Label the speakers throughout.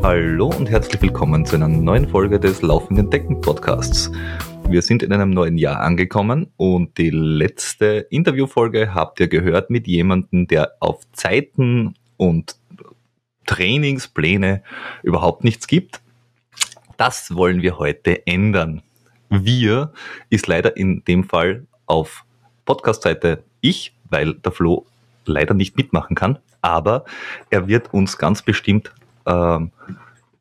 Speaker 1: Hallo und herzlich willkommen zu einer neuen Folge des Laufenden Decken Podcasts. Wir sind in einem neuen Jahr angekommen und die letzte Interviewfolge habt ihr gehört mit jemandem, der auf Zeiten und Trainingspläne überhaupt nichts gibt. Das wollen wir heute ändern. Wir ist leider in dem Fall auf Podcast-Seite ich, weil der Flo leider nicht mitmachen kann, aber er wird uns ganz bestimmt ähm,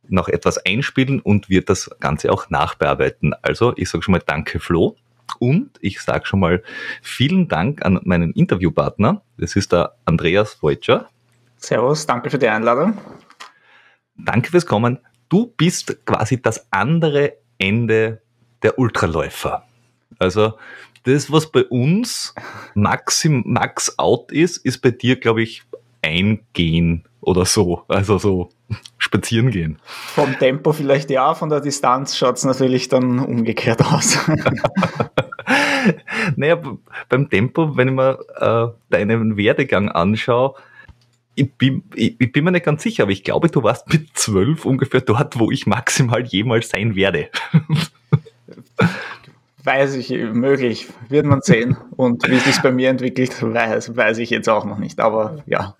Speaker 1: noch etwas einspielen und wird das Ganze auch nachbearbeiten. Also ich sage schon mal Danke Flo und ich sage schon mal vielen Dank an meinen Interviewpartner. Das ist der Andreas Wojczer.
Speaker 2: Servus, danke für die Einladung.
Speaker 1: Danke fürs Kommen. Du bist quasi das andere Ende der Ultraläufer. Also das, was bei uns maxim, max out ist, ist bei dir, glaube ich, eingehen oder so. Also so spazieren gehen.
Speaker 2: Vom Tempo vielleicht ja, von der Distanz schaut es natürlich dann umgekehrt aus.
Speaker 1: naja, beim Tempo, wenn ich mir äh, deinen Werdegang anschaue, ich bin, ich, ich bin mir nicht ganz sicher, aber ich glaube, du warst mit zwölf ungefähr dort, wo ich maximal jemals sein werde.
Speaker 2: weiß ich, möglich, wird man sehen. Und wie sich bei mir entwickelt, weiß, weiß ich jetzt auch noch nicht. Aber ja.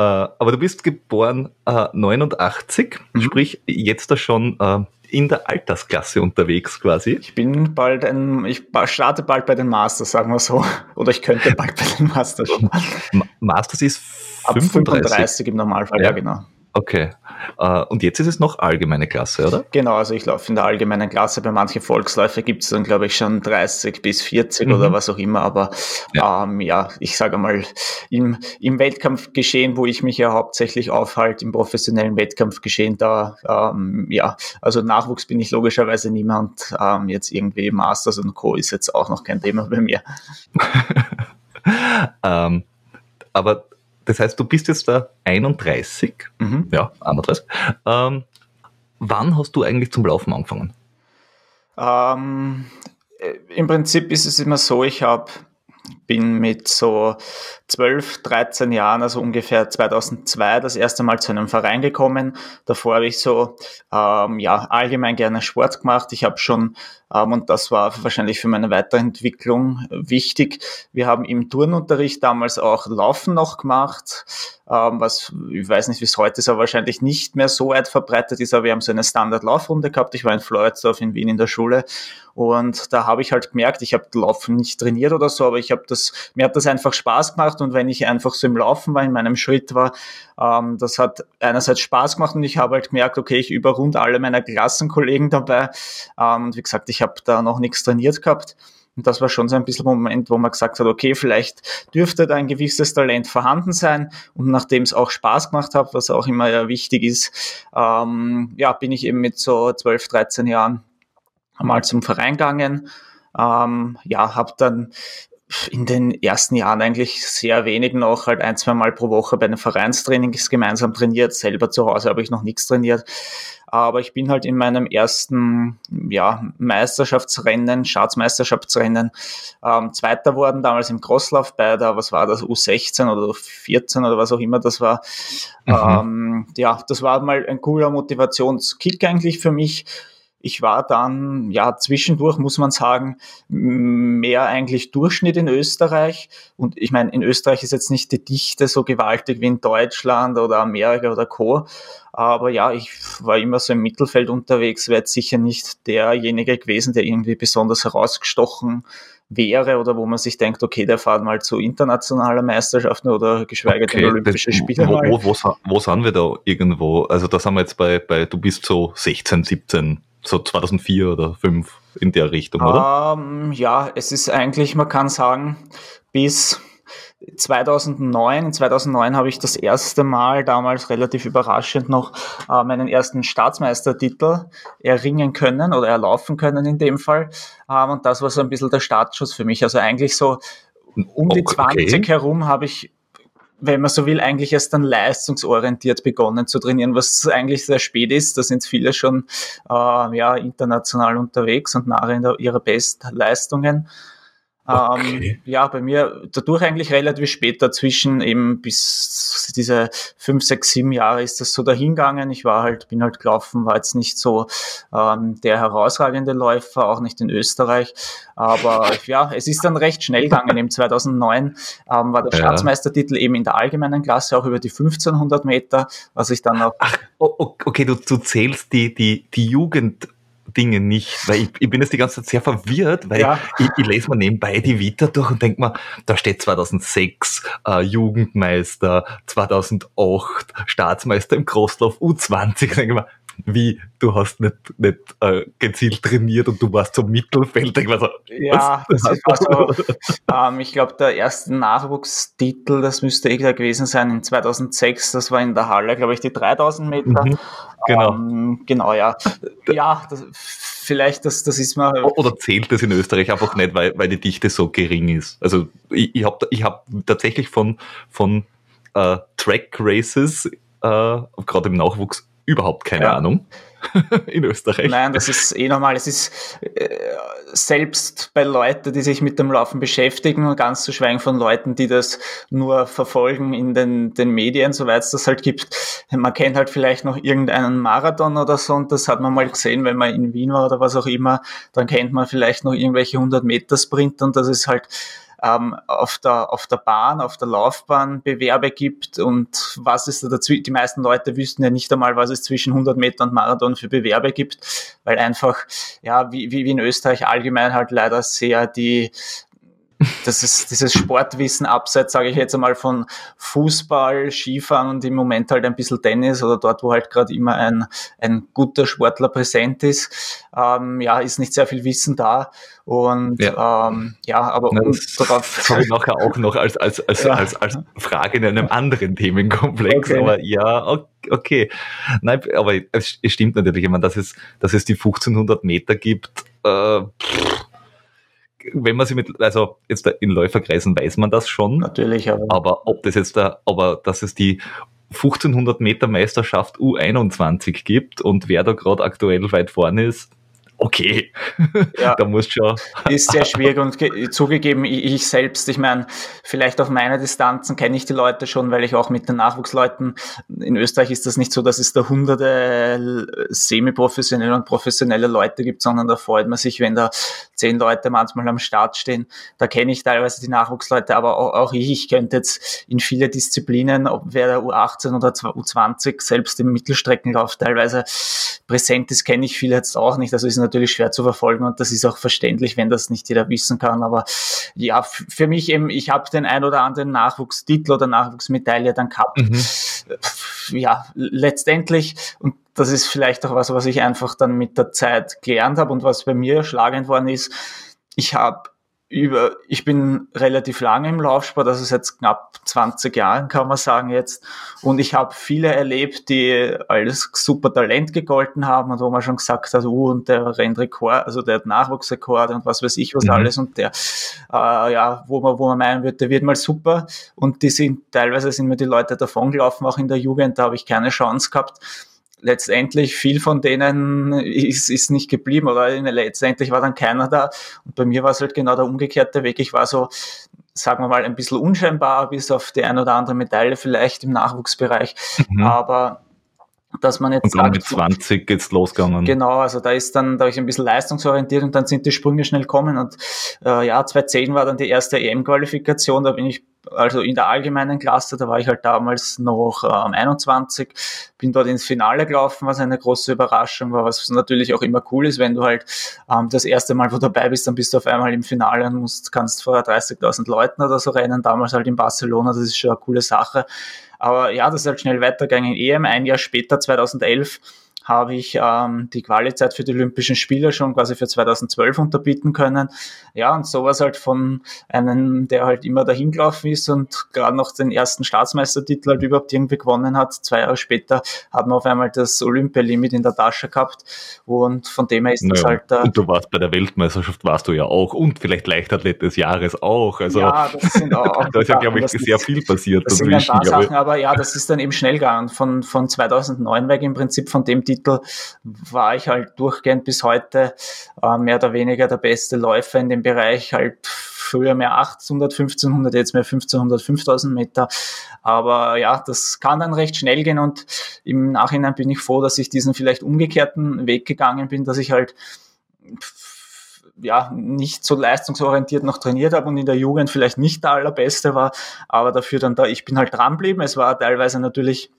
Speaker 1: Äh, aber du bist geboren äh, 89, mhm. sprich jetzt da schon äh, in der Altersklasse unterwegs quasi.
Speaker 2: Ich bin bald ein, ich starte bald bei den Masters, sagen wir so. Oder ich könnte bald bei den Masters
Speaker 1: starten. Masters ist 35. Ab 35
Speaker 2: im Normalfall, ja, ja genau.
Speaker 1: Okay. Uh, und jetzt ist es noch allgemeine Klasse, oder?
Speaker 2: Genau, also ich laufe in der allgemeinen Klasse. Bei manchen Volksläufen gibt es dann, glaube ich, schon 30 bis 40 mhm. oder was auch immer. Aber ja, ähm, ja ich sage mal, im, im Wettkampfgeschehen, wo ich mich ja hauptsächlich aufhalte, im professionellen Wettkampfgeschehen, da, ähm, ja, also Nachwuchs bin ich logischerweise niemand. Ähm, jetzt irgendwie Masters und Co. ist jetzt auch noch kein Thema bei mir.
Speaker 1: ähm, aber das heißt, du bist jetzt da 31, mhm. ja, 31. Ähm, wann hast du eigentlich zum Laufen angefangen?
Speaker 2: Ähm, äh, Im Prinzip ist es immer so, ich habe bin mit so 12, 13 Jahren, also ungefähr 2002, das erste Mal zu einem Verein gekommen. Davor habe ich so ähm, ja allgemein gerne Sport gemacht. Ich habe schon und das war wahrscheinlich für meine Weiterentwicklung wichtig. Wir haben im Turnunterricht damals auch Laufen noch gemacht, ähm, was ich weiß nicht, wie es heute ist, aber wahrscheinlich nicht mehr so weit verbreitet ist. Aber wir haben so eine Standard-Laufrunde gehabt. Ich war in Floridsdorf in Wien in der Schule und da habe ich halt gemerkt, ich habe Laufen nicht trainiert oder so, aber ich habe das, mir hat das einfach Spaß gemacht und wenn ich einfach so im Laufen war, in meinem Schritt war, ähm, das hat einerseits Spaß gemacht und ich habe halt gemerkt, okay, ich überrunde alle meiner Klassenkollegen dabei. Ähm, und wie gesagt, ich habe da noch nichts trainiert gehabt. Und das war schon so ein bisschen ein Moment, wo man gesagt hat, okay, vielleicht dürfte da ein gewisses Talent vorhanden sein. Und nachdem es auch Spaß gemacht hat, was auch immer ja wichtig ist, ähm, ja, bin ich eben mit so 12, 13 Jahren einmal zum Verein gegangen. Ähm, ja, habe dann in den ersten Jahren eigentlich sehr wenig noch, halt ein, zwei Mal pro Woche bei den Vereinstrainings gemeinsam trainiert. Selber zu Hause habe ich noch nichts trainiert. Aber ich bin halt in meinem ersten ja, Meisterschaftsrennen, Staatsmeisterschaftsrennen, ähm, Zweiter worden, damals im Crosslauf bei der, was war das, U16 oder U14 oder was auch immer das war. Mhm. Ähm, ja, das war mal ein cooler Motivationskick eigentlich für mich ich war dann, ja, zwischendurch muss man sagen, mehr eigentlich Durchschnitt in Österreich. Und ich meine, in Österreich ist jetzt nicht die Dichte so gewaltig wie in Deutschland oder Amerika oder Co. Aber ja, ich war immer so im Mittelfeld unterwegs, wäre jetzt sicher nicht derjenige gewesen, der irgendwie besonders herausgestochen wäre oder wo man sich denkt, okay, der fährt mal zu internationaler Meisterschaften oder geschweige okay, denn Olympische Spiele.
Speaker 1: Wo, wo, wo, wo, sind wir da irgendwo? Also da sind wir jetzt bei, bei du bist so 16, 17 so 2004 oder 2005 in der Richtung, oder?
Speaker 2: Um, ähm, ja, es ist eigentlich, man kann sagen, bis 2009, in 2009 habe ich das erste Mal, damals relativ überraschend noch, äh, meinen ersten Staatsmeistertitel erringen können oder erlaufen können in dem Fall. Ähm, und das war so ein bisschen der Startschuss für mich. Also eigentlich so um die okay. 20 herum habe ich wenn man so will, eigentlich erst dann leistungsorientiert begonnen zu trainieren, was eigentlich sehr spät ist. Da sind viele schon äh, ja, international unterwegs und nahe in der, ihrer Bestleistungen. Okay. Ähm, ja, bei mir dadurch eigentlich relativ spät dazwischen, eben bis diese fünf, sechs, sieben Jahre ist das so dahingegangen. Ich war halt, bin halt gelaufen, war jetzt nicht so ähm, der herausragende Läufer, auch nicht in Österreich. Aber ja, es ist dann recht schnell gegangen. Im 2009 ähm, war der ja. Staatsmeistertitel eben in der allgemeinen Klasse auch über die 1500 Meter, was ich dann auch.
Speaker 1: Ach, okay, du, du zählst die, die, die Jugend Dinge nicht, weil ich, ich bin jetzt die ganze Zeit sehr verwirrt, weil ja. ich, ich, lese mir nebenbei die Vita durch und denke mir, da steht 2006 äh, Jugendmeister, 2008 Staatsmeister im Crosslauf U20. Denke mir, wie du hast nicht, nicht äh, gezielt trainiert und du warst zum Mittelfeld. Ich
Speaker 2: so, ja, das ist also, ähm, ich glaube, der erste Nachwuchstitel, das müsste eh gewesen sein in 2006, das war in der Halle, glaube ich, die 3000 Meter. Mhm,
Speaker 1: genau.
Speaker 2: Ähm, genau, ja. Ja, das, vielleicht, das, das ist mal.
Speaker 1: Oder zählt das in Österreich einfach nicht, weil, weil die Dichte so gering ist? Also, ich, ich habe ich hab tatsächlich von, von äh, Track Races, äh, gerade im Nachwuchs, überhaupt keine ja. Ahnung in Österreich.
Speaker 2: Nein, das ist eh normal. Es ist äh, selbst bei Leuten, die sich mit dem Laufen beschäftigen, ganz zu schweigen von Leuten, die das nur verfolgen in den, den Medien, soweit es das halt gibt. Man kennt halt vielleicht noch irgendeinen Marathon oder so und das hat man mal gesehen, wenn man in Wien war oder was auch immer, dann kennt man vielleicht noch irgendwelche 100 Meter Sprint und das ist halt ähm, auf, der, auf der Bahn, auf der Laufbahn Bewerbe gibt und was es da dazwischen, die meisten Leute wüssten ja nicht einmal, was es zwischen 100 Meter und Marathon für Bewerbe gibt, weil einfach, ja, wie, wie in Österreich allgemein halt leider sehr die das ist dieses Sportwissen abseits, sage ich jetzt einmal, von Fußball, Skifahren und im Moment halt ein bisschen Tennis oder dort, wo halt gerade immer ein, ein guter Sportler präsent ist. Ähm, ja, ist nicht sehr viel Wissen da. Und ja, ähm, ja aber
Speaker 1: das darauf ich nachher auch noch als, als, als, ja. als, als Frage in einem anderen Themenkomplex. Okay. Aber ja, okay. Nein, aber es, es stimmt natürlich, ich meine, dass es, dass es die 1500 Meter gibt. Äh, pff, wenn man sich mit, also jetzt in Läuferkreisen weiß man das schon.
Speaker 2: Natürlich,
Speaker 1: aber. Aber ob das jetzt da, aber dass es die 1500 Meter Meisterschaft U21 gibt und wer da gerade aktuell weit vorne ist, okay,
Speaker 2: ja, da muss schon. Ist sehr schwierig und zugegeben, ich, selbst, ich meine, vielleicht auf meiner Distanzen kenne ich die Leute schon, weil ich auch mit den Nachwuchsleuten, in Österreich ist das nicht so, dass es da hunderte semi-professionelle und professionelle Leute gibt, sondern da freut man sich, wenn da zehn Leute manchmal am Start stehen. Da kenne ich teilweise die Nachwuchsleute, aber auch, auch ich, ich könnte jetzt in viele Disziplinen, ob wer der U18 oder U20 selbst im Mittelstreckenlauf teilweise präsent ist, kenne ich viele jetzt auch nicht. Also ist natürlich schwer zu verfolgen und das ist auch verständlich, wenn das nicht jeder wissen kann. Aber ja, für mich eben, ich habe den ein oder anderen Nachwuchstitel oder Nachwuchsmedaille dann gehabt. Mhm. Ja, letztendlich, und das ist vielleicht auch was, was ich einfach dann mit der Zeit gelernt habe und was bei mir schlagend worden ist. Ich habe über, ich bin relativ lange im Laufsport, also seit knapp 20 Jahren kann man sagen jetzt. Und ich habe viele erlebt, die als super Talent gegolten haben und wo man schon gesagt hat, uh, und der rennt Rekord, also der hat Nachwuchsrekord und was weiß ich was mhm. alles und der, äh, ja, wo man, wo man meinen wird, der wird mal super. Und die sind, teilweise sind mir die Leute davongelaufen, auch in der Jugend, da habe ich keine Chance gehabt letztendlich viel von denen ist, ist nicht geblieben oder letztendlich war dann keiner da. Und bei mir war es halt genau der umgekehrte Weg. Ich war so, sagen wir mal, ein bisschen unscheinbar, bis auf die ein oder andere Medaille vielleicht im Nachwuchsbereich. Mhm. Aber dass man jetzt
Speaker 1: und sagt, mit 20 geht's losgegangen.
Speaker 2: Genau, also da ist dann, da habe ich ein bisschen leistungsorientiert und dann sind die Sprünge schnell kommen und äh, ja, 2010 war dann die erste EM-Qualifikation, da bin ich also in der allgemeinen Klasse, da war ich halt damals noch ähm, 21, bin dort ins Finale gelaufen, was eine große Überraschung war, was natürlich auch immer cool ist, wenn du halt ähm, das erste Mal wo dabei bist, dann bist du auf einmal im Finale und musst, kannst vor 30.000 Leuten oder so rennen, damals halt in Barcelona, das ist schon eine coole Sache. Aber ja, das ist halt schnell weitergegangen. EM ein Jahr später, 2011, habe ich ähm, die Qualizeit für die Olympischen Spiele schon quasi für 2012 unterbieten können. Ja, und sowas halt von einem, der halt immer dahin gelaufen ist und gerade noch den ersten Staatsmeistertitel halt überhaupt irgendwie gewonnen hat. Zwei Jahre später hat man auf einmal das Olympia-Limit in der Tasche gehabt und von dem her ist naja, das halt...
Speaker 1: Äh, und du warst bei der Weltmeisterschaft, warst du ja auch und vielleicht Leichtathlet des Jahres auch. Also,
Speaker 2: ja, das sind auch...
Speaker 1: da ist ja, glaube ich, sehr viel passiert.
Speaker 2: Das sind ein paar Sachen, aber ja, das ist dann eben schnell gegangen. Von, von 2009 weg im Prinzip von dem Titel war ich halt durchgehend bis heute äh, mehr oder weniger der beste Läufer in dem Bereich, halt früher mehr 800, 1500, jetzt mehr 1500, 5000 Meter. Aber ja, das kann dann recht schnell gehen und im Nachhinein bin ich froh, dass ich diesen vielleicht umgekehrten Weg gegangen bin, dass ich halt ja, nicht so leistungsorientiert noch trainiert habe und in der Jugend vielleicht nicht der allerbeste war, aber dafür dann da, ich bin halt dranbleiben. Es war teilweise natürlich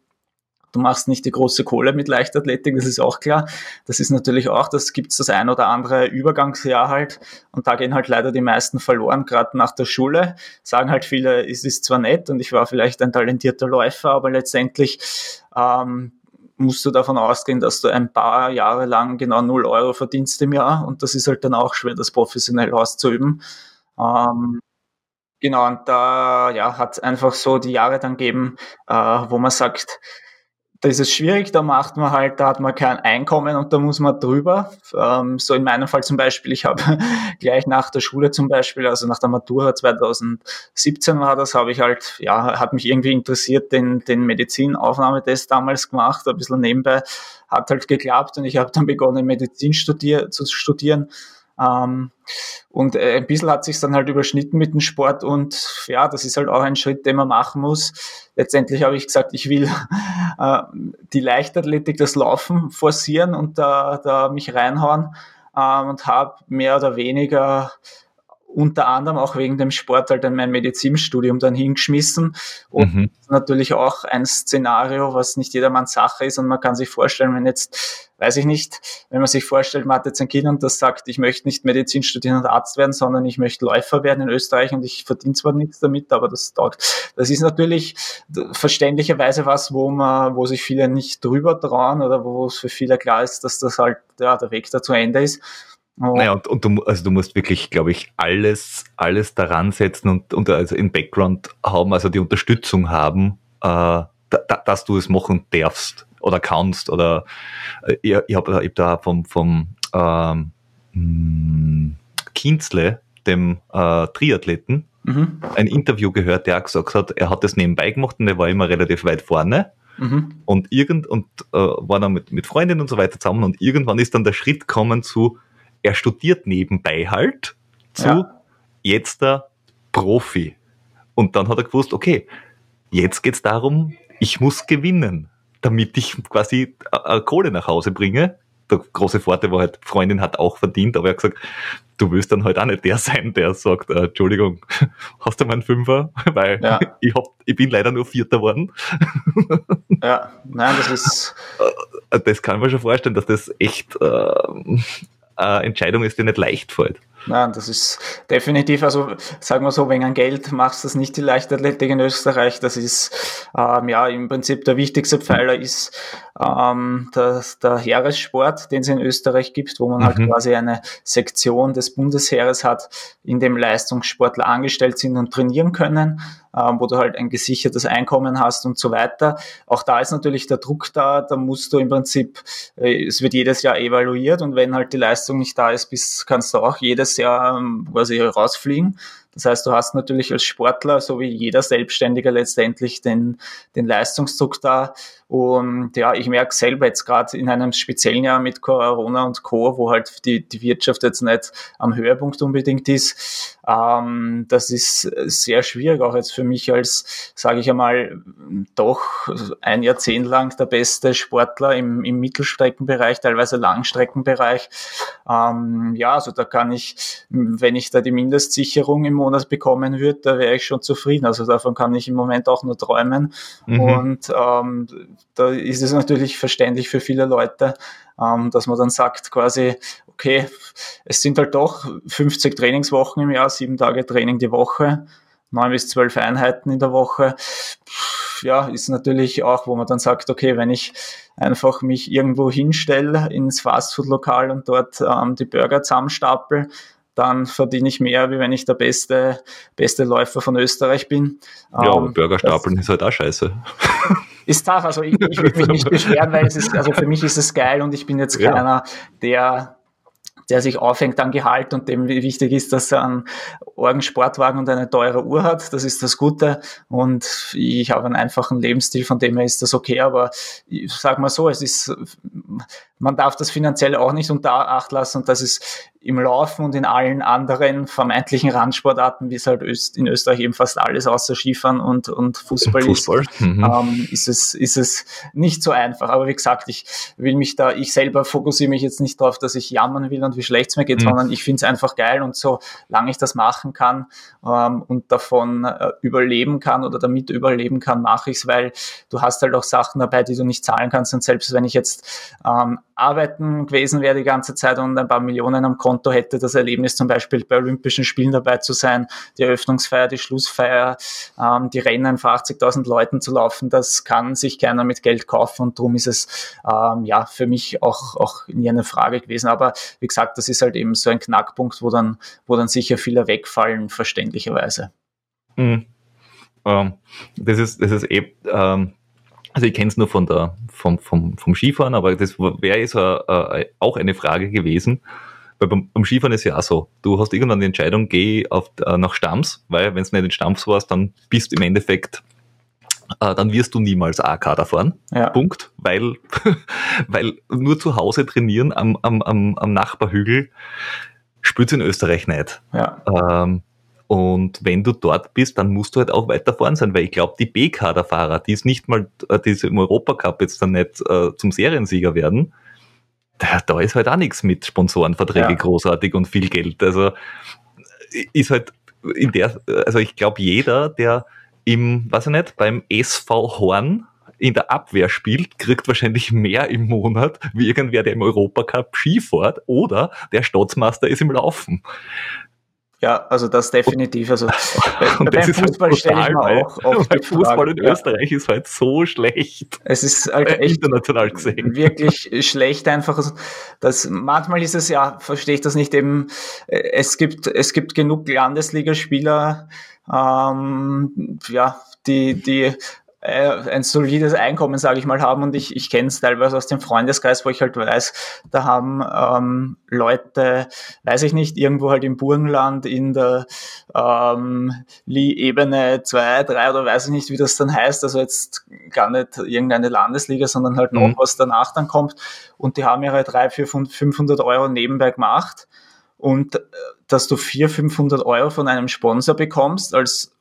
Speaker 2: Du machst nicht die große Kohle mit Leichtathletik, das ist auch klar. Das ist natürlich auch, das gibt's das ein oder andere Übergangsjahr halt. Und da gehen halt leider die meisten verloren, gerade nach der Schule. Sagen halt viele, es ist zwar nett und ich war vielleicht ein talentierter Läufer, aber letztendlich ähm, musst du davon ausgehen, dass du ein paar Jahre lang genau 0 Euro verdienst im Jahr. Und das ist halt dann auch schwer, das professionell auszuüben. Ähm, Genau, und da ja, hat es einfach so die Jahre dann gegeben, äh, wo man sagt, da ist es schwierig, da macht man halt, da hat man kein Einkommen und da muss man drüber. Ähm, so in meinem Fall zum Beispiel, ich habe gleich nach der Schule zum Beispiel, also nach der Matura 2017 war das, habe ich halt, ja, hat mich irgendwie interessiert, den, den Medizinaufnahmetest damals gemacht, ein bisschen nebenbei, hat halt geklappt und ich habe dann begonnen, Medizin studier, zu studieren ähm, und äh, ein bisschen hat sich dann halt überschnitten mit dem Sport und ja, das ist halt auch ein Schritt, den man machen muss. Letztendlich habe ich gesagt, ich will äh, die Leichtathletik, das Laufen forcieren und da, da mich reinhauen ähm, und habe mehr oder weniger unter anderem auch wegen dem Sport halt in mein Medizinstudium dann hingeschmissen. Und mhm. natürlich auch ein Szenario, was nicht jedermanns Sache ist. Und man kann sich vorstellen, wenn jetzt, weiß ich nicht, wenn man sich vorstellt, man hat jetzt ein Kind und das sagt, ich möchte nicht Medizin studieren und Arzt werden, sondern ich möchte Läufer werden in Österreich und ich verdiene zwar nichts damit, aber das taugt. Das ist natürlich verständlicherweise was, wo man, wo sich viele nicht drüber trauen oder wo es für viele klar ist, dass das halt, ja, der Weg da zu Ende ist.
Speaker 1: Oh. Naja, und, und du, also du musst wirklich, glaube ich, alles, alles daran setzen und, und also im Background haben, also die Unterstützung haben, äh, da, dass du es machen darfst oder kannst. Oder äh, ich, ich habe hab da vom, vom ähm, hm, Kinzle, dem äh, Triathleten, mhm. ein Interview gehört, der auch gesagt hat, er hat das nebenbei gemacht und er war immer relativ weit vorne. Mhm. Und irgend und äh, war dann mit, mit Freundinnen und so weiter zusammen und irgendwann ist dann der Schritt gekommen zu, er studiert nebenbei halt zu ja. jetzt der Profi. Und dann hat er gewusst, okay, jetzt geht's darum, ich muss gewinnen, damit ich quasi äh, äh, Kohle nach Hause bringe. Der große Vorteil war halt, Freundin hat auch verdient, aber er hat gesagt, du willst dann halt auch nicht der sein, der sagt, äh, Entschuldigung, hast du meinen Fünfer? Weil ja. ich, hab, ich bin leider nur Vierter geworden.
Speaker 2: Ja, nein, das ist...
Speaker 1: Äh, das kann man schon vorstellen, dass das echt äh, äh, Entscheidung ist, die nicht leicht fällt.
Speaker 2: Nein, das ist definitiv, also sagen wir so, wegen an Geld machst das nicht die Leichtathletik in Österreich. Das ist ähm, ja im Prinzip der wichtigste Pfeiler ist ähm, der, der Heeressport, den es in Österreich gibt, wo man halt mhm. halt quasi eine Sektion des Bundesheeres hat, in dem Leistungssportler angestellt sind und trainieren können, ähm, wo du halt ein gesichertes Einkommen hast und so weiter. Auch da ist natürlich der Druck da, da musst du im Prinzip, äh, es wird jedes Jahr evaluiert und wenn halt die Leistung nicht da ist, bist, kannst du auch jedes jedes ähm, quasi rausfliegen. Das heißt, du hast natürlich als Sportler, so wie jeder Selbstständige letztendlich den, den Leistungsdruck da. Und ja, ich merke selber jetzt gerade in einem speziellen Jahr mit Corona und Co., wo halt die, die Wirtschaft jetzt nicht am Höhepunkt unbedingt ist. Ähm, das ist sehr schwierig, auch jetzt für mich als, sage ich einmal, doch ein Jahrzehnt lang der beste Sportler im, im Mittelstreckenbereich, teilweise Langstreckenbereich. Ähm, ja, also da kann ich, wenn ich da die Mindestsicherung im Monat bekommen würde, da wäre ich schon zufrieden. Also davon kann ich im Moment auch nur träumen. Mhm. Und ähm, da ist es natürlich verständlich für viele Leute, ähm, dass man dann sagt quasi, okay, es sind halt doch 50 Trainingswochen im Jahr, sieben Tage Training die Woche, neun bis zwölf Einheiten in der Woche. Ja, ist natürlich auch, wo man dann sagt, okay, wenn ich einfach mich irgendwo hinstelle ins Fastfood-Lokal und dort ähm, die Burger zusammenstapel, dann verdiene ich mehr, wie wenn ich der beste, beste Läufer von Österreich bin.
Speaker 1: Ja, aber ähm, Burgerstapeln ist halt auch scheiße.
Speaker 2: Ist tough, also ich, ich will mich nicht beschweren, weil es ist, also für mich ist es geil und ich bin jetzt ja. keiner, der der sich aufhängt an Gehalt und dem wichtig ist, dass er einen Orgensportwagen und eine teure Uhr hat. Das ist das Gute. Und ich habe einen einfachen Lebensstil, von dem her ist das okay. Aber ich sage mal so, es ist man darf das finanziell auch nicht unter Acht lassen und das ist im Laufen und in allen anderen vermeintlichen Randsportarten, wie es halt in Österreich eben fast alles außer Skifahren und, und Fußball, Fußball. ist, mhm. ähm, ist, es, ist es nicht so einfach. Aber wie gesagt, ich will mich da, ich selber fokussiere mich jetzt nicht darauf, dass ich jammern will und wie schlecht es mir geht, mhm. sondern ich finde es einfach geil und so lange ich das machen kann ähm, und davon äh, überleben kann oder damit überleben kann, mache ich es, weil du hast halt auch Sachen dabei, die du nicht zahlen kannst und selbst wenn ich jetzt ähm, arbeiten gewesen wäre die ganze Zeit und ein paar Millionen am Konto hätte, das Erlebnis zum Beispiel bei Olympischen Spielen dabei zu sein, die Eröffnungsfeier, die Schlussfeier, ähm, die Rennen vor 80.000 Leuten zu laufen, das kann sich keiner mit Geld kaufen und darum ist es ähm, ja für mich auch, auch nie eine Frage gewesen. Aber wie gesagt, das ist halt eben so ein Knackpunkt, wo dann, wo dann sicher viele wegfallen, verständlicherweise.
Speaker 1: Mhm. Ähm, das ist, das ist eh, ähm, also ich kenne es nur von der, vom, vom, vom Skifahren, aber das wäre jetzt äh, auch eine Frage gewesen. Weil beim, beim, Skifahren ist ja auch so, du hast irgendwann die Entscheidung, geh auf, äh, nach Stamms, weil wenn es nicht in Stamms warst, dann bist du im Endeffekt, äh, dann wirst du niemals A-Kader fahren. Ja. Punkt. Weil, weil nur zu Hause trainieren am, am, am, am Nachbarhügel spürt in Österreich nicht. Ja. Ähm, und wenn du dort bist, dann musst du halt auch weiter vorn sein, weil ich glaube, die B-Kader-Fahrer, die ist nicht mal, äh, die im Europacup jetzt dann nicht äh, zum Seriensieger werden, da, da ist halt auch nichts mit Sponsorenverträge ja. großartig und viel Geld. Also ist halt in der, also ich glaube, jeder, der im, weiß ich nicht, beim SV Horn in der Abwehr spielt, kriegt wahrscheinlich mehr im Monat wie irgendwer, der im Europacup Ski fährt oder der Staatsmeister ist im Laufen.
Speaker 2: Ja, also das definitiv. Also und beim Fußball halt stelle ich mir auch
Speaker 1: oft Fußball in ja. Österreich ist halt so schlecht.
Speaker 2: Es ist halt echt international gesehen. wirklich schlecht einfach. Also das, manchmal ist es ja, verstehe ich das nicht eben, es gibt, es gibt genug Landesligaspieler, ähm, ja, die, die äh, ein solides Einkommen, sage ich mal, haben. Und ich, ich kenne es teilweise aus dem Freundeskreis, wo ich halt weiß, da haben ähm, Leute, weiß ich nicht, irgendwo halt im Burgenland in der ähm, Ebene 2, 3 oder weiß ich nicht, wie das dann heißt. Also jetzt gar nicht irgendeine Landesliga, sondern halt noch, mhm. was danach dann kommt. Und die haben ihre 3, 400, 500 Euro nebenbei gemacht. Und äh, dass du 400, 500 Euro von einem Sponsor bekommst als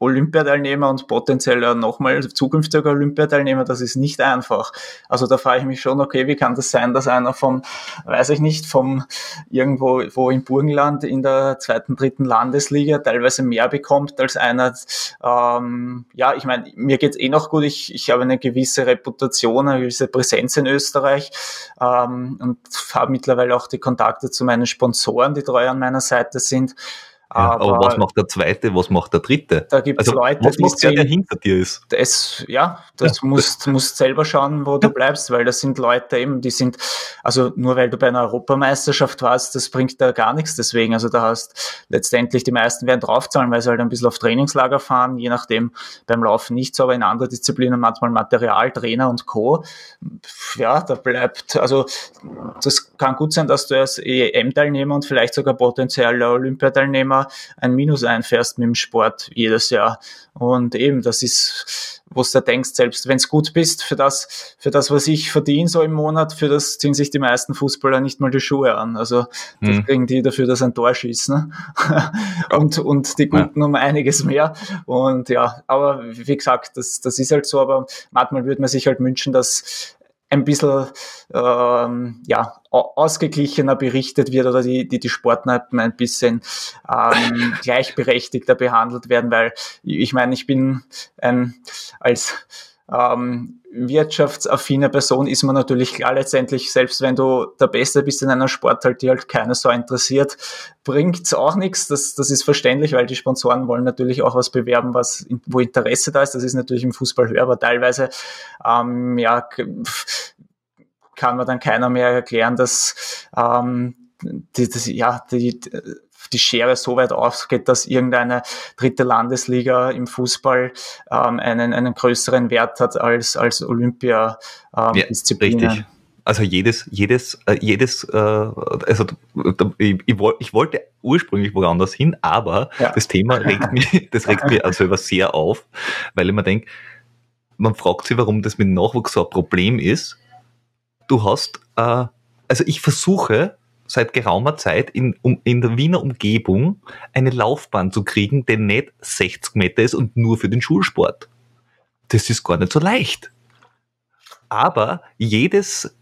Speaker 2: Olympiateilnehmer und potenzieller nochmal zukünftiger Olympiateilnehmer, das ist nicht einfach. Also da frage ich mich schon, okay, wie kann das sein, dass einer vom, weiß ich nicht, vom irgendwo wo im Burgenland in der zweiten, dritten Landesliga teilweise mehr bekommt als einer, ähm, ja, ich meine, mir geht's eh noch gut, ich, ich habe eine gewisse Reputation, eine gewisse Präsenz in Österreich ähm, und habe mittlerweile auch die Kontakte zu meinen Sponsoren, die treu an meiner Seite sind.
Speaker 1: Ja, aber, aber, was macht der zweite, was macht der dritte?
Speaker 2: Da gibt es also, Leute,
Speaker 1: was macht der, der hinter dir ist?
Speaker 2: Das, ja, das ja, musst, das musst selber schauen, wo du bleibst, weil das sind Leute eben, die sind, also nur weil du bei einer Europameisterschaft warst, das bringt da gar nichts deswegen. Also da hast letztendlich die meisten werden draufzahlen, weil sie halt ein bisschen auf Trainingslager fahren, je nachdem beim Laufen nicht so, aber in anderen Disziplinen manchmal Material, Trainer und Co. Ja, da bleibt, also das kann gut sein, dass du als EM-Teilnehmer und vielleicht sogar potenzieller Olympiateilnehmer ein Minus einfährst mit dem Sport jedes Jahr. Und eben, das ist, wo du denkst, selbst wenn es gut bist, für das, für das, was ich verdiene so im Monat, für das ziehen sich die meisten Fußballer nicht mal die Schuhe an. Also das hm. kriegen die dafür, dass ein Tor schießt. Ne? und, und die Guten ja. um einiges mehr. Und ja, aber wie gesagt, das, das ist halt so, aber manchmal würde man sich halt wünschen, dass ein bisschen ähm, ja, ausgeglichener berichtet wird oder die, die, die Sportarten ein bisschen ähm, gleichberechtigter behandelt werden, weil ich meine, ich bin ein als ähm, wirtschaftsaffine Person ist man natürlich klar letztendlich, selbst wenn du der Beste bist in einer Sportart, die halt keiner so interessiert, bringt's auch nichts. Das, das ist verständlich, weil die Sponsoren wollen natürlich auch was bewerben, was, wo Interesse da ist. Das ist natürlich im Fußball höher, aber teilweise, ähm, ja, kann man dann keiner mehr erklären, dass, ähm, die, das, ja, die, die Schere so weit ausgeht, dass irgendeine dritte Landesliga im Fußball ähm, einen, einen größeren Wert hat als, als Olympia-Disziplinen.
Speaker 1: Ähm, ja, Also jedes, jedes, äh, jedes, äh, also ich, ich, ich, wollte ursprünglich woanders hin, aber ja. das Thema regt mich, das regt mir also sehr auf, weil ich mir denke, man fragt sich, warum das mit Nachwuchs so ein Problem ist du hast, äh, also ich versuche seit geraumer Zeit in, um, in der Wiener Umgebung eine Laufbahn zu kriegen, die nicht 60 Meter ist und nur für den Schulsport. Das ist gar nicht so leicht. Aber jedes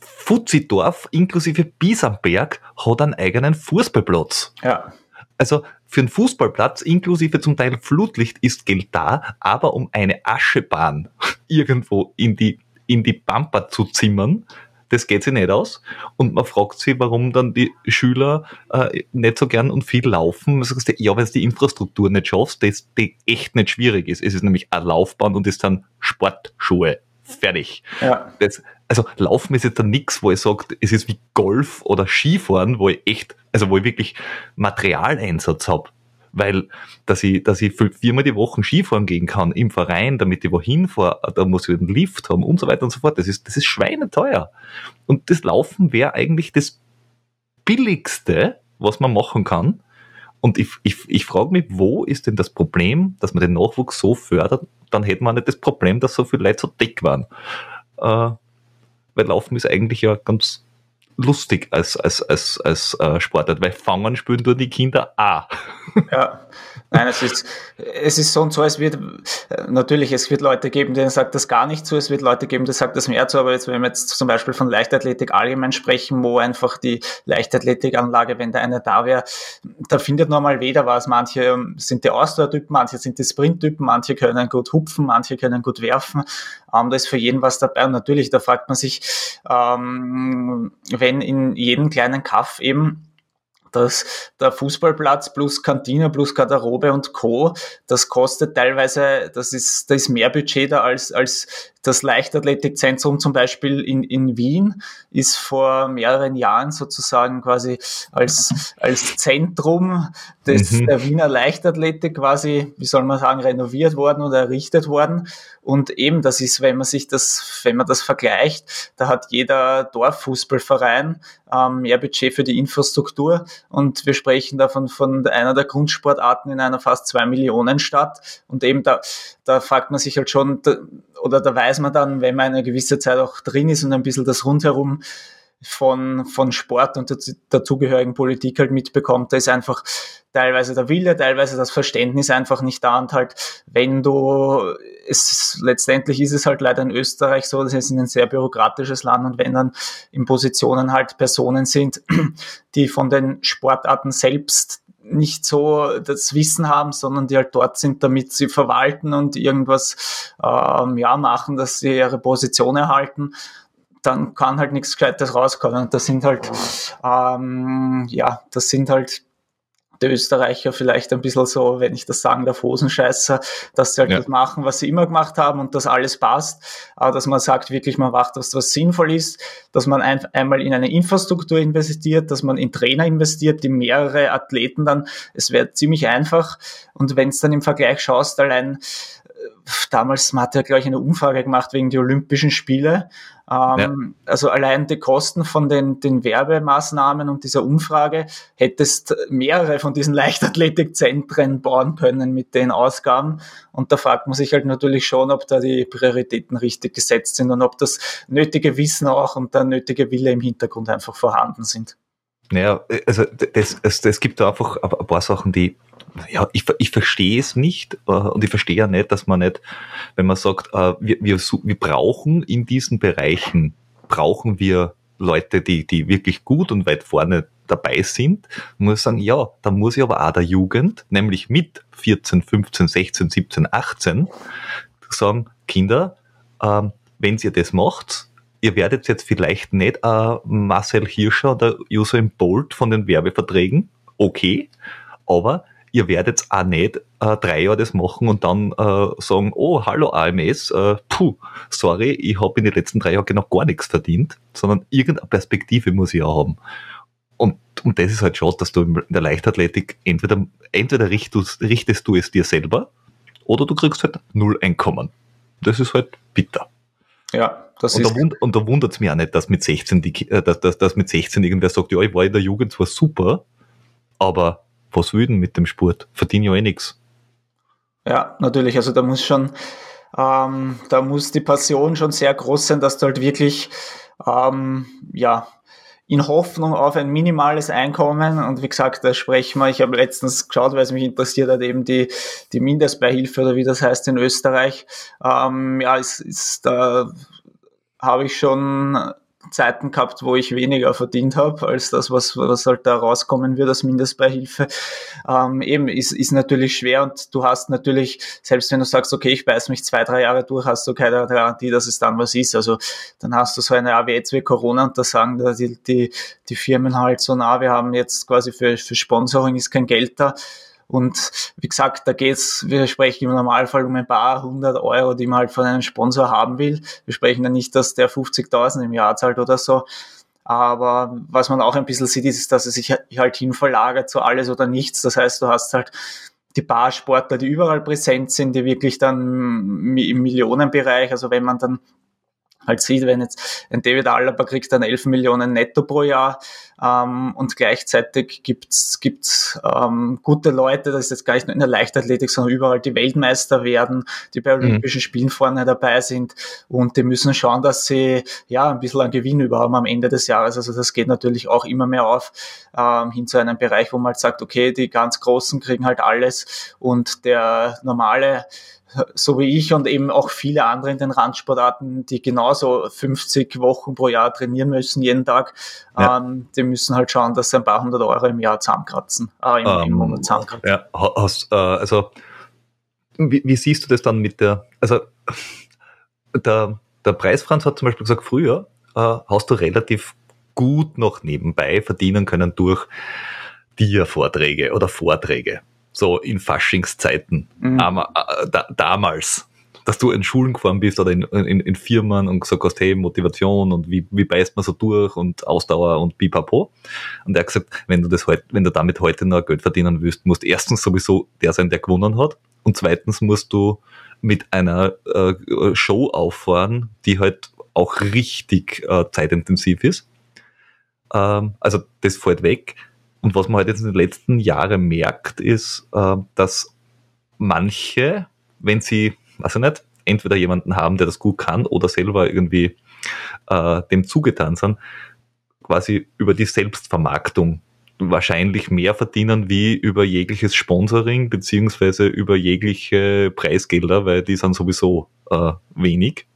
Speaker 1: Fuzidorf inklusive Biesamberg hat einen eigenen Fußballplatz.
Speaker 2: Ja.
Speaker 1: Also für einen Fußballplatz inklusive zum Teil Flutlicht ist Geld da, aber um eine Aschebahn irgendwo in die, in die Pampa zu zimmern, das geht sich nicht aus. Und man fragt sich, warum dann die Schüler äh, nicht so gern und viel laufen. Man sagt, ja, wenn du die Infrastruktur nicht schaffst, das die echt nicht schwierig ist. Es ist nämlich eine Laufbahn und es sind Sportschuhe. Fertig. Ja. Das, also Laufen ist jetzt dann nichts, wo ich sage, es ist wie Golf oder Skifahren, wo ich echt, also wo ich wirklich Materialeinsatz habe weil dass ich, dass ich viermal die Woche Skifahren gehen kann im Verein, damit ich wohin fahre, da muss ich einen Lift haben und so weiter und so fort. Das ist, das ist schweineteuer. Und das Laufen wäre eigentlich das Billigste, was man machen kann. Und ich, ich, ich frage mich, wo ist denn das Problem, dass man den Nachwuchs so fördert? Dann hätte man nicht das Problem, dass so viele Leute so dick waren. Äh, weil Laufen ist eigentlich ja ganz lustig als, als, als, als äh, Sportart, weil Fangen spielen nur die Kinder auch.
Speaker 2: Ja, nein, es ist, es ist so und so, es wird, natürlich, es wird Leute geben, denen sagt das gar nicht zu, es wird Leute geben, die sagt das mehr zu, aber jetzt, wenn wir jetzt zum Beispiel von Leichtathletik allgemein sprechen, wo einfach die Leichtathletikanlage, wenn da eine da wäre, da findet normal weder was. Manche sind die Ausdauertypen, manche sind die Sprinttypen, manche können gut hupfen, manche können gut werfen. Ähm, da ist für jeden was dabei. Und natürlich, da fragt man sich, ähm, wenn in jedem kleinen Kaff eben dass der Fußballplatz plus Kantine plus Garderobe und Co. Das kostet teilweise, das ist, da ist mehr Budget da als, als das Leichtathletikzentrum zum Beispiel in, in Wien ist vor mehreren Jahren sozusagen quasi als, als Zentrum des, mhm. der Wiener Leichtathletik quasi, wie soll man sagen, renoviert worden oder errichtet worden. Und eben, das ist, wenn man sich das, wenn man das vergleicht, da hat jeder Dorffußballverein ähm, mehr Budget für die Infrastruktur. Und wir sprechen davon von einer der Grundsportarten in einer fast zwei Millionen Stadt. Und eben da, da fragt man sich halt schon, oder da weiß man dann, wenn man eine gewisse Zeit auch drin ist und ein bisschen das rundherum von, von Sport und der dazugehörigen Politik halt mitbekommt, da ist einfach teilweise der Wille, teilweise das Verständnis einfach nicht da und halt, wenn du, es, letztendlich ist es halt leider in Österreich so, das ist ein sehr bürokratisches Land und wenn dann in Positionen halt Personen sind, die von den Sportarten selbst nicht so das Wissen haben, sondern die halt dort sind, damit sie verwalten und irgendwas ähm, ja machen, dass sie ihre Position erhalten, dann kann halt nichts Gescheites rauskommen. Und das sind halt ähm, ja, das sind halt die Österreicher vielleicht ein bisschen so, wenn ich das sagen darf, Hosenscheißer, dass sie halt ja. das machen, was sie immer gemacht haben und dass alles passt, aber dass man sagt wirklich, man macht das, was sinnvoll ist, dass man ein, einmal in eine Infrastruktur investiert, dass man in Trainer investiert, die mehrere Athleten dann, es wäre ziemlich einfach und wenn es dann im Vergleich schaust, allein damals man hat ja glaube ich eine Umfrage gemacht wegen der Olympischen Spiele. Ähm, ja. Also allein die Kosten von den, den Werbemaßnahmen und dieser Umfrage hättest mehrere von diesen Leichtathletikzentren bauen können mit den Ausgaben. Und da fragt man sich halt natürlich schon, ob da die Prioritäten richtig gesetzt sind und ob das nötige Wissen auch und der nötige Wille im Hintergrund einfach vorhanden sind.
Speaker 1: Naja, also das, es, es gibt da einfach ein paar Sachen, die ja, ich, ich verstehe es nicht äh, und ich verstehe ja nicht, dass man nicht, wenn man sagt, äh, wir, wir, wir brauchen in diesen Bereichen, brauchen wir Leute, die, die wirklich gut und weit vorne dabei sind, muss sagen, ja, da muss ich aber auch der Jugend, nämlich mit 14, 15, 16, 17, 18, sagen, Kinder, ähm, wenn ihr das macht, ihr werdet jetzt vielleicht nicht äh, Marcel Hirscher oder Usain Bolt von den Werbeverträgen, okay, aber ihr werdet auch nicht äh, drei Jahre das machen und dann äh, sagen, oh, hallo AMS, äh, puh, sorry, ich habe in den letzten drei Jahren genau gar nichts verdient, sondern irgendeine Perspektive muss ich auch haben. Und, und das ist halt schon, dass du in der Leichtathletik entweder, entweder richtest, richtest du es dir selber oder du kriegst halt null Einkommen. Das ist halt bitter.
Speaker 2: Ja, das
Speaker 1: und
Speaker 2: ist.
Speaker 1: Da und da wundert es mich auch nicht, dass mit 16 die, äh, dass, dass, dass mit 16 irgendwer sagt, ja, ich war in der Jugend zwar super, aber was will mit dem Sport? Verdiene ja eh nichts.
Speaker 2: Ja, natürlich. Also da muss schon, Ähm, da muss die Passion schon sehr groß sein, dass du halt wirklich, ähm, ja, in Hoffnung auf ein minimales Einkommen. Und wie gesagt, da sprechen wir, ich habe letztens geschaut, weil es mich interessiert hat, eben die, die Mindestbeihilfe oder wie das heißt in Österreich. Ähm, ja, es ist, da habe ich schon Zeiten gehabt, wo ich weniger verdient habe als das, was, was halt da rauskommen wird als Mindestbeihilfe. Ähm, eben ist, ist natürlich schwer und du hast natürlich, selbst wenn du sagst, okay, ich beiß mich zwei, drei Jahre durch, hast du keine Garantie, dass es dann was ist. Also dann hast du so eine Jahr wie jetzt wie Corona und da sagen die, die, die Firmen halt so, na, wir haben jetzt quasi für, für Sponsoring ist kein Geld da und wie gesagt, da geht's, wir sprechen im Normalfall um ein paar hundert Euro, die man halt von einem Sponsor haben will. Wir sprechen ja nicht, dass der 50.000 im Jahr zahlt oder so. Aber was man auch ein bisschen sieht, ist, dass es sich halt hin verlagert zu alles oder nichts. Das heißt, du hast halt die paar Sportler, die überall präsent sind, die wirklich dann im Millionenbereich, also wenn man dann halt sieht, wenn jetzt ein David Alaba kriegt dann 11 Millionen netto pro Jahr ähm, und gleichzeitig gibt's gibt's ähm, gute Leute, das ist jetzt gar nicht nur in der Leichtathletik, sondern überall die Weltmeister werden, die bei. Olympischen mhm. Spielen vorne dabei sind und die müssen schauen, dass sie ja ein bisschen an Gewinn überhaben am Ende des Jahres. Also das geht natürlich auch immer mehr auf ähm, hin zu einem Bereich, wo man halt sagt, okay, die ganz Großen kriegen halt alles und der normale so wie ich und eben auch viele andere in den Randsportarten, die genauso 50 Wochen pro Jahr trainieren müssen, jeden Tag, ja. ähm, die müssen halt schauen, dass sie ein paar hundert Euro im Jahr zusammenkratzen, äh, im, um, im ähm, Monat zusammenkratzen.
Speaker 1: Ja, hast, äh, also wie, wie, siehst du das dann mit der, also der, der Preisfranz hat zum Beispiel gesagt, früher äh, hast du relativ gut noch nebenbei verdienen können durch Dia-Vorträge oder Vorträge so in Faschingszeiten, mhm. äh, da, damals, dass du in Schulen gefahren bist oder in, in, in Firmen und gesagt hast, hey, Motivation und wie, wie beißt man so durch und Ausdauer und pipapo. Und er hat gesagt, wenn du das heute, wenn du damit heute noch Geld verdienen willst, musst erstens sowieso der sein, der gewonnen hat und zweitens musst du mit einer äh, Show auffahren, die halt auch richtig äh, zeitintensiv ist. Ähm, also das fällt weg. Und was man halt jetzt in den letzten Jahren merkt, ist, äh, dass manche, wenn sie, also nicht, entweder jemanden haben, der das gut kann oder selber irgendwie äh, dem zugetan sind, quasi über die Selbstvermarktung wahrscheinlich mehr verdienen wie über jegliches Sponsoring beziehungsweise über jegliche Preisgelder, weil die sind sowieso äh, wenig.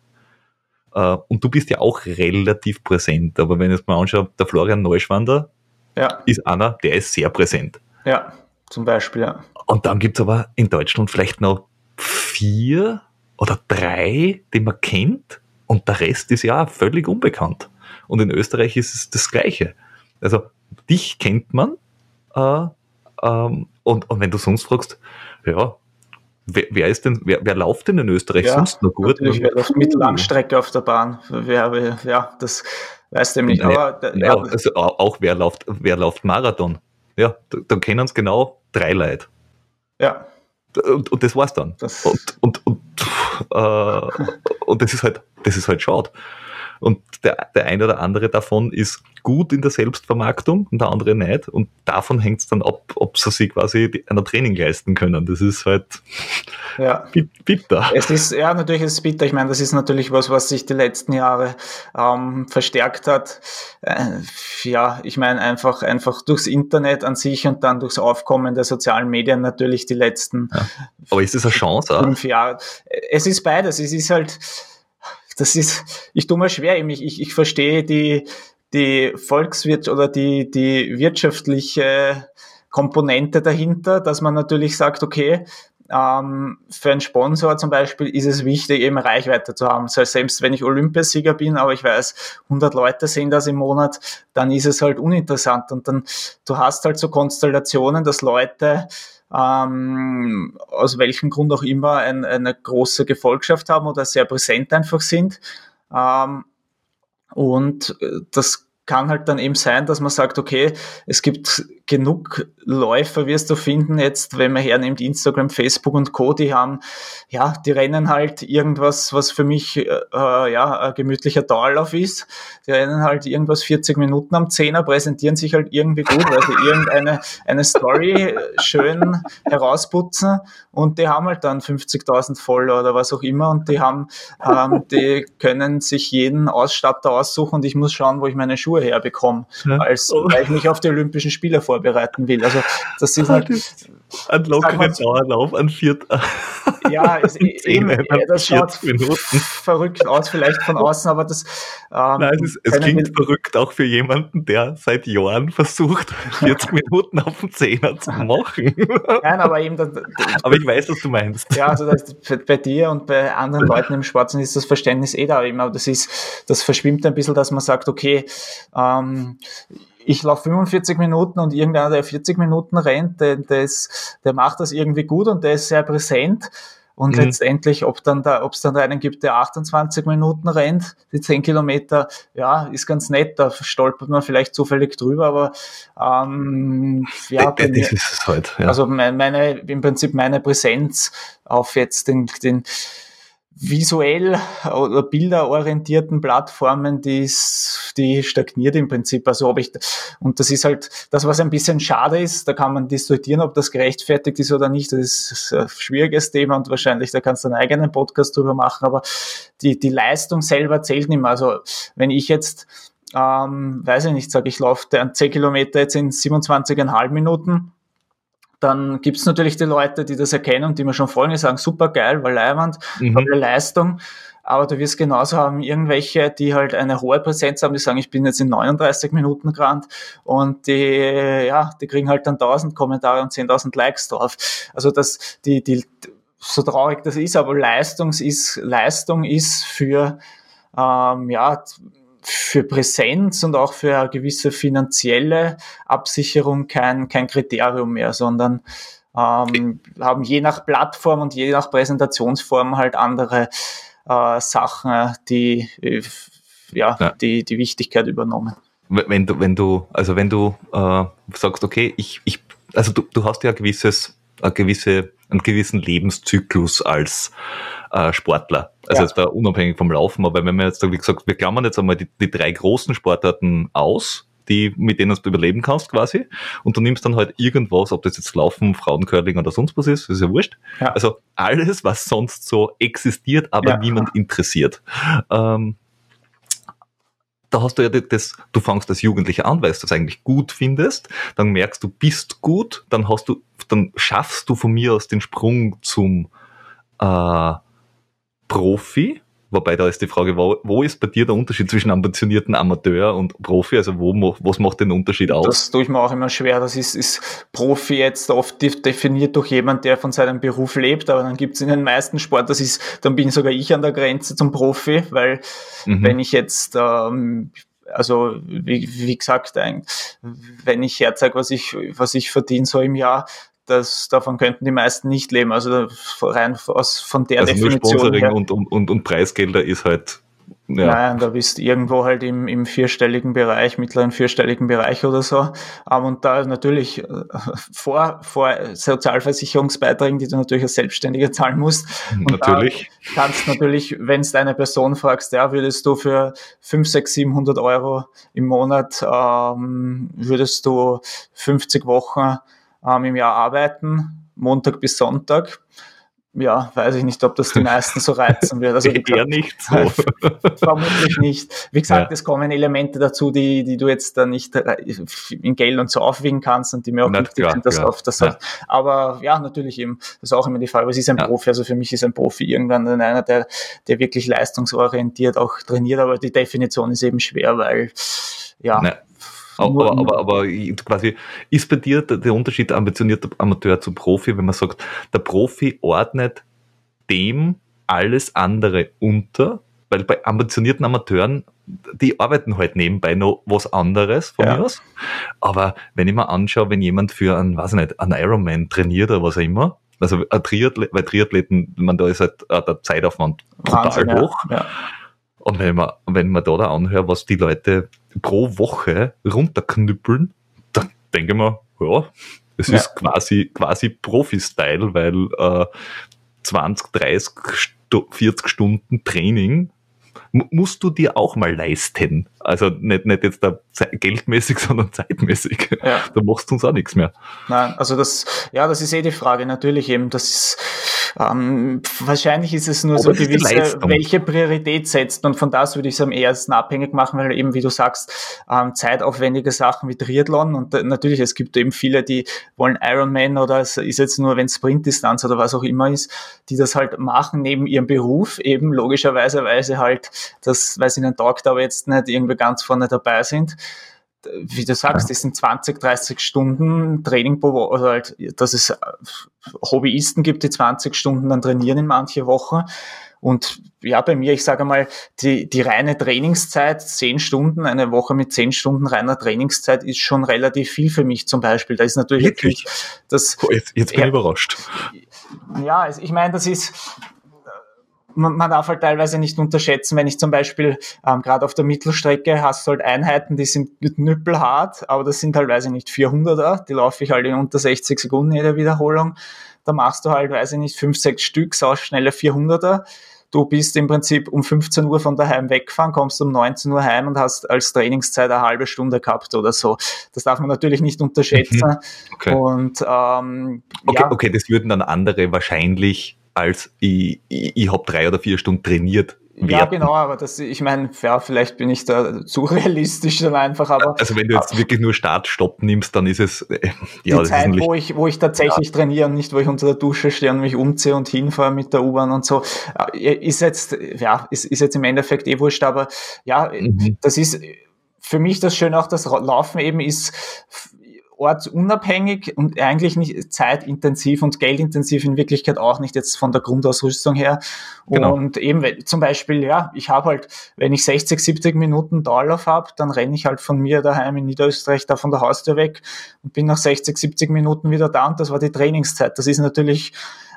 Speaker 1: Äh, und du bist ja auch relativ präsent, aber wenn ich es mal anschaue, der Florian Neuschwander, ja. ist einer, der ist sehr präsent.
Speaker 2: Ja, zum Beispiel, ja.
Speaker 1: Und dann gibt es aber in Deutschland vielleicht noch vier oder drei, die man kennt und der Rest ist ja völlig unbekannt. Und in Österreich ist es das Gleiche. Also dich kennt man äh, ähm, und, und wenn du sonst fragst, ja, wer, wer ist denn, wer, wer läuft denn in Österreich ja, sonst noch gut?
Speaker 2: Natürlich, wer läuft Mittellangstrecke auf der Bahn? Wer, wer, ja, das Weißt du nicht,
Speaker 1: aber. Nee, ja, also auch wer läuft, wer läuft Marathon. Ja, da, da kennen es genau drei Leute.
Speaker 2: Ja.
Speaker 1: Und, und das war's dann. Das und, und, und, äh, und das ist halt, das ist halt schade. Und der, der eine oder andere davon ist gut in der Selbstvermarktung und der andere nicht. Und davon hängt es dann ab, ob sie sich quasi einer Training leisten können. Das ist halt
Speaker 2: ja. bitter. Es ist, ja, natürlich ist es bitter. Ich meine, das ist natürlich was, was sich die letzten Jahre ähm, verstärkt hat. Äh, ja, ich meine, einfach, einfach durchs Internet an sich und dann durchs Aufkommen der sozialen Medien natürlich die letzten
Speaker 1: ja. Aber ist das eine Chance?
Speaker 2: Fünf Jahre. Es ist beides. Es ist halt, das ist, ich tue mir schwer, ich, ich, ich verstehe die, die Volkswirtschaft oder die, die wirtschaftliche Komponente dahinter, dass man natürlich sagt, okay, ähm, für einen Sponsor zum Beispiel ist es wichtig, eben Reichweite zu haben. Das selbst wenn ich Olympiasieger bin, aber ich weiß, 100 Leute sehen das im Monat, dann ist es halt uninteressant. Und dann, du hast halt so Konstellationen, dass Leute ähm, aus welchem Grund auch immer ein, eine große Gefolgschaft haben oder sehr präsent einfach sind. Ähm, und das kann halt dann eben sein, dass man sagt, okay, es gibt genug Läufer, wirst du finden, jetzt, wenn man hernimmt, Instagram, Facebook und Co., die haben, ja, die rennen halt irgendwas, was für mich, äh, ja, ein gemütlicher Dauerlauf ist. Die rennen halt irgendwas 40 Minuten am Zehner, präsentieren sich halt irgendwie gut, weil sie irgendeine eine Story schön herausputzen und die haben halt dann 50.000 Follower oder was auch immer und die haben, ähm, die können sich jeden Ausstatter aussuchen und ich muss schauen, wo ich meine Schuhe herbekomme, ja. als, oh. weil ich mich auf die Olympischen Spiele vorbereiten will. Also das ist halt,
Speaker 1: ein lockerer Dauerlauf an vier
Speaker 2: Ja, es, eben, das schaut Minuten. verrückt aus, vielleicht von außen, aber das.
Speaker 1: Ähm, Nein, es, ist, es klingt verrückt auch für jemanden, der seit Jahren versucht, 40 Minuten auf dem Zehner zu machen.
Speaker 2: Nein, aber eben. Das,
Speaker 1: aber ich weiß, was du meinst.
Speaker 2: Ja, also das, bei dir und bei anderen Leuten im Sports ist das Verständnis eh da, eben, aber das ist, das verschwimmt ein bisschen, dass man sagt, okay, ähm, ich laufe 45 Minuten und irgendeiner, der 40 Minuten rennt, der, der, ist, der macht das irgendwie gut und der ist sehr präsent. Und mhm. letztendlich, ob dann da, ob es dann da einen gibt, der 28 Minuten rennt, die 10 Kilometer, ja, ist ganz nett, da stolpert man vielleicht zufällig drüber, aber ähm, ja,
Speaker 1: das ist es halt,
Speaker 2: ja. also meine, im Prinzip meine Präsenz auf jetzt den, den visuell oder bilderorientierten Plattformen, die, die stagniert im Prinzip. Also ob ich, und das ist halt das, was ein bisschen schade ist, da kann man diskutieren, ob das gerechtfertigt ist oder nicht. Das ist ein schwieriges Thema und wahrscheinlich, da kannst du einen eigenen Podcast drüber machen, aber die, die Leistung selber zählt nicht mehr. Also wenn ich jetzt, ähm, weiß ich nicht, sage ich laufe 10 Kilometer jetzt in 27,5 Minuten, dann gibt es natürlich die Leute, die das erkennen und die mir schon folgen, die sagen, super geil, war leibend, mhm. tolle Leistung. Aber du wirst genauso haben irgendwelche, die halt eine hohe Präsenz haben, die sagen, ich bin jetzt in 39 Minuten gerannt und die, ja, die kriegen halt dann 1000 Kommentare und 10.000 Likes drauf. Also das, die, die, so traurig das ist, aber Leistung ist, Leistung ist für, ähm, ja, für Präsenz und auch für eine gewisse finanzielle Absicherung kein, kein Kriterium mehr, sondern ähm, haben je nach Plattform und je nach Präsentationsform halt andere äh, Sachen, die, äh, ja, ja, Die, die Wichtigkeit übernommen.
Speaker 1: Wenn du, wenn du, also wenn du äh, sagst, okay, ich, ich, also du, du hast ja ein gewisses, eine gewisse, einen gewissen Lebenszyklus als äh, Sportler. Also ja. jetzt da unabhängig vom Laufen, aber wenn wir jetzt, wie gesagt, wir klammern jetzt einmal die, die drei großen Sportarten aus, die, mit denen du überleben kannst quasi. Und du nimmst dann halt irgendwas, ob das jetzt Laufen, Frauencurling oder sonst was ist, ist ja wurscht. Ja. Also alles, was sonst so existiert, aber ja. niemand interessiert. Ähm, da hast du ja das, du fangst als Jugendlicher an, weil du das eigentlich gut findest, dann merkst du, bist gut, dann hast du, dann schaffst du von mir aus den Sprung zum äh, Profi, wobei da ist die Frage, wo, wo ist bei dir der Unterschied zwischen ambitionierten Amateur und Profi? Also wo, was macht den Unterschied aus?
Speaker 2: Das tue ich mir auch immer schwer. Das ist, ist Profi jetzt oft definiert durch jemand, der von seinem Beruf lebt, aber dann gibt es in den meisten Sport, das ist, dann bin sogar ich an der Grenze zum Profi, weil mhm. wenn ich jetzt ähm, also wie, wie gesagt, wenn ich herzeige, was ich, was ich verdiene so im Jahr, das, davon könnten die meisten nicht leben. Also rein aus, von der also Definition. Nur Sponsoring
Speaker 1: her, und, und, und Preisgelder ist halt.
Speaker 2: Ja. Nein, da bist du irgendwo halt im, im vierstelligen Bereich, mittleren vierstelligen Bereich oder so. Und da natürlich äh, vor, vor Sozialversicherungsbeiträgen, die du natürlich als Selbstständiger zahlen musst. Und
Speaker 1: natürlich.
Speaker 2: Kannst natürlich, wenn es eine Person fragst, ja, würdest du für 5, 6, 700 Euro im Monat, ähm, würdest du 50 Wochen ähm, im Jahr arbeiten, Montag bis Sonntag. Ja, weiß ich nicht, ob das die meisten so reizen wird.
Speaker 1: Also, Eher nicht so.
Speaker 2: Vermutlich nicht. Wie gesagt, ja. es kommen Elemente dazu, die, die du jetzt dann nicht äh, in Geld und so aufwiegen kannst und die mir auch nicht wichtig sind, das ja. auf das ja. Aber ja, natürlich eben, das ist auch immer die Frage, was ist ein ja. Profi? Also für mich ist ein Profi irgendwann einer, der, der wirklich leistungsorientiert auch trainiert, aber die Definition ist eben schwer, weil ja,
Speaker 1: aber, aber, aber quasi ist bei dir der, Unterschied ambitionierter Amateur zu Profi, wenn man sagt, der Profi ordnet dem alles andere unter, weil bei ambitionierten Amateuren, die arbeiten halt nebenbei noch was anderes von ja. mir aus. Aber wenn ich mir anschaue, wenn jemand für einen, weiß ich nicht, einen Ironman trainiert oder was auch immer, also Triathlet, weil Triathleten, man da ist halt der Zeitaufwand total Wahnsinn, hoch. Ja. Und wenn man, wenn man da, da anhört, was die Leute pro Woche runterknüppeln, dann denke ich mir, ja, es ja. ist quasi, quasi Profi-Style, weil äh, 20, 30, 40 Stunden Training musst du dir auch mal leisten. Also nicht, nicht jetzt da geldmäßig, sondern zeitmäßig. Ja. Da machst du uns auch nichts mehr.
Speaker 2: Nein, also das, ja, das ist eh die Frage. Natürlich eben, das ist, ähm, wahrscheinlich ist es nur Aber so gewisse, welche Priorität setzt. Und von das würde ich es am ehesten abhängig machen, weil eben, wie du sagst, ähm, zeitaufwendige Sachen wie Triathlon und äh, natürlich, es gibt eben viele, die wollen Ironman oder es ist jetzt nur, wenn Sprintdistanz oder was auch immer ist, die das halt machen neben ihrem Beruf, eben logischerweise, weil sie halt das, weil sie ihnen taugt, aber jetzt nicht irgendwie ganz vorne dabei sind wie du sagst, das sind 20, 30 Stunden Training pro Woche, also halt, dass es äh, Hobbyisten gibt, die 20 Stunden dann trainieren in manche Wochen. Und ja, bei mir, ich sage mal, die, die reine Trainingszeit, 10 Stunden, eine Woche mit 10 Stunden reiner Trainingszeit ist schon relativ viel für mich zum Beispiel. Da ist natürlich
Speaker 1: Wirklich? das. Oh, jetzt, jetzt bin ich überrascht.
Speaker 2: Ja, ich meine, das ist, man, darf halt teilweise nicht unterschätzen, wenn ich zum Beispiel ähm, gerade auf der Mittelstrecke hast halt Einheiten, die sind knüppelhart, aber das sind halt, weiß ich nicht, 400er, die laufe ich halt in unter 60 Sekunden jede Wiederholung. Da machst du halt, weiß ich nicht, 5, 6 Stück, sau schnelle 400er. Du bist im Prinzip um 15 Uhr von daheim weggefahren, kommst um 19 Uhr heim und hast als Trainingszeit eine halbe Stunde gehabt oder so. Das darf man natürlich nicht unterschätzen. Mhm.
Speaker 1: Okay. Und ähm, okay, ja. okay, das würden dann andere wahrscheinlich als ich, ich, ich habe drei oder vier Stunden trainiert.
Speaker 2: Werden. Ja, genau, aber das, ich meine, ja, vielleicht bin ich da zu realistisch dann einfach, aber.
Speaker 1: Also wenn du jetzt wirklich nur Start, Stopp nimmst, dann ist es,
Speaker 2: äh, ja, die Zeit, wo ich, wo ich tatsächlich ja. trainiere und nicht, wo ich unter der Dusche stehe und mich umziehe und hinfahre mit der U-Bahn und so, äh, ist jetzt, ja, ist, ist jetzt im Endeffekt eh wurscht, aber ja, mhm. das ist, für mich das Schöne auch, das Laufen eben ist, ortsunabhängig und eigentlich nicht zeitintensiv und geldintensiv in Wirklichkeit auch nicht jetzt von der Grundausrüstung her. Genau. Und eben zum Beispiel, ja, ich habe halt, wenn ich 60, 70 Minuten Dauerlauf habe, dann renne ich halt von mir daheim in Niederösterreich da von der Haustür weg und bin nach 60, 70 Minuten wieder da und das war die Trainingszeit. Das ist natürlich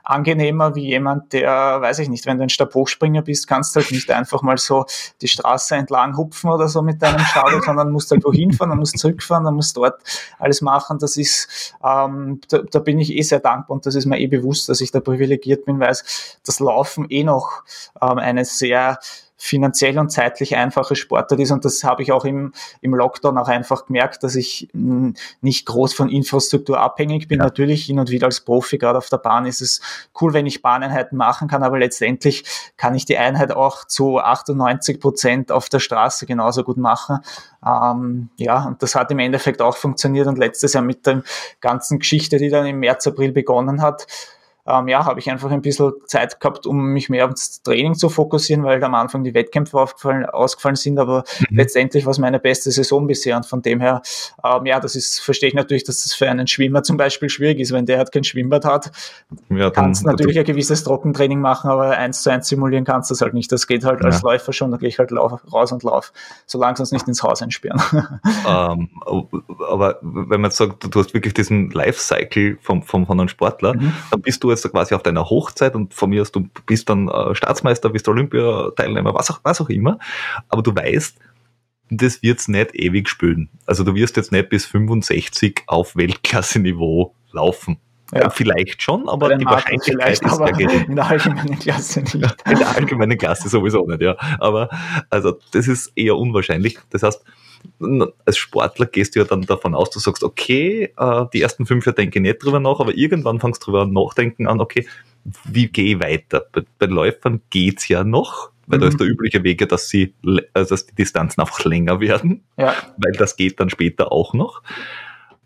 Speaker 2: angenehmer wie jemand, der, weiß ich nicht, wenn du ein Stabhochspringer bist, kannst du halt nicht einfach mal so die Straße entlang hupfen oder so mit deinem Schauder, sondern musst halt wohin fahren, dann musst zurückfahren, dann musst dort alles machen. Das ist, ähm, da, da bin ich eh sehr dankbar und das ist mir eh bewusst, dass ich da privilegiert bin, weil das Laufen eh noch ähm, eine sehr finanziell und zeitlich einfache Sportart ist. Und das habe ich auch im, im Lockdown auch einfach gemerkt, dass ich nicht groß von Infrastruktur abhängig bin. Ja. Natürlich hin und wieder als Profi, gerade auf der Bahn ist es cool, wenn ich Bahneinheiten machen kann, aber letztendlich kann ich die Einheit auch zu 98 Prozent auf der Straße genauso gut machen. Ähm, ja, und das hat im Endeffekt auch funktioniert. Und letztes Jahr mit der ganzen Geschichte, die dann im März, April begonnen hat, ähm, ja, habe ich einfach ein bisschen Zeit gehabt, um mich mehr aufs Training zu fokussieren, weil am Anfang die Wettkämpfe ausgefallen sind, aber mhm. letztendlich war es meine beste Saison bisher und von dem her, ähm, ja, das ist, verstehe ich natürlich, dass das für einen Schwimmer zum Beispiel schwierig ist, wenn der halt kein Schwimmbad hat, ja, kannst natürlich ein gewisses Trockentraining machen, aber eins zu eins simulieren kannst du das halt nicht. Das geht halt ja. als Läufer schon, da gehe ich halt lauf, raus und lauf, solange sie uns nicht ins Haus einsperren.
Speaker 1: Ähm, aber wenn man sagt, du hast wirklich diesen Lifecycle vom, vom, von einem Sportler, mhm. dann bist du jetzt quasi auf deiner Hochzeit und von mir aus, du bist dann äh, Staatsmeister, bist Olympiateilnehmer, was auch, was auch immer, aber du weißt, das wird's nicht ewig spülen. Also du wirst jetzt nicht bis 65 auf Weltklasse-Niveau laufen. Ja. Vielleicht schon, aber die Wahrscheinlichkeit ist ja gering.
Speaker 2: In der allgemeinen Klasse nicht.
Speaker 1: In der allgemeinen Klasse sowieso nicht, ja. Aber also das ist eher unwahrscheinlich. Das heißt, als Sportler gehst du ja dann davon aus, du sagst, okay, äh, die ersten fünf Jahre denke ich nicht drüber nach, aber irgendwann fangst du drüber nachdenken an, okay, wie gehe ich weiter? Bei, bei Läufern geht's ja noch, weil mhm. da ist der übliche Weg, dass sie, also dass die Distanzen einfach länger werden, ja. weil das geht dann später auch noch.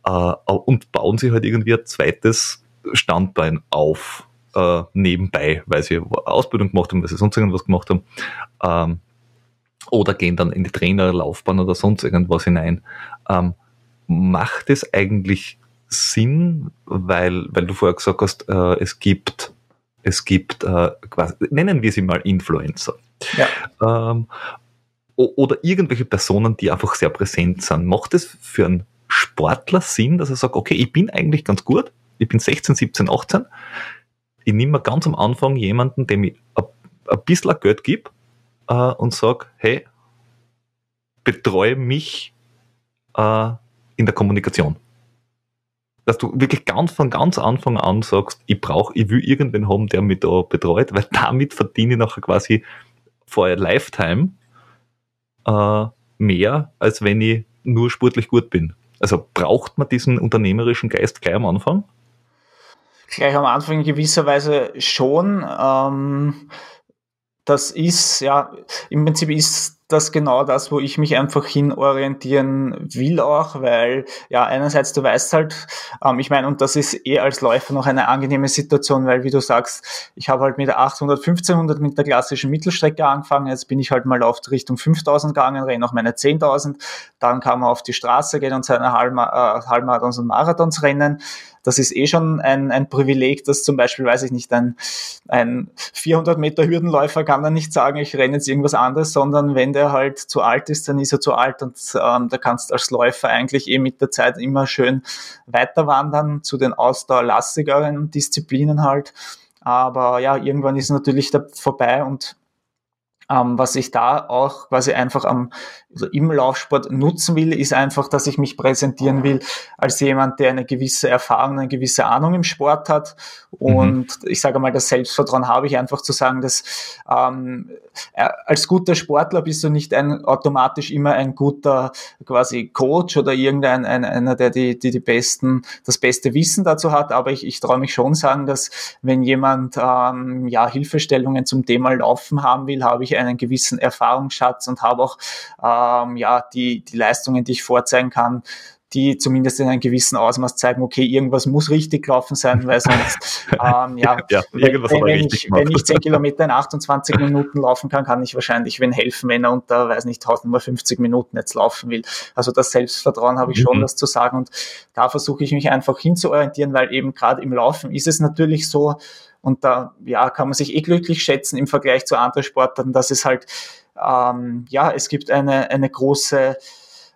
Speaker 1: Äh, und bauen sie halt irgendwie ein zweites Standbein auf, äh, nebenbei, weil sie Ausbildung gemacht haben, weil sie sonst irgendwas gemacht haben. Oder gehen dann in die Trainerlaufbahn oder sonst irgendwas hinein. Ähm, macht es eigentlich Sinn, weil, weil du vorher gesagt hast, äh, es gibt, es gibt äh, quasi, nennen wir sie mal Influencer. Ja. Ähm, oder irgendwelche Personen, die einfach sehr präsent sind. Macht es für einen Sportler Sinn, dass er sagt, okay, ich bin eigentlich ganz gut, ich bin 16, 17, 18, ich nehme mir ganz am Anfang jemanden, dem ich ein, ein bisschen Geld gebe äh, und sage, hey, betreue mich äh, in der Kommunikation. Dass du wirklich ganz von ganz Anfang an sagst, ich brauche, ich will irgendwen haben, der mich da betreut, weil damit verdiene ich nachher quasi for a lifetime äh, mehr, als wenn ich nur sportlich gut bin. Also braucht man diesen unternehmerischen Geist gleich am Anfang?
Speaker 2: Gleich am Anfang in gewisser Weise schon. Ähm, das ist, ja, im Prinzip ist das genau das, wo ich mich einfach hin orientieren will auch, weil ja einerseits du weißt halt, ähm, ich meine, und das ist eh als Läufer noch eine angenehme Situation, weil wie du sagst, ich habe halt mit der 800, 1500 mit der klassischen Mittelstrecke angefangen, jetzt bin ich halt mal auf die Richtung 5000 gegangen, renne noch meine 10.000, dann kann man auf die Straße gehen und seine Halbma äh, Halbmarathons und Marathons rennen das ist eh schon ein, ein Privileg, dass zum Beispiel, weiß ich nicht, ein, ein 400 Meter Hürdenläufer kann dann nicht sagen, ich renne jetzt irgendwas anderes, sondern wenn der halt zu alt ist, dann ist er zu alt und ähm, da kannst als Läufer eigentlich eh mit der Zeit immer schön weiter wandern zu den ausdauerlastigeren Disziplinen halt. Aber ja, irgendwann ist natürlich da vorbei und ähm, was ich da auch quasi einfach am, also im Laufsport nutzen will, ist einfach, dass ich mich präsentieren will als jemand, der eine gewisse Erfahrung, eine gewisse Ahnung im Sport hat. Und mhm. ich sage mal, das Selbstvertrauen habe ich einfach zu sagen, dass ähm, äh, als guter Sportler bist du nicht ein, automatisch immer ein guter quasi Coach oder irgendein ein, einer, der die, die, die besten, das beste Wissen dazu hat. Aber ich, ich traue mich schon sagen, dass wenn jemand ähm, ja Hilfestellungen zum Thema Laufen haben will, habe ich einen gewissen Erfahrungsschatz und habe auch ähm, ja die, die Leistungen, die ich vorzeigen kann, die zumindest in einem gewissen Ausmaß zeigen, okay, irgendwas muss richtig gelaufen sein, weil sonst, ähm, ja, ja irgendwas wenn, wenn, ich, wenn ich 10 Kilometer in 28 Minuten laufen kann, kann ich wahrscheinlich wen helfen, wenn er unter, weiß nicht, 1050 Minuten jetzt laufen will. Also das Selbstvertrauen habe ich mhm. schon, das zu sagen und da versuche ich mich einfach hinzuorientieren, weil eben gerade im Laufen ist es natürlich so, und da ja, kann man sich eh glücklich schätzen im Vergleich zu anderen Sportarten, dass es halt, ähm, ja, es gibt eine, eine große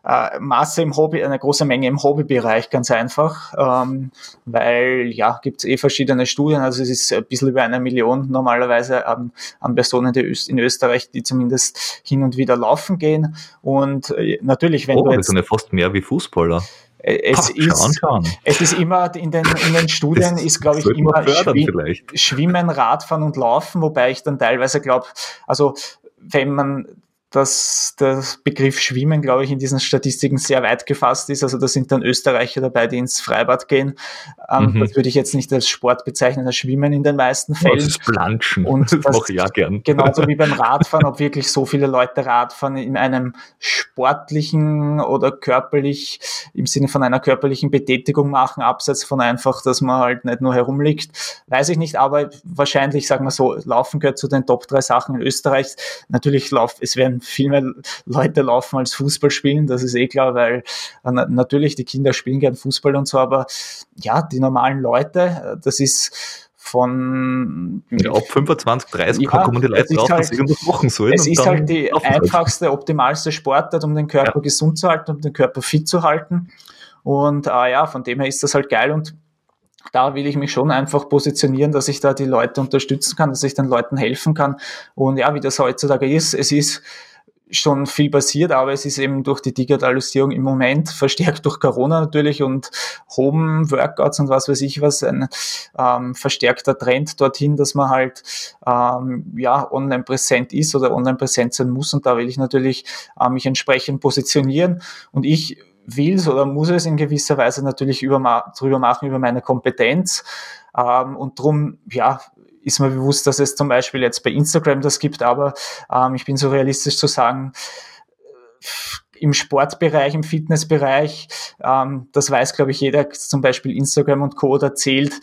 Speaker 2: äh, Masse im Hobby, eine große Menge im Hobbybereich, ganz einfach, ähm, weil ja, gibt es eh verschiedene Studien, also es ist ein bisschen über eine Million normalerweise an, an Personen die in Österreich, die zumindest hin und wieder laufen gehen. Und äh, natürlich, wenn
Speaker 1: oh,
Speaker 2: du
Speaker 1: jetzt... Das sind ja fast mehr wie Fußballer.
Speaker 2: Äh, es, Ach, ist, schauen, es ist immer, in den, in den Studien ist, glaube ich, immer Schwim Schwimmen, Radfahren und Laufen, wobei ich dann teilweise glaube, also wenn man dass der Begriff Schwimmen, glaube ich, in diesen Statistiken sehr weit gefasst ist. Also da sind dann Österreicher dabei, die ins Freibad gehen. Ähm, mhm. Das würde ich jetzt nicht als Sport bezeichnen, als Schwimmen in den meisten Fällen. Das
Speaker 1: ist Planschen.
Speaker 2: Und das,
Speaker 1: mache ich ja gern.
Speaker 2: Genauso wie beim Radfahren, ob wirklich so viele Leute Radfahren in einem sportlichen oder körperlich, im Sinne von einer körperlichen Betätigung machen, abseits von einfach, dass man halt nicht nur herumliegt, weiß ich nicht, aber wahrscheinlich, sagen wir so, Laufen gehört zu den Top drei Sachen in Österreich. Natürlich läuft, es werden viel mehr Leute laufen als Fußball spielen, das ist eh klar, weil äh, natürlich die Kinder spielen gern Fußball und so, aber ja, die normalen Leute, äh, das ist von
Speaker 1: ja, ab 25, 30 ja, kommen die Leute drauf,
Speaker 2: halt, dass sie irgendwas machen sollen. Es ist halt die einfachste, optimalste Sportart, um den Körper ja. gesund zu halten, um den Körper fit zu halten. Und äh, ja, von dem her ist das halt geil und da will ich mich schon einfach positionieren, dass ich da die Leute unterstützen kann, dass ich den Leuten helfen kann. Und ja, wie das heutzutage ist, es ist schon viel passiert, aber es ist eben durch die Digitalisierung im Moment verstärkt durch Corona natürlich und Home-Workouts und was weiß ich was, ein ähm, verstärkter Trend dorthin, dass man halt ähm, ja online präsent ist oder online präsent sein muss und da will ich natürlich äh, mich entsprechend positionieren und ich will es oder muss es in gewisser Weise natürlich über, drüber machen über meine Kompetenz ähm, und drum ja ist mir bewusst, dass es zum Beispiel jetzt bei Instagram das gibt, aber ähm, ich bin so realistisch zu sagen, im Sportbereich, im Fitnessbereich, ähm, das weiß, glaube ich, jeder, zum Beispiel Instagram und Co. erzählt,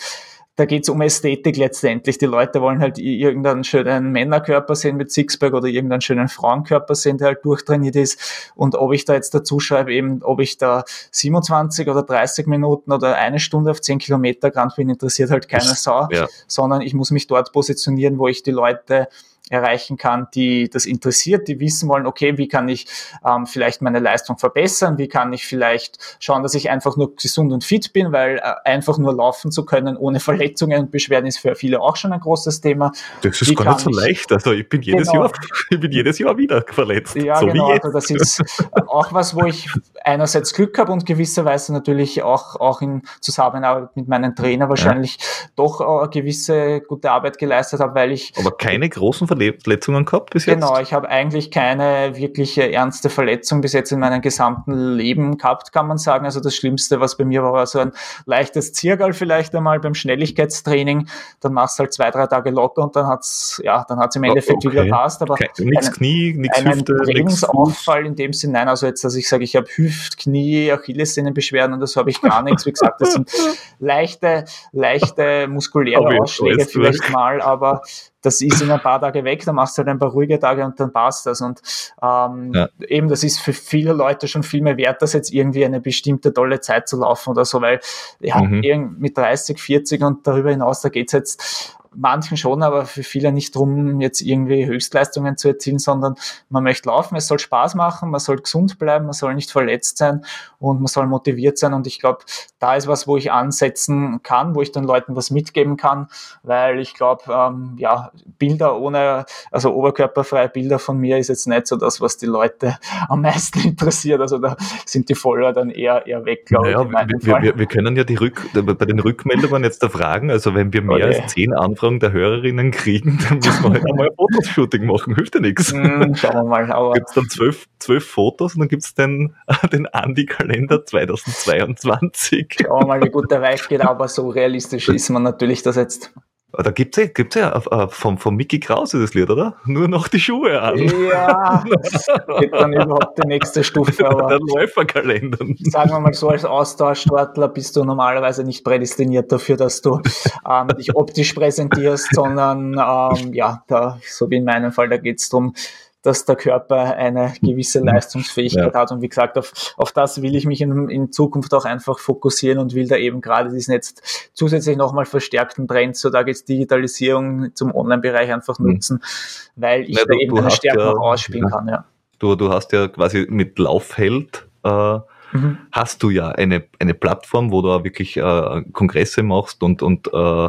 Speaker 2: da geht es um Ästhetik letztendlich. Die Leute wollen halt irgendeinen schönen Männerkörper sehen mit Sixpack oder irgendeinen schönen Frauenkörper sehen, der halt durchtrainiert ist. Und ob ich da jetzt dazu schreibe, eben, ob ich da 27 oder 30 Minuten oder eine Stunde auf 10 Kilometer gerannt bin, interessiert halt keine Sau, ja. sondern ich muss mich dort positionieren, wo ich die Leute erreichen kann, die das interessiert, die wissen wollen, okay, wie kann ich ähm, vielleicht meine Leistung verbessern, wie kann ich vielleicht schauen, dass ich einfach nur gesund und fit bin, weil äh, einfach nur laufen zu können ohne Verletzungen und Beschwerden ist für viele auch schon ein großes Thema.
Speaker 1: Das ist wie gar nicht so leicht. Also ich bin jedes genau. Jahr, ich bin jedes Jahr wieder verletzt.
Speaker 2: Ja, so genau. Also das ist auch was, wo ich einerseits Glück habe und gewisserweise natürlich auch, auch in Zusammenarbeit mit meinen Trainer wahrscheinlich ja. doch eine gewisse gute Arbeit geleistet habe, weil ich.
Speaker 1: Aber keine großen Verletzungen gehabt bis
Speaker 2: jetzt? Genau, ich habe eigentlich keine wirkliche ernste Verletzung bis jetzt in meinem gesamten Leben gehabt, kann man sagen. Also das Schlimmste, was bei mir war, war so ein leichtes Ziergal vielleicht einmal beim Schnelligkeitstraining. Dann machst du halt zwei, drei Tage locker und dann hat's, ja, dann hat's im Endeffekt okay. wieder passt. Aber
Speaker 1: nichts Knie, nichts Hüfte,
Speaker 2: Trainingsausfall in dem Sinne, nein, also jetzt, dass ich sage, ich habe Hüft, Knie, Achillessehnenbeschwerden und das habe ich gar nichts. Wie gesagt, das sind leichte, leichte muskuläre Ausschläge vielleicht mal, aber das ist in ein paar Tage weg, dann machst du halt ein paar ruhige Tage und dann passt das. Und ähm, ja. eben, das ist für viele Leute schon viel mehr wert, das jetzt irgendwie eine bestimmte tolle Zeit zu laufen oder so, weil ja, mhm. mit 30, 40 und darüber hinaus, da geht's jetzt manchen schon, aber für viele nicht drum, jetzt irgendwie Höchstleistungen zu erzielen, sondern man möchte laufen, es soll Spaß machen, man soll gesund bleiben, man soll nicht verletzt sein und man soll motiviert sein. Und ich glaube, da ist was, wo ich ansetzen kann, wo ich den Leuten was mitgeben kann, weil ich glaube, ähm, ja, Bilder ohne, also oberkörperfreie Bilder von mir ist jetzt nicht so das, was die Leute am meisten interessiert. Also da sind die Follower dann eher, eher weg,
Speaker 1: glaube naja, ich. Wir, wir, wir, können ja die Rück, bei den Rückmeldungen jetzt da fragen, also wenn wir mehr okay. als zehn Anfragen Anfragen der Hörerinnen kriegen, dann müssen wir halt einmal ein Fotoshooting machen. Hilft ja nichts. Mm, schauen wir mal. Aber gibt es dann zwölf, zwölf Fotos und dann gibt es den, den Andi-Kalender 2022.
Speaker 2: Schauen wir mal, wie gut der Reif geht, aber so realistisch ist man natürlich das jetzt.
Speaker 1: Da gibt es ja, gibt's ja äh, vom, vom Mickey Krause das Lied, oder? Nur noch die Schuhe an.
Speaker 2: Ja, geht dann überhaupt die nächste Stufe.
Speaker 1: Aber der Läuferkalender.
Speaker 2: Sagen wir mal so, als Austauschsportler bist du normalerweise nicht prädestiniert dafür, dass du ähm, dich optisch präsentierst, sondern ähm, ja, da, so wie in meinem Fall, da geht es darum, dass der Körper eine gewisse Leistungsfähigkeit ja. hat. Und wie gesagt, auf, auf das will ich mich in, in Zukunft auch einfach fokussieren und will da eben gerade diesen jetzt zusätzlich nochmal verstärkten Trend, so da geht's Digitalisierung zum Online-Bereich einfach mhm. nutzen, mhm. weil ich ja, da eben eine Stärke ja, ausspielen kann. Ja.
Speaker 1: Du, du hast ja quasi mit Laufheld äh, mhm. hast du ja eine, eine Plattform, wo du wirklich äh, Kongresse machst und, und äh,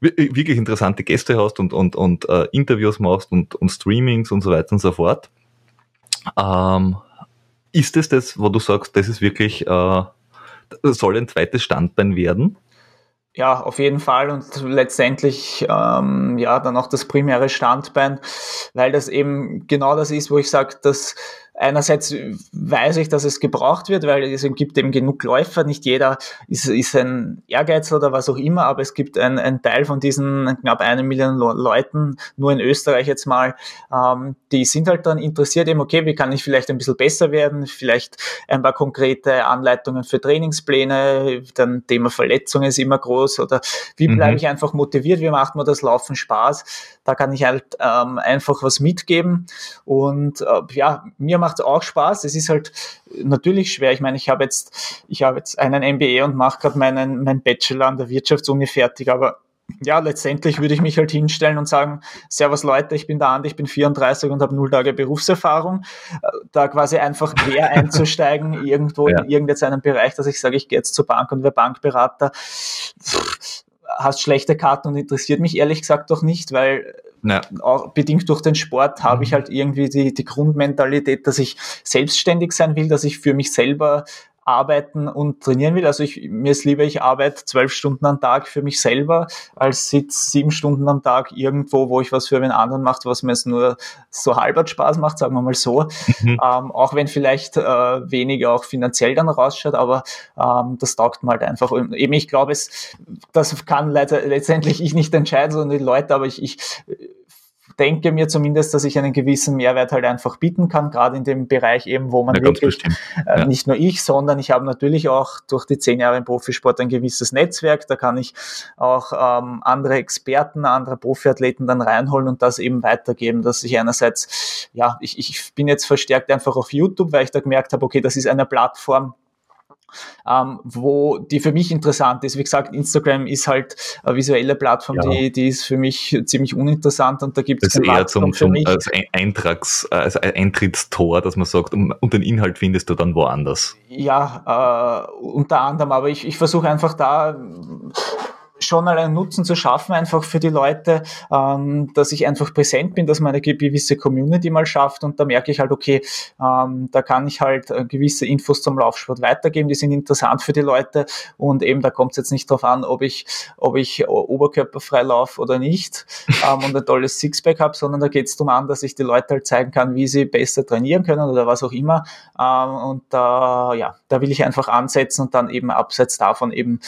Speaker 1: wirklich interessante Gäste hast und, und, und äh, Interviews machst und, und Streamings und so weiter und so fort. Ähm, ist es das, wo du sagst, das ist wirklich, äh, soll ein zweites Standbein werden?
Speaker 2: Ja, auf jeden Fall und letztendlich ähm, ja dann auch das primäre Standbein, weil das eben genau das ist, wo ich sage, dass einerseits weiß ich, dass es gebraucht wird, weil es gibt eben genug Läufer. Nicht jeder ist, ist ein Ehrgeiz oder was auch immer, aber es gibt ein, ein Teil von diesen knapp eine Million Leuten, nur in Österreich jetzt mal, ähm, die sind halt dann interessiert eben, okay, wie kann ich vielleicht ein bisschen besser werden, vielleicht ein paar konkrete Anleitungen für Trainingspläne, dann Thema Verletzung ist immer groß oder wie bleibe mhm. ich einfach motiviert, wie macht mir das Laufen Spaß? Da kann ich halt ähm, einfach was mitgeben und äh, ja, mir macht macht es auch Spaß. Es ist halt natürlich schwer. Ich meine, ich habe jetzt, ich habe jetzt einen MBA und mache gerade meinen, meinen Bachelor an der Wirtschaftsuni fertig, aber ja, letztendlich würde ich mich halt hinstellen und sagen, Servus Leute, ich bin der Andi, ich bin 34 und habe null Tage Berufserfahrung. Da quasi einfach quer einzusteigen, irgendwo ja. in irgendeinem Bereich, dass ich sage, ich gehe jetzt zur Bank und wäre Bankberater, hast schlechte Karten und interessiert mich ehrlich gesagt doch nicht, weil ja. Auch bedingt durch den Sport habe ich mhm. halt irgendwie die, die Grundmentalität, dass ich selbstständig sein will, dass ich für mich selber arbeiten und trainieren will. Also ich, mir ist lieber, ich arbeite zwölf Stunden am Tag für mich selber, als sitze sieben Stunden am Tag irgendwo, wo ich was für einen anderen mache, was mir jetzt nur so halbert Spaß macht, sagen wir mal so. Mhm. Ähm, auch wenn vielleicht äh, weniger auch finanziell dann rausschaut, aber ähm, das taugt mir halt einfach. Und eben, ich glaube, es, das kann leider letztendlich ich nicht entscheiden, sondern die Leute, aber ich, ich denke mir zumindest, dass ich einen gewissen Mehrwert halt einfach bieten kann, gerade in dem Bereich eben, wo man ja, wirklich, äh, ja. nicht nur ich, sondern ich habe natürlich auch durch die zehn Jahre im Profisport ein gewisses Netzwerk, da kann ich auch ähm, andere Experten, andere Profiathleten dann reinholen und das eben weitergeben, dass ich einerseits, ja, ich, ich bin jetzt verstärkt einfach auf YouTube, weil ich da gemerkt habe, okay, das ist eine Plattform, ähm, wo die für mich interessant ist. Wie gesagt, Instagram ist halt eine visuelle Plattform, ja. die, die ist für mich ziemlich uninteressant und da gibt es
Speaker 1: eher zum, zum als Eintrags, als Eintrittstor, dass man sagt, und den Inhalt findest du dann woanders.
Speaker 2: Ja, äh, unter anderem, aber ich, ich versuche einfach da schon mal einen Nutzen zu schaffen, einfach für die Leute, ähm, dass ich einfach präsent bin, dass man eine gewisse Community mal schafft. Und da merke ich halt, okay, ähm, da kann ich halt äh, gewisse Infos zum Laufsport weitergeben, die sind interessant für die Leute. Und eben da kommt es jetzt nicht darauf an, ob ich, ob ich oberkörperfrei laufe oder nicht ähm, und ein tolles Sixpack habe, sondern da geht es darum an, dass ich die Leute halt zeigen kann, wie sie besser trainieren können oder was auch immer. Ähm, und da, ja, da will ich einfach ansetzen und dann eben abseits davon eben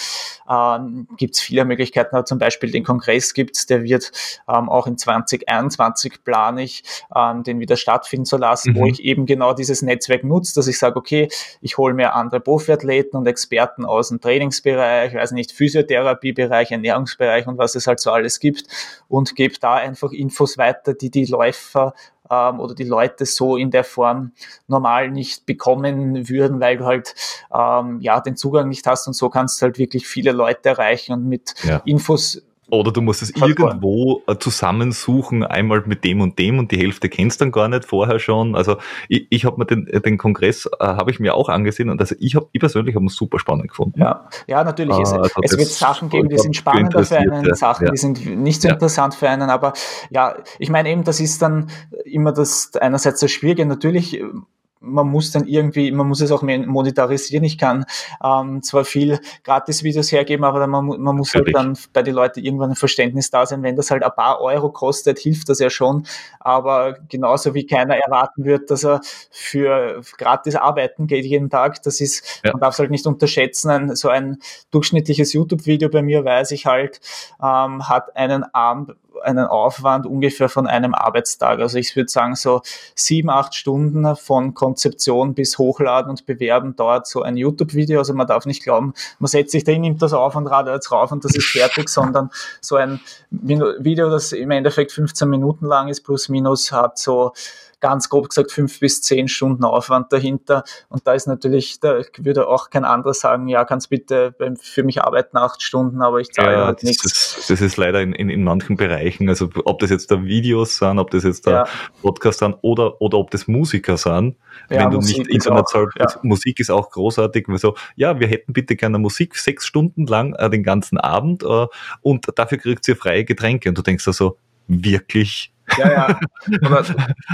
Speaker 2: ähm, gibt es viele viele Möglichkeiten Zum Beispiel den Kongress gibt es, der wird ähm, auch in 2021 plane ich, ähm, den wieder stattfinden zu lassen, mhm. wo ich eben genau dieses Netzwerk nutze, dass ich sage, okay, ich hole mir andere Profiathleten und Experten aus dem Trainingsbereich, weiß nicht, Physiotherapiebereich, Ernährungsbereich und was es halt so alles gibt und gebe da einfach Infos weiter, die die Läufer ähm, oder die Leute so in der Form normal nicht bekommen würden, weil du halt ähm, ja den Zugang nicht hast und so kannst du halt wirklich viele Leute erreichen und mit ja. Infos
Speaker 1: oder du musst es irgendwo äh, zusammensuchen, einmal mit dem und dem und die Hälfte kennst dann gar nicht vorher schon. Also ich, ich habe mir den, den Kongress, äh, habe ich mir auch angesehen und also ich, hab, ich persönlich habe es super spannend gefunden.
Speaker 2: Ja, ja natürlich. Äh, also es, wird Sachen geben, die sind spannender für einen, Sachen, ja. die sind nicht so ja. interessant für einen. Aber ja, ich meine eben, das ist dann immer das einerseits das Schwierige. Natürlich man muss dann irgendwie, man muss es auch monetarisieren. Ich kann ähm, zwar viel Gratis-Videos hergeben, aber man, man muss halt dann bei den Leuten irgendwann ein Verständnis da sein. Wenn das halt ein paar Euro kostet, hilft das ja schon. Aber genauso wie keiner erwarten wird, dass er für gratis arbeiten geht jeden Tag, das ist, ja. man darf es halt nicht unterschätzen. Ein, so ein durchschnittliches YouTube-Video bei mir, weiß ich halt, ähm, hat einen Abend einen Aufwand ungefähr von einem Arbeitstag. Also ich würde sagen, so sieben, acht Stunden von Konzeption bis Hochladen und Bewerben dauert so ein YouTube-Video. Also man darf nicht glauben, man setzt sich dahin, nimmt das auf und radert jetzt rauf und das ist fertig, sondern so ein Video, das im Endeffekt 15 Minuten lang ist, plus minus, hat so ganz grob gesagt fünf bis zehn Stunden Aufwand dahinter. Und da ist natürlich, da würde auch kein anderer sagen, ja, kannst bitte für mich arbeiten acht Stunden, aber ich zahle ja, halt nichts.
Speaker 1: Das ist leider in, in, in manchen Bereichen, also ob das jetzt da Videos sind, ob das jetzt da ja. Podcasts sind oder, oder ob das Musiker sind, ja, wenn du Musik nicht Internet zahlst, ja. Musik ist auch großartig. So, ja, wir hätten bitte gerne Musik sechs Stunden lang äh, den ganzen Abend äh, und dafür kriegt ihr freie Getränke. Und du denkst da so, wirklich
Speaker 2: ja, ja. Oder,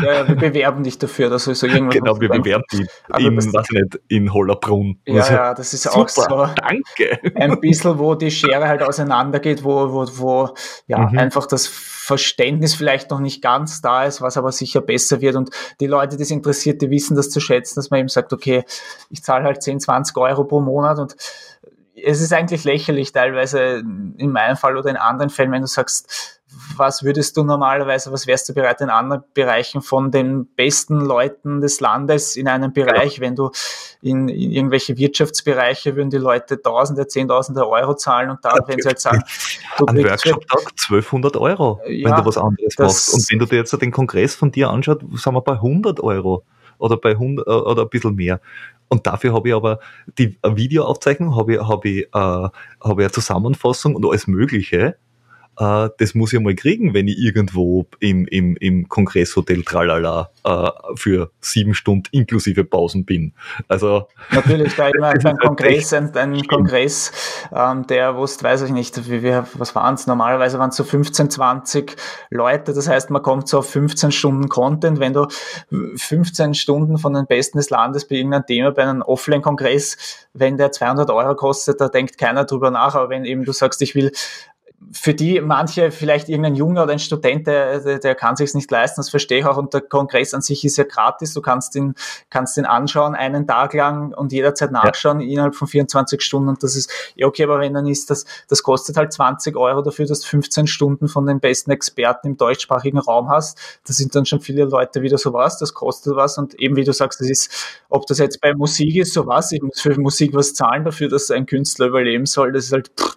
Speaker 2: ja, ja, wir bewerben dich dafür, dass wir so irgendwas
Speaker 1: Genau, wir bewerben dich in, was nicht, in Hollerbrunn.
Speaker 2: Ja, also, ja, das ist super, auch so. Danke. Ein bisschen, wo die Schere halt auseinandergeht, wo, wo, wo ja, mhm. einfach das Verständnis vielleicht noch nicht ganz da ist, was aber sicher besser wird. Und die Leute, die es interessiert, die wissen das zu schätzen, dass man eben sagt, okay, ich zahle halt 10, 20 Euro pro Monat und es ist eigentlich lächerlich teilweise in meinem Fall oder in anderen Fällen, wenn du sagst, was würdest du normalerweise, was wärst du bereit in anderen Bereichen von den besten Leuten des Landes in einem Bereich, ja. wenn du in, in, irgendwelche Wirtschaftsbereiche würden die Leute Tausende, Zehntausende Euro zahlen und da, ja, wenn sie halt sagen,
Speaker 1: du Ein Workshop-Tag 1200 Euro, ja, wenn du was anderes machst. Und wenn du dir jetzt den Kongress von dir anschaust, sind wir bei 100 Euro oder bei 100 oder ein bisschen mehr. Und dafür habe ich aber die Videoaufzeichnung, habe ich, habe ich, äh, habe ich eine Zusammenfassung und alles Mögliche äh, das muss ich mal kriegen, wenn ich irgendwo im, im, im Kongresshotel Tralala äh, für sieben Stunden inklusive Pausen bin. Also
Speaker 2: natürlich, da immer ein halt Kongress, ein, ein Kongress, ähm, der wusste, weiß ich nicht, wie wir, was waren es? Normalerweise waren es so 15, 20 Leute. Das heißt, man kommt so auf 15 Stunden Content. Wenn du 15 Stunden von den Besten des Landes bei irgendeinem Thema bei einem Offline-Kongress, wenn der 200 Euro kostet, da denkt keiner drüber nach. Aber wenn eben du sagst, ich will für die manche vielleicht irgendein Junge oder ein Student, der, der, der kann sich nicht leisten, das verstehe ich auch. Und der Kongress an sich ist ja gratis. Du kannst ihn, kannst ihn anschauen, einen Tag lang und jederzeit nachschauen ja. innerhalb von 24 Stunden. Und das ist ja okay, aber wenn dann ist das, das kostet halt 20 Euro dafür, dass du 15 Stunden von den besten Experten im deutschsprachigen Raum hast. Da sind dann schon viele Leute wieder so was, das kostet was. Und eben wie du sagst, das ist, ob das jetzt bei Musik ist, so was, ich muss für Musik was zahlen dafür, dass ein Künstler überleben soll, das ist halt, pff,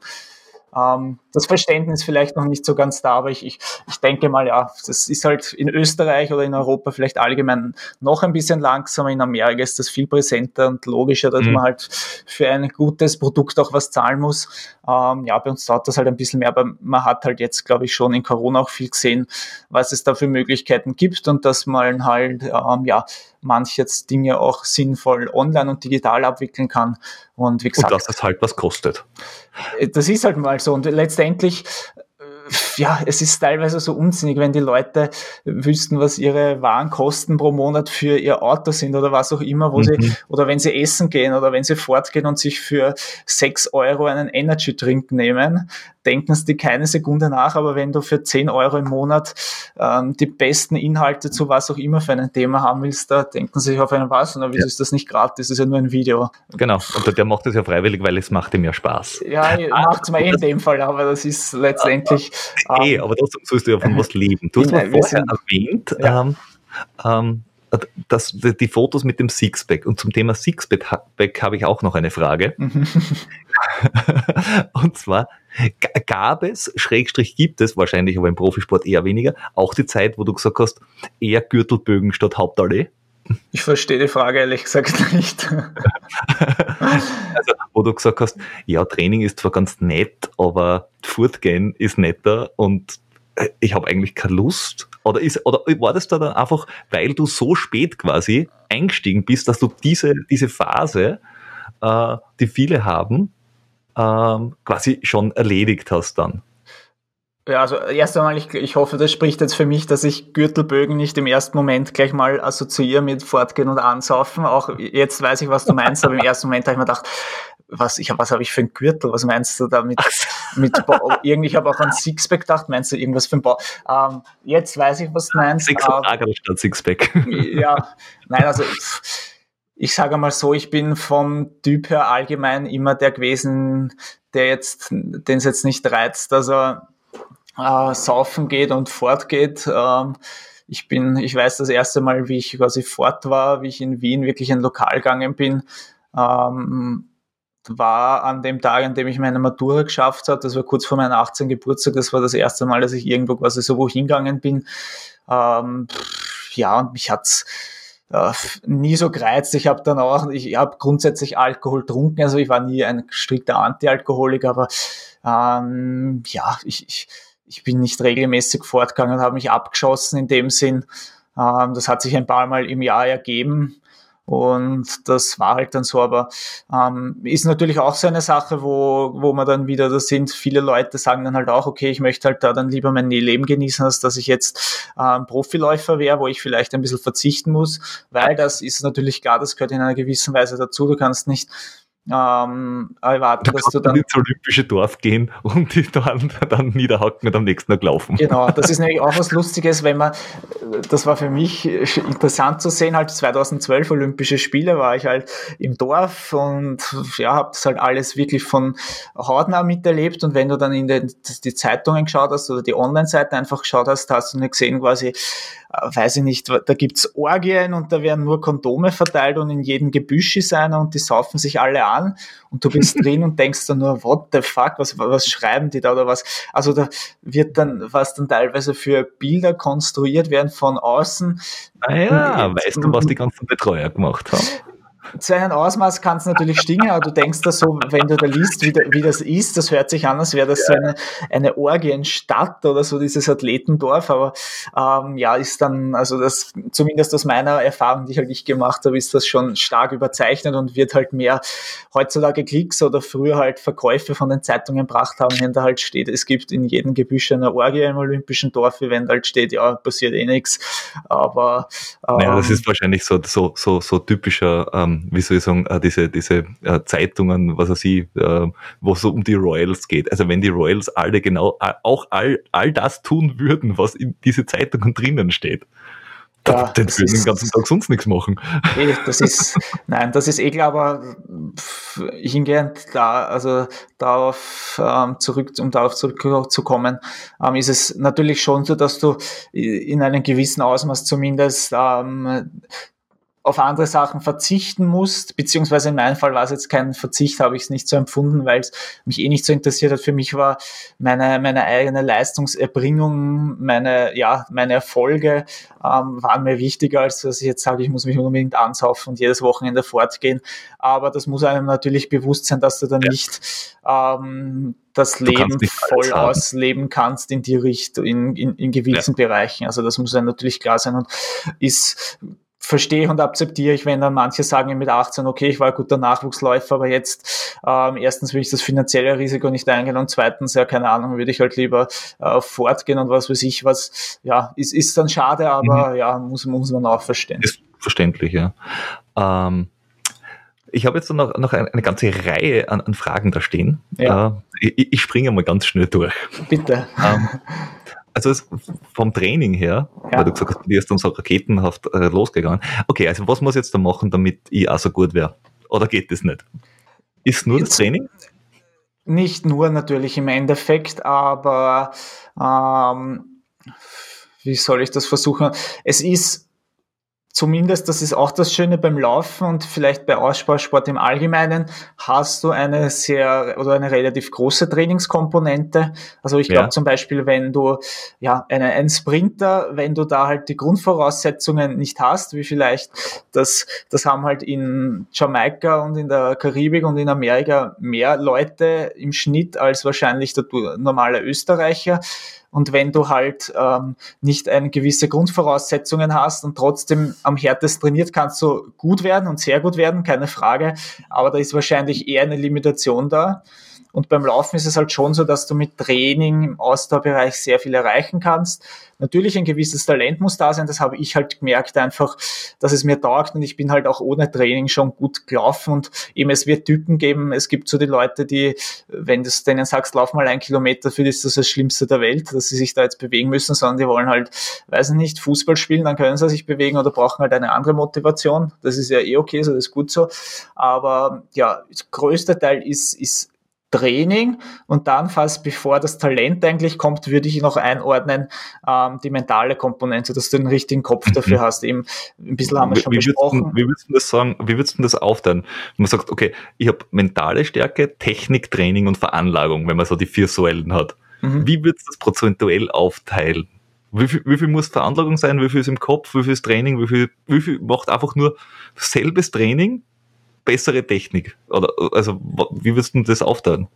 Speaker 2: ähm, das Verständnis vielleicht noch nicht so ganz da, aber ich, ich, ich denke mal, ja, das ist halt in Österreich oder in Europa vielleicht allgemein noch ein bisschen langsamer. In Amerika ist das viel präsenter und logischer, dass mhm. man halt für ein gutes Produkt auch was zahlen muss. Ähm, ja, bei uns dauert das halt ein bisschen mehr, aber man hat halt jetzt, glaube ich, schon in Corona auch viel gesehen, was es da für Möglichkeiten gibt und dass man halt, ähm, ja, manche Dinge auch sinnvoll online und digital abwickeln kann. Und wie gesagt.
Speaker 1: Und dass es halt was kostet.
Speaker 2: Das ist halt mal so. Und letztendlich ja, es ist teilweise so unsinnig, wenn die Leute wüssten, was ihre Warenkosten pro Monat für ihr Auto sind oder was auch immer, wo mhm. sie, oder wenn sie essen gehen oder wenn sie fortgehen und sich für sechs Euro einen Energy Drink nehmen, denken sie keine Sekunde nach, aber wenn du für zehn Euro im Monat ähm, die besten Inhalte zu was auch immer für ein Thema haben willst, da denken sie sich auf einen was, und wieso ja. ist das nicht gratis, das ist ja nur ein Video.
Speaker 1: Genau, und der macht das ja freiwillig, weil es macht ihm ja Spaß.
Speaker 2: Ja, macht es mir eh in dem Fall, aber das ist letztendlich
Speaker 1: eh, ähm, aber trotzdem sollst du ja von was leben. Du hast mal vorher erwähnt, ja. ähm, ähm, das, die Fotos mit dem Sixpack. Und zum Thema Sixpack habe ich auch noch eine Frage. Mhm. und zwar, gab es, Schrägstrich gibt es, wahrscheinlich aber im Profisport eher weniger, auch die Zeit, wo du gesagt hast, eher Gürtelbögen statt Hauptallee?
Speaker 2: Ich verstehe die Frage ehrlich gesagt nicht.
Speaker 1: also, wo du gesagt hast, ja, Training ist zwar ganz nett, aber Fortgehen ist netter und äh, ich habe eigentlich keine Lust. Oder, ist, oder war das da dann einfach, weil du so spät quasi eingestiegen bist, dass du diese, diese Phase, äh, die viele haben, äh, quasi schon erledigt hast dann?
Speaker 2: Ja, also erst einmal, ich, ich hoffe, das spricht jetzt für mich, dass ich Gürtelbögen nicht im ersten Moment gleich mal assoziiere mit Fortgehen und Ansaufen. Auch jetzt weiß ich, was du meinst, aber im ersten Moment habe ich mir gedacht, was, ich, was habe ich für ein Gürtel? Was meinst du da mit, irgendwie, ich habe auch an Sixpack gedacht, meinst du irgendwas für ein Bau? Ähm, jetzt weiß ich, was du meinst.
Speaker 1: Sixpack ähm, statt Sixpack.
Speaker 2: Ja, nein, also ich, sage mal so, ich bin vom Typ her allgemein immer der gewesen, der jetzt, den es jetzt nicht reizt, er äh, saufen geht und fortgeht. Ähm, ich bin, ich weiß das erste Mal, wie ich quasi fort war, wie ich in Wien wirklich in Lokal gegangen bin, ähm, war an dem Tag, an dem ich meine Matura geschafft habe. Das war kurz vor meinem 18. Geburtstag. Das war das erste Mal, dass ich irgendwo quasi so wohin gegangen bin. Ähm, ja, und mich hat's äh, nie so gereizt. Ich habe dann auch, ich habe grundsätzlich Alkohol getrunken. Also ich war nie ein strikter Anti-Alkoholiker, aber ähm, ja, ich, ich ich bin nicht regelmäßig fortgegangen und habe mich abgeschossen in dem Sinn. Ähm, das hat sich ein paar Mal im Jahr ergeben. Und das war halt dann so, aber ähm, ist natürlich auch so eine Sache, wo, wo man dann wieder, da sind viele Leute, sagen dann halt auch, okay, ich möchte halt da dann lieber mein Leben genießen, als dass ich jetzt ähm, Profiläufer wäre, wo ich vielleicht ein bisschen verzichten muss, weil das ist natürlich klar, das gehört in einer gewissen Weise dazu. Du kannst nicht ähm, erwarten,
Speaker 1: du dass du dann ins olympische Dorf gehen und die dann, dann niederhaken und am nächsten Tag laufen.
Speaker 2: Genau, das ist nämlich auch was Lustiges, wenn man, das war für mich interessant zu sehen, halt 2012 Olympische Spiele war ich halt im Dorf und ja, habe das halt alles wirklich von hautnah miterlebt und wenn du dann in den, die Zeitungen geschaut hast oder die Online-Seiten einfach geschaut hast, hast du nicht gesehen quasi, weiß ich nicht, da gibt's Orgien und da werden nur Kondome verteilt und in jedem Gebüsch ist einer und die saufen sich alle an und du bist drin und denkst dann nur, what the fuck, was, was schreiben die da oder was? Also da wird dann, was dann teilweise für Bilder konstruiert werden von außen.
Speaker 1: Ah ja, weißt du, was die ganzen Betreuer gemacht haben?
Speaker 2: Zu einem Ausmaß kann es natürlich stinken, aber du denkst da so, wenn du da liest, wie, da, wie das ist, das hört sich an, als wäre das ja. so eine, eine Orgienstadt oder so, dieses Athletendorf, aber ähm, ja, ist dann, also das, zumindest aus meiner Erfahrung, die ich halt nicht gemacht habe, ist das schon stark überzeichnet und wird halt mehr heutzutage Klicks oder früher halt Verkäufe von den Zeitungen gebracht haben, wenn da halt steht, es gibt in jedem Gebüsch eine Orgie im Olympischen Dorf, wenn da halt steht, ja, passiert eh nichts, aber
Speaker 1: ähm, ja, das ist wahrscheinlich so, so, so, so typischer ähm, wie soll ich sagen, äh, diese, diese äh, Zeitungen, was weiß ich, äh, wo es so um die Royals geht. Also wenn die Royals alle genau, auch all, all das tun würden, was in diese Zeitungen drinnen steht, ja, dann würden den ganzen Tag sonst nichts machen.
Speaker 2: Das ist, nein, das ist eh klar, aber hingehend da, also darauf ähm, zurück, um darauf zurückzukommen, ähm, ist es natürlich schon so, dass du in einem gewissen Ausmaß zumindest ähm, auf andere Sachen verzichten musst, beziehungsweise in meinem Fall war es jetzt kein Verzicht, habe ich es nicht so empfunden, weil es mich eh nicht so interessiert hat. Für mich war meine, meine eigene Leistungserbringung, meine, ja, meine Erfolge ähm, waren mir wichtiger, als dass ich jetzt sage, ich muss mich unbedingt ansaufen und jedes Wochenende fortgehen. Aber das muss einem natürlich bewusst sein, dass du dann ja. nicht ähm, das Leben voll ausleben kannst in die Richtung, in, in, in gewissen ja. Bereichen. Also das muss einem natürlich klar sein und ist verstehe und akzeptiere ich, wenn dann manche sagen mit 18, okay, ich war ein guter Nachwuchsläufer, aber jetzt ähm, erstens will ich das finanzielle Risiko nicht eingehen und zweitens, ja, keine Ahnung, würde ich halt lieber äh, fortgehen und was weiß ich, was, ja, ist, ist dann schade, aber mhm. ja, muss, muss man auch verstehen.
Speaker 1: Ist verständlich, ja. Ähm, ich habe jetzt noch, noch eine, eine, ganze Reihe an, an Fragen da stehen. Ja. Äh, ich, ich, springe mal ganz schnell durch.
Speaker 2: Bitte.
Speaker 1: Ähm, also vom Training her, ja. weil du gesagt hast, du bist dann so raketenhaft äh, losgegangen. Okay, also was muss ich jetzt da machen, damit ich auch so gut wäre? Oder geht das nicht? Ist nur jetzt, das Training?
Speaker 2: Nicht nur natürlich im Endeffekt, aber ähm, wie soll ich das versuchen? Es ist zumindest, das ist auch das Schöne beim Laufen und vielleicht bei Ausspannsport im Allgemeinen, hast du eine sehr oder eine relativ große Trainingskomponente. Also ich glaube ja. zum Beispiel, wenn du ja eine, ein Sprinter, wenn du da halt die Grundvoraussetzungen nicht hast, wie vielleicht das, das haben halt in Jamaika und in der Karibik und in Amerika mehr Leute im Schnitt als wahrscheinlich der normale Österreicher und wenn du halt ähm, nicht eine gewisse Grundvoraussetzungen hast und trotzdem am härtesten trainiert, kannst du gut werden und sehr gut werden, keine Frage. Aber da ist wahrscheinlich eher eine Limitation da. Und beim Laufen ist es halt schon so, dass du mit Training im Ausdauerbereich sehr viel erreichen kannst. Natürlich ein gewisses Talent muss da sein, das habe ich halt gemerkt einfach, dass es mir taugt und ich bin halt auch ohne Training schon gut gelaufen und eben es wird Typen geben, es gibt so die Leute, die, wenn du denen sagst, lauf mal einen Kilometer, für die ist das das Schlimmste der Welt, dass sie sich da jetzt bewegen müssen, sondern die wollen halt, weiß ich nicht, Fußball spielen, dann können sie sich bewegen oder brauchen halt eine andere Motivation. Das ist ja eh okay, so das ist gut so. Aber ja, der größte Teil ist, ist Training und dann fast bevor das Talent eigentlich kommt, würde ich noch einordnen, ähm, die mentale Komponente, dass du den richtigen Kopf mhm. dafür hast. Eben ein bisschen haben wir schon wie, besprochen.
Speaker 1: Wie würdest du das sagen, wie würdest du das aufteilen? Wenn man sagt, okay, ich habe mentale Stärke, Technik, Training und Veranlagung, wenn man so die vier Säulen hat. Mhm. Wie würdest du das prozentuell aufteilen? Wie viel, wie viel muss Veranlagung sein? Wie viel ist im Kopf? Wie viel ist Training? Wie viel, wie viel macht einfach nur selbes Training bessere Technik? Oder also wie würdest du das aufteilen?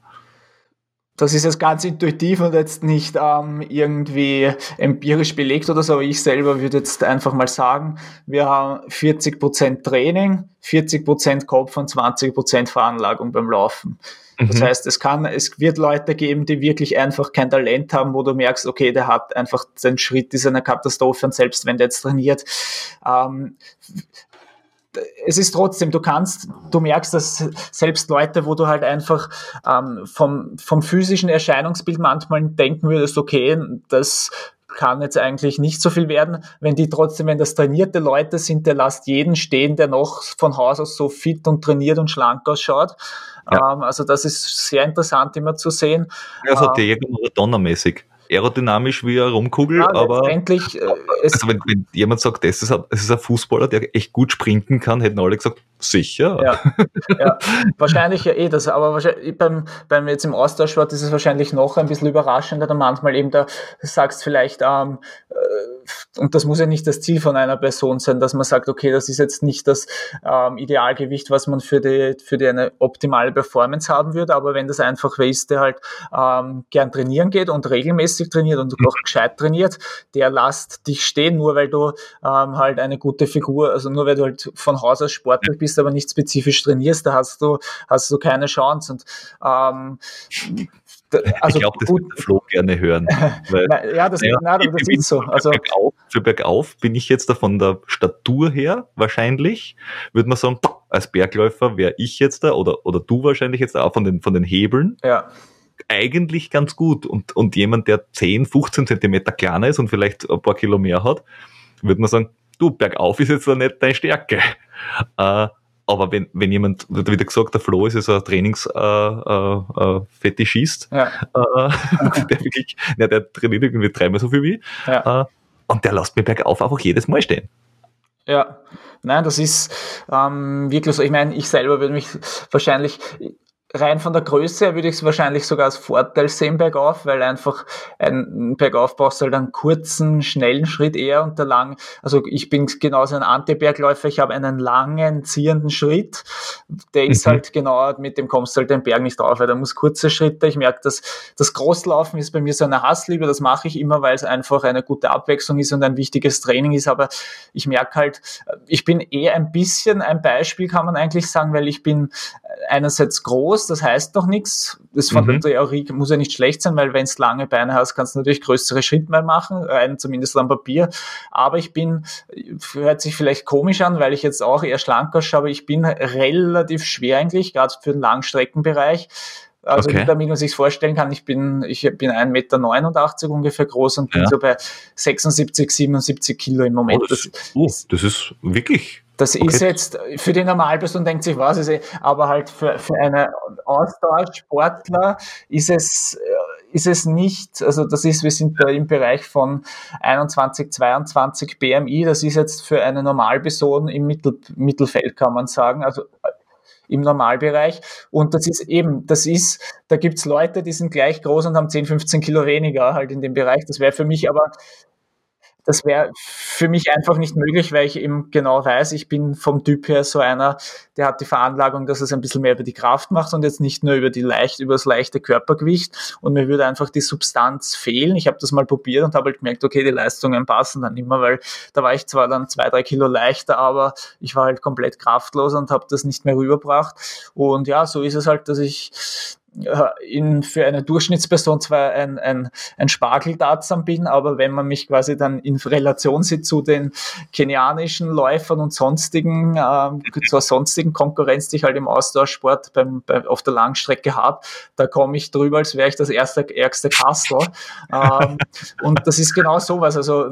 Speaker 2: Das ist jetzt ganz intuitiv und jetzt nicht ähm, irgendwie empirisch belegt oder so. Ich selber würde jetzt einfach mal sagen, wir haben 40% Training, 40% Kopf und 20% Veranlagung beim Laufen. Das mhm. heißt, es kann, es wird Leute geben, die wirklich einfach kein Talent haben, wo du merkst, okay, der hat einfach, sein Schritt ist eine Katastrophe und selbst wenn der jetzt trainiert, ähm, es ist trotzdem, du kannst, du merkst, dass selbst Leute, wo du halt einfach ähm, vom, vom physischen Erscheinungsbild manchmal denken würdest, okay, das kann jetzt eigentlich nicht so viel werden, wenn die trotzdem, wenn das trainierte Leute sind, der lasst jeden stehen, der noch von Haus aus so fit und trainiert und schlank ausschaut. Ja. Ähm, also das ist sehr interessant immer zu sehen.
Speaker 1: Ja, so ähm, Diego Maradona-mäßig aerodynamisch wie eine Rumkugel, ja, aber
Speaker 2: äh,
Speaker 1: also wenn, wenn, jemand sagt, das ist, ein, das ist ein Fußballer, der echt gut sprinten kann, hätten alle gesagt, sicher.
Speaker 2: Ja, ja. wahrscheinlich ja eh das, aber wahrscheinlich beim, beim jetzt im Austauschsport ist es wahrscheinlich noch ein bisschen überraschender, da manchmal eben da sagst vielleicht, ähm, äh, und das muss ja nicht das Ziel von einer Person sein, dass man sagt, okay, das ist jetzt nicht das ähm, Idealgewicht, was man für die, für die eine optimale Performance haben würde, aber wenn das einfach wer ist, der halt ähm, gern trainieren geht und regelmäßig trainiert und auch gescheit trainiert, der lasst dich stehen, nur weil du ähm, halt eine gute Figur, also nur weil du halt von Haus aus Sportler bist, aber nicht spezifisch trainierst, da hast du, hast du keine Chance und ähm,
Speaker 1: also ich glaube, das wird der Flo gerne hören.
Speaker 2: Weil, ja, das, ja, nein, das ist so. Also,
Speaker 1: für bergauf, für bergauf bin ich jetzt da von der Statur her wahrscheinlich, würde man sagen, als Bergläufer wäre ich jetzt da oder, oder du wahrscheinlich jetzt auch von den, von den Hebeln.
Speaker 2: Ja.
Speaker 1: Eigentlich ganz gut. Und, und jemand, der 10, 15 Zentimeter kleiner ist und vielleicht ein paar Kilo mehr hat, würde man sagen, du, bergauf ist jetzt da nicht deine Stärke. Äh, aber wenn, wenn jemand, wie du gesagt, der Flo ist ja so ein Trainingsfetischist, äh, äh, ja. äh, der wirklich, der trainiert irgendwie dreimal so viel wie, ja. äh, und der lässt mir bergauf einfach jedes Mal stehen.
Speaker 2: Ja, nein, das ist ähm, wirklich so. Ich meine, ich selber würde mich wahrscheinlich rein von der Größe her würde ich es wahrscheinlich sogar als Vorteil sehen bergauf, weil einfach ein Bergauf brauchst du halt einen kurzen, schnellen Schritt eher und der lang, also ich bin genauso ein Antibergläufer, ich habe einen langen, ziehenden Schritt, der ist mhm. halt genau, mit dem kommst du halt den Berg nicht drauf, weil da muss kurze Schritte, ich merke, dass das Großlaufen ist bei mir so eine Hassliebe, das mache ich immer, weil es einfach eine gute Abwechslung ist und ein wichtiges Training ist, aber ich merke halt, ich bin eher ein bisschen ein Beispiel, kann man eigentlich sagen, weil ich bin einerseits groß, das heißt doch nichts. Das von mhm. der Theorie muss ja nicht schlecht sein, weil wenn du lange Beine hast, kannst du natürlich größere Schritte mal machen, einen zumindest am Papier. Aber ich bin, hört sich vielleicht komisch an, weil ich jetzt auch eher schlank ausschaue, aber ich bin relativ schwer eigentlich, gerade für den Langstreckenbereich. Also okay. damit man sich vorstellen kann, ich bin, ich bin 1,89 Meter ungefähr groß und bin ja. so bei 76, 77 Kilo im Moment.
Speaker 1: Oh, das, oh, das ist wirklich
Speaker 2: das okay. ist jetzt für die Normalperson denkt sich, was ist es, aber halt für, für einen Ausdauersportler ist es, äh, ist es nicht, also das ist, wir sind da im Bereich von 21, 22 BMI, das ist jetzt für eine Normalperson im Mittel, Mittelfeld, kann man sagen, also äh, im Normalbereich. Und das ist eben, das ist, da gibt's Leute, die sind gleich groß und haben 10, 15 Kilo weniger halt in dem Bereich. Das wäre für mich aber das wäre für mich einfach nicht möglich, weil ich eben genau weiß, ich bin vom Typ her so einer, der hat die Veranlagung, dass es ein bisschen mehr über die Kraft macht und jetzt nicht nur über die leicht, über das leichte Körpergewicht. Und mir würde einfach die Substanz fehlen. Ich habe das mal probiert und habe halt gemerkt, okay, die Leistungen passen dann immer, weil da war ich zwar dann zwei, drei Kilo leichter, aber ich war halt komplett kraftlos und habe das nicht mehr rübergebracht. Und ja, so ist es halt, dass ich in, für eine Durchschnittsperson zwar ein, ein, ein Spargeltatsam bin, aber wenn man mich quasi dann in Relation sieht zu den kenianischen Läufern und sonstigen, äh, zur sonstigen Konkurrenz, die ich halt im Austauschsport beim, bei, auf der Langstrecke habe, da komme ich drüber, als wäre ich das erste, ärgste Kastel. ähm, und das ist genau sowas. Also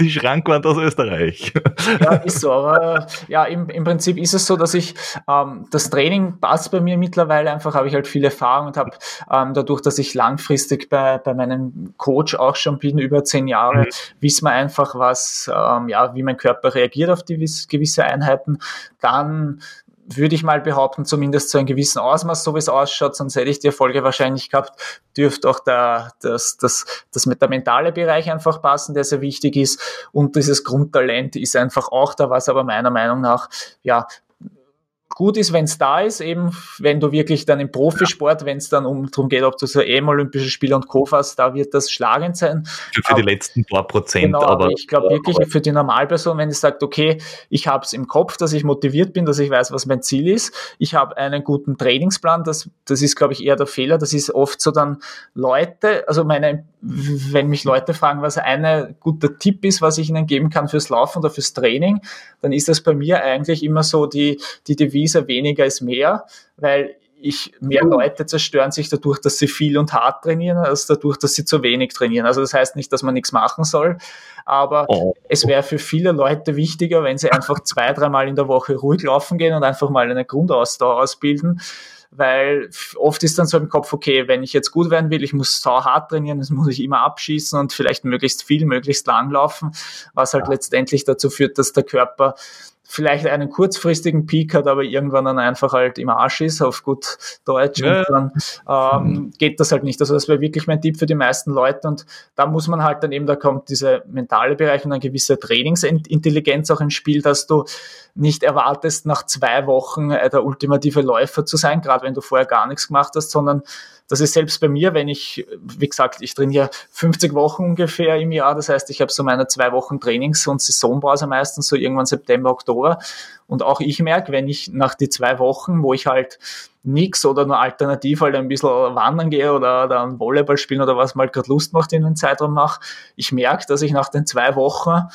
Speaker 1: Die Schrankwand aus Österreich.
Speaker 2: Ja, ist so. Aber ja, im, im Prinzip ist es so, dass ich ähm, das Training passt bei mir mittlerweile einfach, habe ich halt viel Erfahrung und habe ähm, dadurch, dass ich langfristig bei, bei meinem Coach auch schon bin, über zehn Jahre, mhm. wissen wir einfach, was, ähm, ja, wie mein Körper reagiert auf die gewisse Einheiten. Dann würde ich mal behaupten, zumindest zu einem gewissen Ausmaß, so wie es ausschaut, sonst hätte ich die Erfolge wahrscheinlich gehabt, dürfte auch der, das, das, das mit der mentale Bereich einfach passen, der sehr wichtig ist. Und dieses Grundtalent ist einfach auch da, was aber meiner Meinung nach, ja, gut ist, wenn es da ist, eben wenn du wirklich dann im Profisport, wenn es dann um darum geht, ob du so EM Olympische Spiele und Co. hast, da wird das schlagend sein.
Speaker 1: Für, für aber, die letzten paar Prozent. Genau, aber
Speaker 2: ich glaube wirklich für die Normalperson, wenn ich sagt, okay, ich habe es im Kopf, dass ich motiviert bin, dass ich weiß, was mein Ziel ist, ich habe einen guten Trainingsplan, das, das ist, glaube ich, eher der Fehler. Das ist oft so dann Leute, also meine, wenn mich Leute fragen, was ein guter Tipp ist, was ich ihnen geben kann fürs Laufen oder fürs Training, dann ist das bei mir eigentlich immer so die, die Devise, weniger ist mehr, weil ich, mehr Leute zerstören sich dadurch, dass sie viel und hart trainieren, als dadurch, dass sie zu wenig trainieren. Also das heißt nicht, dass man nichts machen soll, aber oh. es wäre für viele Leute wichtiger, wenn sie einfach zwei, dreimal in der Woche ruhig laufen gehen und einfach mal eine Grundausdauer ausbilden, weil oft ist dann so im Kopf, okay, wenn ich jetzt gut werden will, ich muss sau hart trainieren, das muss ich immer abschießen und vielleicht möglichst viel, möglichst lang laufen, was halt ja. letztendlich dazu führt, dass der Körper vielleicht einen kurzfristigen Peak hat, aber irgendwann dann einfach halt im Arsch ist, auf gut Deutsch, ja. und dann ähm, geht das halt nicht. Also das wäre wirklich mein Tipp für die meisten Leute und da muss man halt dann eben, da kommt dieser mentale Bereich und eine gewisse Trainingsintelligenz auch ins Spiel, dass du nicht erwartest, nach zwei Wochen äh, der ultimative Läufer zu sein, gerade wenn du vorher gar nichts gemacht hast, sondern das ist selbst bei mir, wenn ich, wie gesagt, ich trainiere 50 Wochen ungefähr im Jahr. Das heißt, ich habe so meine zwei Wochen Trainings- und Saisonpause meistens so irgendwann September, Oktober. Und auch ich merke, wenn ich nach die zwei Wochen, wo ich halt nix oder nur alternativ halt ein bisschen wandern gehe oder dann Volleyball spielen oder was mal gerade Lust macht in den Zeitraum mache, ich merke, dass ich nach den zwei Wochen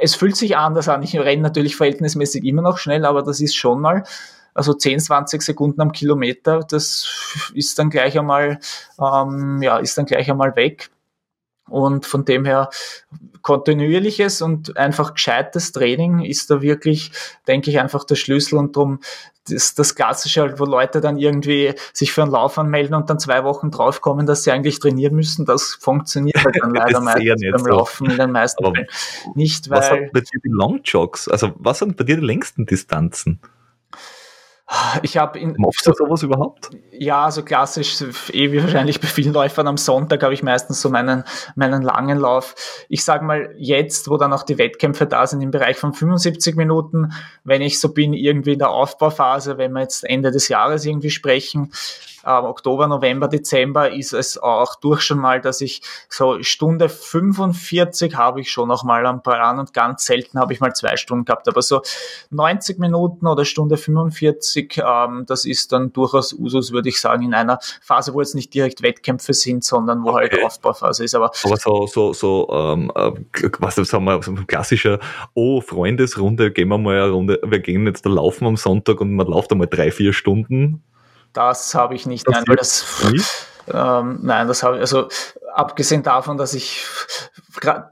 Speaker 2: es fühlt sich anders an. Ich renne natürlich verhältnismäßig immer noch schnell, aber das ist schon mal also 10, 20 Sekunden am Kilometer, das ist dann gleich einmal, ähm, ja, ist dann gleich einmal weg. Und von dem her kontinuierliches und einfach gescheites Training ist da wirklich, denke ich, einfach der Schlüssel und darum das, das Klassische, halt, wo Leute dann irgendwie sich für einen Lauf anmelden und dann zwei Wochen draufkommen, dass sie eigentlich trainieren müssen, das funktioniert halt dann leider meistens beim so. Laufen in den meisten Fällen nicht,
Speaker 1: weil... Was sind bei dir die Longjogs? Also was sind bei dir die längsten Distanzen?
Speaker 2: Ich habe in.
Speaker 1: Machst du sowas überhaupt?
Speaker 2: Ja, so klassisch, eh wie wahrscheinlich bei vielen Läufern am Sonntag habe ich meistens so meinen, meinen langen Lauf. Ich sage mal, jetzt, wo dann auch die Wettkämpfe da sind, im Bereich von 75 Minuten, wenn ich so bin, irgendwie in der Aufbauphase, wenn wir jetzt Ende des Jahres irgendwie sprechen, ähm, Oktober, November, Dezember ist es auch durch schon mal, dass ich so Stunde 45 habe ich schon noch mal am Plan und ganz selten habe ich mal zwei Stunden gehabt. Aber so 90 Minuten oder Stunde 45, ähm, das ist dann durchaus Usus, würde ich sagen, in einer Phase, wo jetzt nicht direkt Wettkämpfe sind, sondern wo halt okay. halt Aufbauphase ist. Aber,
Speaker 1: Aber so, so, so, ähm, äh, was sagen wir, so ein klassischer, oh, Freundesrunde, gehen wir mal eine Runde, wir gehen jetzt da laufen am Sonntag und man läuft einmal drei, vier Stunden.
Speaker 2: Das habe ich nicht. Nein, weil das, ähm, nein, das habe ich, also abgesehen davon, dass ich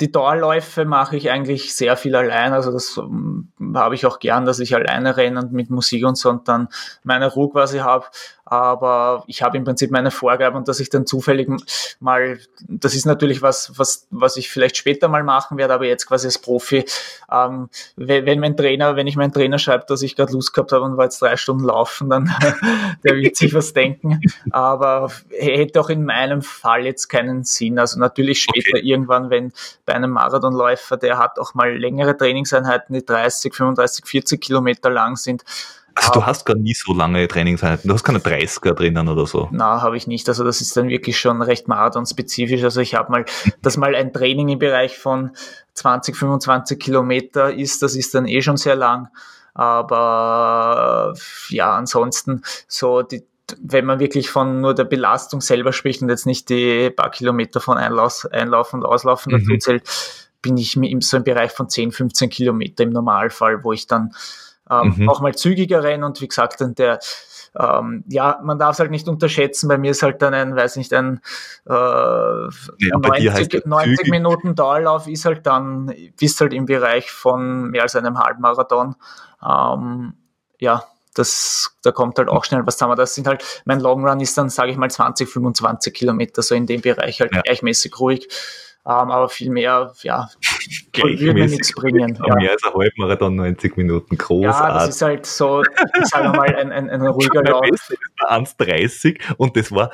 Speaker 2: die Dauerläufe mache ich eigentlich sehr viel allein. Also das ähm, habe ich auch gern, dass ich alleine renne und mit Musik und so und dann meine Ruhe quasi habe aber ich habe im Prinzip meine Vorgaben und dass ich dann zufällig mal, das ist natürlich was, was, was ich vielleicht später mal machen werde, aber jetzt quasi als Profi, ähm, wenn, mein Trainer, wenn ich meinen Trainer schreibt, dass ich gerade Lust gehabt habe und war jetzt drei Stunden laufen, dann der wird sich was denken, aber hätte auch in meinem Fall jetzt keinen Sinn. Also natürlich später okay. irgendwann, wenn bei einem Marathonläufer, der hat auch mal längere Trainingseinheiten, die 30, 35, 40 Kilometer lang sind,
Speaker 1: also du hast gar nie so lange Trainingseinheiten, du hast keine 30er drinnen oder so.
Speaker 2: Na, habe ich nicht. Also das ist dann wirklich schon recht marathon-spezifisch. Also ich habe mal, dass mal ein Training im Bereich von 20, 25 Kilometer ist, das ist dann eh schon sehr lang. Aber ja, ansonsten so die, wenn man wirklich von nur der Belastung selber spricht und jetzt nicht die paar Kilometer von Einlauf, Einlauf und Auslaufen dazu mhm. zählt, bin ich so im Bereich von 10, 15 Kilometer im Normalfall, wo ich dann ähm, mhm. auch mal zügiger rennen und wie gesagt, dann der ähm, ja, man darf es halt nicht unterschätzen. Bei mir ist halt dann ein, weiß nicht, ein äh, ja, 90, 90 Minuten Dauerlauf ist halt dann, bist halt im Bereich von mehr als einem Halbmarathon. Ähm, ja, das, da kommt halt auch schnell was zusammen. Das sind halt, mein Long Run ist dann, sage ich mal, 20, 25 Kilometer, so in dem Bereich halt ja. gleichmäßig ruhig. Ähm, aber viel mehr, ja, würde mir nichts bringen.
Speaker 1: Ja. Mehr als ein Halbmarathon, 90 Minuten, großartig.
Speaker 2: Ja, das ist halt so, sagen wir mal, ein, ein, ein ruhiger Lauf.
Speaker 1: 1,30 und das war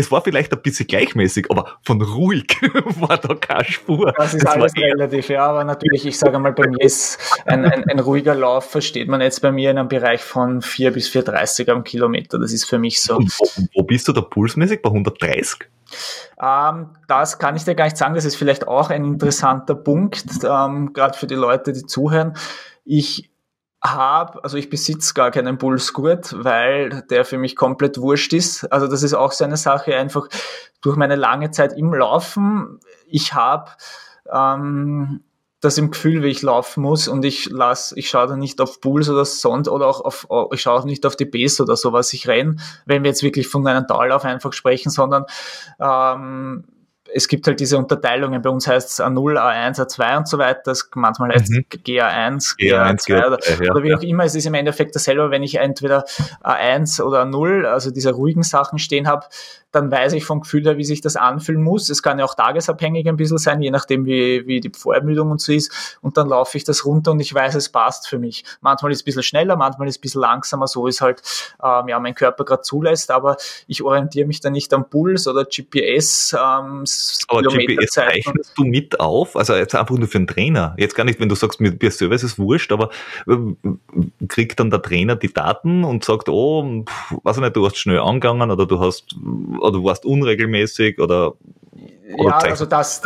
Speaker 1: es war vielleicht ein bisschen gleichmäßig, aber von ruhig war da keine Spur.
Speaker 2: Das ist das alles relativ, ja, aber natürlich, ich sage mal, bei mir ist ein, ein, ein, ruhiger Lauf, versteht man jetzt bei mir in einem Bereich von 4 bis 4,30 am Kilometer. Das ist für mich so.
Speaker 1: Und wo, wo bist du da pulsmäßig? Bei 130?
Speaker 2: Ähm, das kann ich dir gar nicht sagen. Das ist vielleicht auch ein interessanter Punkt, ähm, gerade für die Leute, die zuhören. Ich habe, also ich besitze gar keinen Pulsgurt, weil der für mich komplett wurscht ist. Also das ist auch so eine Sache, einfach durch meine lange Zeit im Laufen. Ich habe ähm, das im Gefühl, wie ich laufen muss und ich lass, ich schaue da nicht auf Puls oder sonst oder auch auf, ich schaue auch nicht auf die Base oder so, was ich renne, wenn wir jetzt wirklich von einem Dauerlauf einfach sprechen, sondern ähm, es gibt halt diese Unterteilungen. Bei uns heißt es A0, A1, A2 und so weiter. manchmal heißt es mhm. GA1, GA2 GA oder, ja, oder, wie auch immer. Es ist im Endeffekt dasselbe, wenn ich entweder A1 oder A0, also diese ruhigen Sachen stehen habe, dann weiß ich vom Gefühl her, wie sich das anfühlen muss. Es kann ja auch tagesabhängig ein bisschen sein, je nachdem, wie, wie die Vorermüdung und so ist. Und dann laufe ich das runter und ich weiß, es passt für mich. Manchmal ist es ein bisschen schneller, manchmal ist es ein bisschen langsamer, so ist halt ähm, ja, mein Körper gerade zulässt, aber ich orientiere mich dann nicht am Puls oder GPS. Ähm,
Speaker 1: aber GPS zeichnest du mit auf? Also jetzt einfach nur für einen Trainer. Jetzt gar nicht, wenn du sagst, mir per Service ist wurscht, aber äh, kriegt dann der Trainer die Daten und sagt, oh, pff, weiß ich nicht, du hast schnell angegangen oder du hast oder du warst unregelmäßig oder
Speaker 2: ja, also das,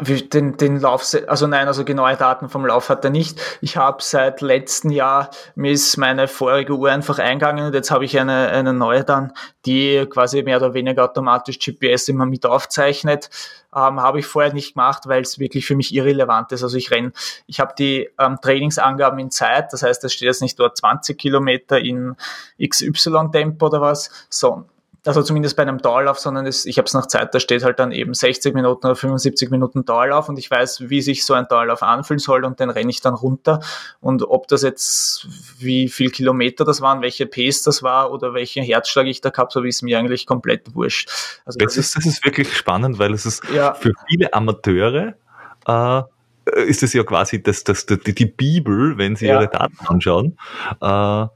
Speaker 2: den, den Lauf, also nein, also genaue Daten vom Lauf hat er nicht. Ich habe seit letztem Jahr, mir ist meine vorige Uhr einfach eingegangen und jetzt habe ich eine, eine neue dann, die quasi mehr oder weniger automatisch GPS immer mit aufzeichnet. Ähm, habe ich vorher nicht gemacht, weil es wirklich für mich irrelevant ist. Also ich renn, ich habe die ähm, Trainingsangaben in Zeit, das heißt, es steht jetzt nicht dort 20 Kilometer in XY-Tempo oder was, so also zumindest bei einem Dauerlauf, sondern es, ich habe es nach Zeit, da steht halt dann eben 60 Minuten oder 75 Minuten Dauerlauf und ich weiß, wie sich so ein Dauerlauf anfühlen soll und den renne ich dann runter. Und ob das jetzt, wie viel Kilometer das waren, welche Pace das war oder welchen Herzschlag ich da gehabt habe, ist mir eigentlich komplett wurscht.
Speaker 1: Also das, das, ist, das ist wirklich spannend, weil es ist ja. für viele Amateure äh, ist es ja quasi das, das, die, die Bibel, wenn sie ja. ihre Daten anschauen. Äh,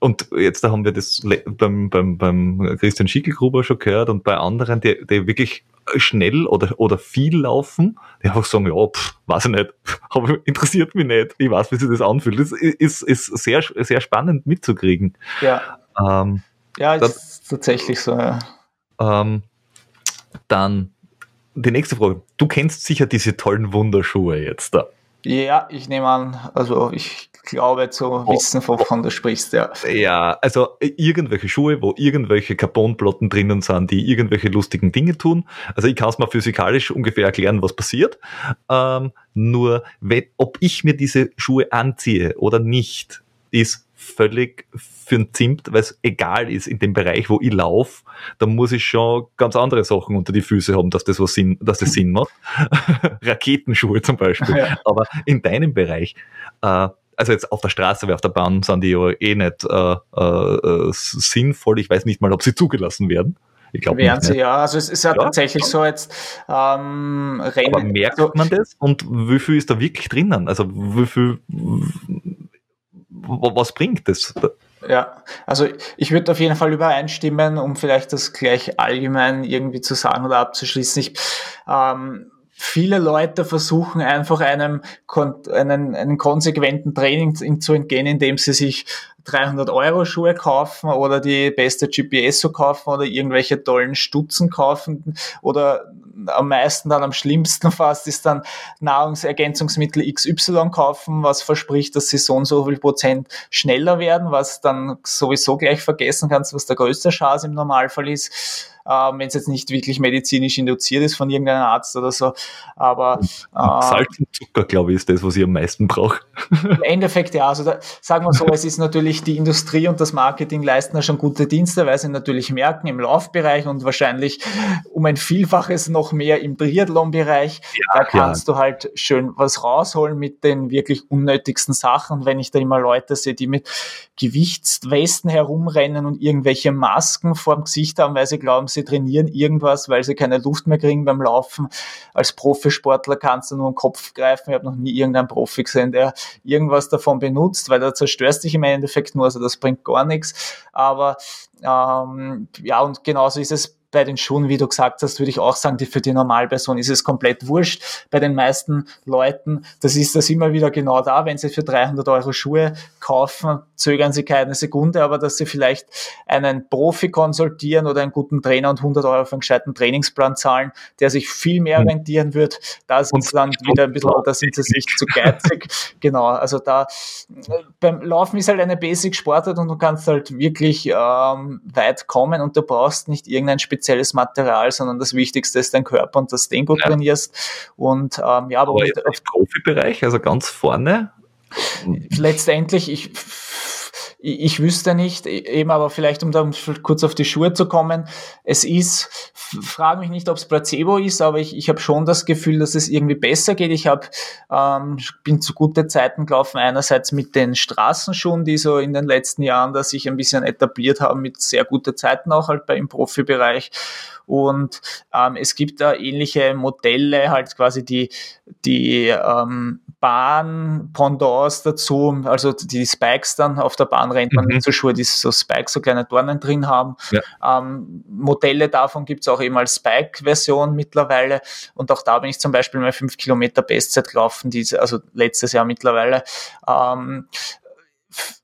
Speaker 1: und jetzt da haben wir das beim, beim, beim Christian Schickelgruber schon gehört und bei anderen, die, die wirklich schnell oder, oder viel laufen, die einfach sagen, ja, pff, weiß ich nicht, interessiert mich nicht, ich weiß, wie sich das anfühlt. Das ist, ist sehr, sehr spannend mitzukriegen.
Speaker 2: Ja. Ähm, ja, das, ist tatsächlich so, ja.
Speaker 1: Ähm, dann die nächste Frage. Du kennst sicher diese tollen Wunderschuhe jetzt da.
Speaker 2: Ja, ich nehme an, also ich glaube zu oh, wissen, wovon du sprichst, ja.
Speaker 1: Ja, also irgendwelche Schuhe, wo irgendwelche Carbonplatten drinnen sind, die irgendwelche lustigen Dinge tun. Also ich kann es mal physikalisch ungefähr erklären, was passiert. Ähm, nur, wenn, ob ich mir diese Schuhe anziehe oder nicht, ist völlig für ein Zimt, weil es egal ist in dem Bereich, wo ich laufe, da muss ich schon ganz andere Sachen unter die Füße haben, dass das was Sinn, dass das Sinn macht. Raketenschuhe zum Beispiel. Ja. Aber in deinem Bereich, äh, also jetzt auf der Straße, weil auf der Bahn sind die ja eh nicht äh, äh, sinnvoll. Ich weiß nicht mal, ob sie zugelassen werden.
Speaker 2: Ich glaube Wären sie, ja. Also es ist ja, ja tatsächlich ja. so jetzt
Speaker 1: ähm, Rennen. Aber merkt so, man das? Und wie viel ist da wirklich drinnen? Also wie viel was bringt das?
Speaker 2: Ja, also ich würde auf jeden Fall übereinstimmen, um vielleicht das gleich allgemein irgendwie zu sagen oder abzuschließen. Ich, ähm, viele Leute versuchen einfach einem einen, einen konsequenten Training zu entgehen, indem sie sich 300 Euro Schuhe kaufen oder die beste GPS so kaufen oder irgendwelche tollen Stutzen kaufen oder am meisten dann am schlimmsten fast ist dann Nahrungsergänzungsmittel XY kaufen, was verspricht, dass sie so und so viel Prozent schneller werden, was dann sowieso gleich vergessen kannst, was der größte Schaß im Normalfall ist ähm, wenn es jetzt nicht wirklich medizinisch induziert ist von irgendeinem Arzt oder so. Aber
Speaker 1: äh, Salz und Zucker, glaube ich, ist das, was ich am meisten brauche.
Speaker 2: Im Endeffekt ja. Also da, sagen wir so, es ist natürlich die Industrie und das Marketing leisten da schon gute Dienste, weil sie natürlich merken im Laufbereich und wahrscheinlich um ein Vielfaches noch mehr im Triathlon-Bereich. Ja, da kannst ja. du halt schön was rausholen mit den wirklich unnötigsten Sachen. Wenn ich da immer Leute sehe, die mit Gewichtswesten herumrennen und irgendwelche Masken vorm Gesicht haben, weil sie glauben, sie trainieren irgendwas, weil sie keine Luft mehr kriegen beim Laufen. Als Profisportler kannst du nur den Kopf greifen. Ich habe noch nie irgendeinen Profi gesehen, der irgendwas davon benutzt, weil da zerstörst dich im Endeffekt nur, also das bringt gar nichts. Aber ähm, ja, und genauso ist es bei den Schuhen, wie du gesagt hast, würde ich auch sagen, die für die Normalperson ist es komplett wurscht. Bei den meisten Leuten, das ist das immer wieder genau da, wenn sie für 300 Euro Schuhe kaufen, zögern sie keine Sekunde, aber dass sie vielleicht einen Profi konsultieren oder einen guten Trainer und 100 Euro für einen gescheiten Trainingsplan zahlen, der sich viel mehr hm. rentieren wird, da sind sie dann wieder ein bisschen, da sind sie sich zu geizig. genau, also da, beim Laufen ist halt eine Basic-Sportart und du kannst halt wirklich ähm, weit kommen und du brauchst nicht irgendein spezielles Material, sondern das Wichtigste ist dein Körper und dass du den gut ja. trainierst. Und ähm, ja, aber, aber
Speaker 1: im Profibereich, also ganz vorne,
Speaker 2: letztendlich, ich, ich wüsste nicht, e, eben aber vielleicht, um da kurz auf die Schuhe zu kommen, es ist, frage mich nicht, ob es Placebo ist, aber ich, ich habe schon das Gefühl, dass es irgendwie besser geht. Ich hab, ähm, bin zu gute Zeiten gelaufen, einerseits mit den Straßenschuhen, die so in den letzten Jahren da sich ein bisschen etabliert haben, mit sehr guten Zeiten auch halt bei im Profibereich. Und ähm, es gibt da ähnliche Modelle, halt quasi die, die ähm, Bahn-Pendants dazu, also die Spikes dann auf der Bahn rennt man mhm. mit so Schuhe, die so Spikes, so kleine Dornen drin haben. Ja. Ähm, Modelle davon gibt es auch eben als Spike-Version mittlerweile und auch da bin ich zum Beispiel mal fünf Kilometer Bestzeit gelaufen, diese, also letztes Jahr mittlerweile. Ähm,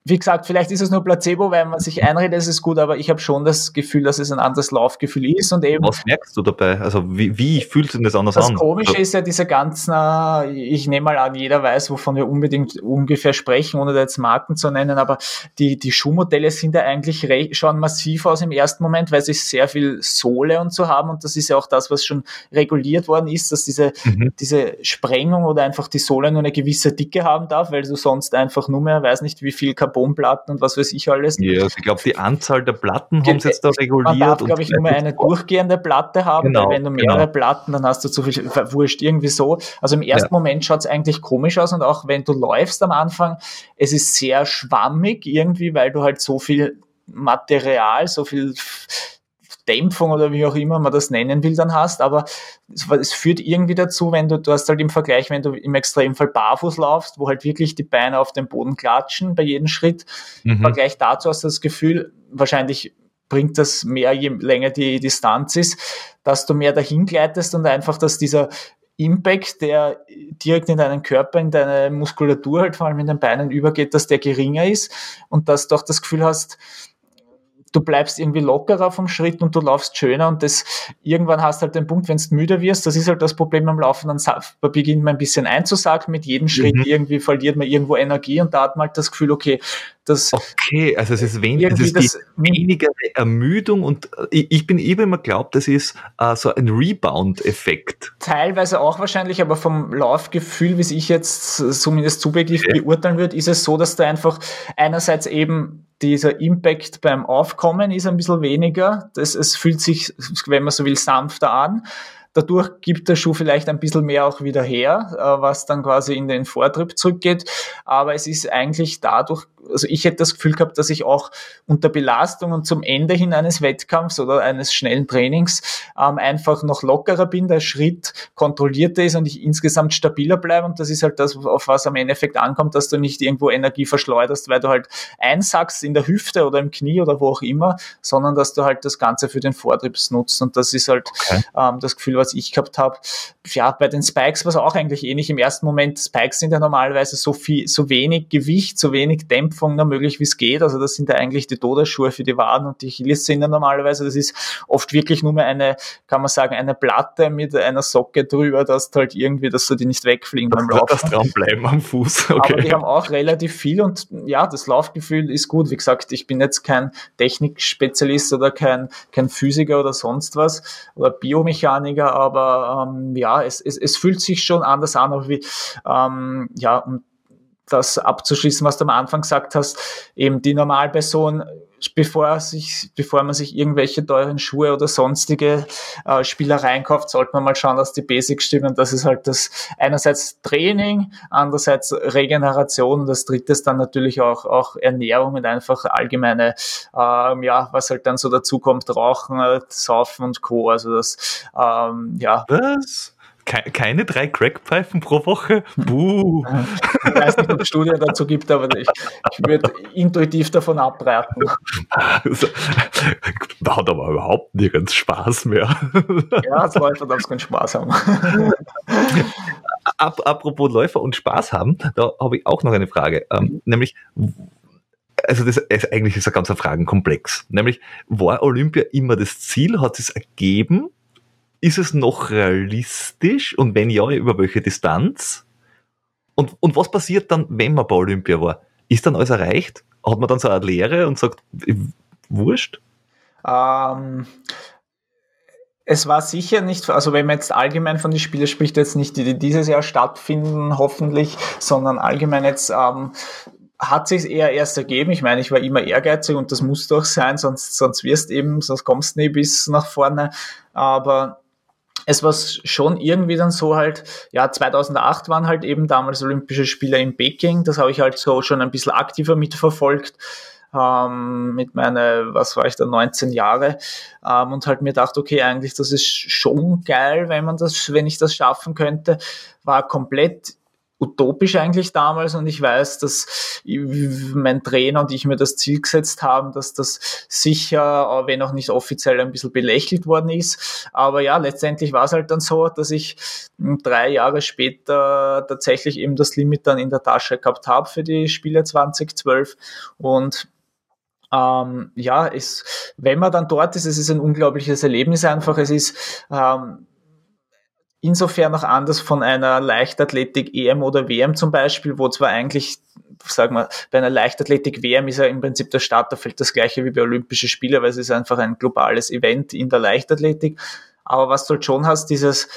Speaker 2: wie gesagt, vielleicht ist es nur Placebo, weil man sich einredet, es ist gut, aber ich habe schon das Gefühl, dass es ein anderes Laufgefühl ist und eben.
Speaker 1: Was merkst du dabei? Also wie, wie fühlt sich das anders
Speaker 2: das
Speaker 1: an?
Speaker 2: Das Komische also ist ja diese ganzen, äh, ich nehme mal an, jeder weiß, wovon wir unbedingt ungefähr sprechen, ohne da jetzt Marken zu nennen, aber die, die Schuhmodelle sind ja eigentlich schon massiv aus im ersten Moment, weil sie sehr viel Sohle und so haben und das ist ja auch das, was schon reguliert worden ist, dass diese, mhm. diese Sprengung oder einfach die Sohle nur eine gewisse Dicke haben darf, weil du sonst einfach nur mehr, weiß nicht, wie viel kaputt Carbonplatten und was weiß ich alles.
Speaker 1: Ja, also ich glaube, die Anzahl der Platten haben sie jetzt da reguliert. Man
Speaker 2: darf, glaube ich, nur eine durchgehende Platte haben, genau, weil wenn du mehrere genau. Platten, dann hast du zu viel, wurscht, irgendwie so. Also im ersten ja. Moment schaut es eigentlich komisch aus und auch wenn du läufst am Anfang, es ist sehr schwammig irgendwie, weil du halt so viel Material, so viel Dämpfung oder wie auch immer man das nennen will, dann hast. Aber es, es, führt irgendwie dazu, wenn du, du hast halt im Vergleich, wenn du im Extremfall barfuß laufst, wo halt wirklich die Beine auf den Boden klatschen bei jedem Schritt, mhm. im Vergleich dazu hast du das Gefühl, wahrscheinlich bringt das mehr, je länger die Distanz ist, dass du mehr dahin gleitest und einfach, dass dieser Impact, der direkt in deinen Körper, in deine Muskulatur halt vor allem in den Beinen übergeht, dass der geringer ist und dass du auch das Gefühl hast, du bleibst irgendwie lockerer vom Schritt und du laufst schöner und das irgendwann hast halt den Punkt, wenn du müde wirst, das ist halt das Problem am Laufen, dann beginnt man ein bisschen einzusagen, mit jedem Schritt mhm. irgendwie verliert man irgendwo Energie und da hat man halt das Gefühl, okay, das
Speaker 1: okay, also es ist, wenig, es ist das, weniger Ermüdung und äh, ich, ich bin eben immer glaubt, das ist uh, so ein Rebound-Effekt.
Speaker 2: Teilweise auch wahrscheinlich, aber vom Laufgefühl, wie ich jetzt zumindest subjektiv okay. beurteilen würde, ist es so, dass da einfach einerseits eben dieser Impact beim Aufkommen ist ein bisschen weniger. Das, es fühlt sich, wenn man so will, sanfter an. Dadurch gibt der Schuh vielleicht ein bisschen mehr auch wieder her, äh, was dann quasi in den Vortrieb zurückgeht. Aber es ist eigentlich dadurch also ich hätte das Gefühl gehabt, dass ich auch unter Belastung und zum Ende hin eines Wettkampfs oder eines schnellen Trainings ähm, einfach noch lockerer bin, der Schritt kontrollierter ist und ich insgesamt stabiler bleibe. Und das ist halt das, auf was am Endeffekt ankommt, dass du nicht irgendwo Energie verschleuderst, weil du halt einsackst in der Hüfte oder im Knie oder wo auch immer, sondern dass du halt das Ganze für den Vortrieb nutzt. Und das ist halt okay. ähm, das Gefühl, was ich gehabt habe. Ja, bei den Spikes war es auch eigentlich ähnlich. Im ersten Moment, Spikes sind ja normalerweise so viel, so wenig Gewicht, so wenig Dämpfung möglich, wie es geht. Also das sind ja eigentlich die Todesschuhe für die Waden und die Achillessehnen normalerweise. Das ist oft wirklich nur mehr eine, kann man sagen, eine Platte mit einer Socke drüber, dass halt irgendwie, dass sie die nicht wegfliegen
Speaker 1: beim Laufen. Das dran bleiben am Fuß. Okay.
Speaker 2: Aber die haben auch relativ viel und ja, das Laufgefühl ist gut. Wie gesagt, ich bin jetzt kein Technikspezialist oder kein, kein Physiker oder sonst was oder Biomechaniker, aber ähm, ja, es, es, es fühlt sich schon anders an, aber wie, ähm, ja, und das abzuschließen, was du am Anfang gesagt hast, eben die Normalperson, bevor, sich, bevor man sich irgendwelche teuren Schuhe oder sonstige äh, Spielereien kauft, sollte man mal schauen, dass die Basics stimmen. Das ist halt das einerseits Training, andererseits Regeneration und das dritte ist dann natürlich auch, auch Ernährung und einfach allgemeine, ähm, ja, was halt dann so dazu kommt, Rauchen, äh, Saufen und Co. Also das, ähm, ja.
Speaker 1: Was? Keine drei Crackpfeifen pro Woche?
Speaker 2: Buh. Ich weiß nicht, ob es Studien dazu gibt, aber ich, ich würde intuitiv davon abraten. Also,
Speaker 1: hat aber überhaupt nirgends Spaß mehr.
Speaker 2: Ja, als Läufer darf es keinen Spaß haben.
Speaker 1: apropos Läufer und Spaß haben, da habe ich auch noch eine Frage. Ähm, nämlich, also das ist eigentlich ist ein ganzer Fragenkomplex. Nämlich, war Olympia immer das Ziel? Hat es ergeben? Ist es noch realistisch und wenn ja, über welche Distanz? Und, und was passiert dann, wenn man bei Olympia war? Ist dann alles erreicht? Hat man dann so eine Lehre und sagt, wurscht?
Speaker 2: Ähm, es war sicher nicht, also wenn man jetzt allgemein von den Spielen spricht, jetzt nicht die, die dieses Jahr stattfinden, hoffentlich, sondern allgemein jetzt ähm, hat sich eher erst ergeben. Ich meine, ich war immer ehrgeizig und das muss doch sein, sonst, sonst wirst eben, sonst kommst du nie bis nach vorne. Aber es war schon irgendwie dann so halt, ja, 2008 waren halt eben damals Olympische Spiele in Peking. Das habe ich halt so schon ein bisschen aktiver mitverfolgt. Ähm, mit meiner, was war ich da, 19 Jahre ähm, und halt mir dachte, okay, eigentlich das ist schon geil, wenn man das, wenn ich das schaffen könnte, war komplett utopisch eigentlich damals und ich weiß, dass mein Trainer und ich mir das Ziel gesetzt haben, dass das sicher, wenn auch nicht offiziell, ein bisschen belächelt worden ist. Aber ja, letztendlich war es halt dann so, dass ich drei Jahre später tatsächlich eben das Limit dann in der Tasche gehabt habe für die Spiele 2012 und ähm, ja, es, wenn man dann dort ist, es ist ein unglaubliches Erlebnis einfach. Es ist ähm, insofern noch anders von einer Leichtathletik-EM oder WM zum Beispiel, wo zwar eigentlich, sagen wir, bei einer Leichtathletik-WM ist ja im Prinzip der Starterfeld das gleiche wie bei Olympischen Spielen, weil es ist einfach ein globales Event in der Leichtathletik. Aber was du halt schon hast, dieses,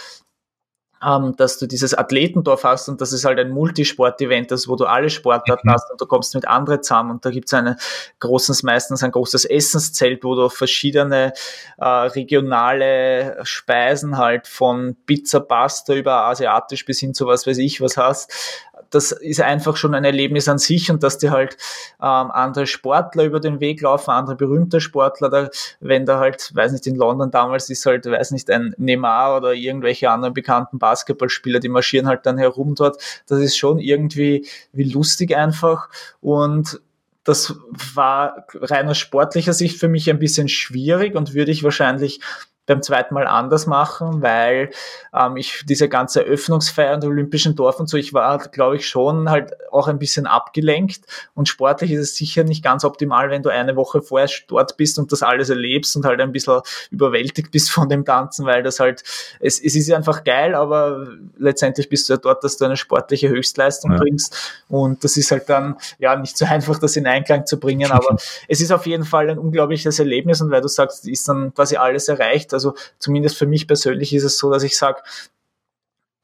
Speaker 2: ähm, dass du dieses Athletendorf hast und das ist halt ein Multisport-Event, das wo du alle Sportarten mhm. hast und du kommst mit anderen zusammen und da gibt es großes, meistens ein großes Essenszelt, wo du verschiedene äh, regionale Speisen halt von Pizza, Pasta über asiatisch bis hin zu was weiß ich was hast das ist einfach schon ein Erlebnis an sich und dass dir halt ähm, andere Sportler über den Weg laufen, andere berühmte Sportler, da, wenn da halt, weiß nicht, in London damals ist halt, weiß nicht, ein Neymar oder irgendwelche anderen bekannten Basketballspieler, die marschieren halt dann herum dort, das ist schon irgendwie wie lustig einfach und das war rein aus sportlicher Sicht für mich ein bisschen schwierig und würde ich wahrscheinlich beim zweiten Mal anders machen, weil ähm, ich diese ganze Eröffnungsfeier an der Olympischen Dorf und so, ich war, glaube ich, schon halt auch ein bisschen abgelenkt. Und sportlich ist es sicher nicht ganz optimal, wenn du eine Woche vorher dort bist und das alles erlebst und halt ein bisschen überwältigt bist von dem Ganzen, weil das halt, es, es ist einfach geil, aber letztendlich bist du ja dort, dass du eine sportliche Höchstleistung ja. bringst. Und das ist halt dann, ja, nicht so einfach, das in Einklang zu bringen, aber es ist auf jeden Fall ein unglaubliches Erlebnis. Und weil du sagst, ist dann quasi alles erreicht, also zumindest für mich persönlich ist es so, dass ich sage,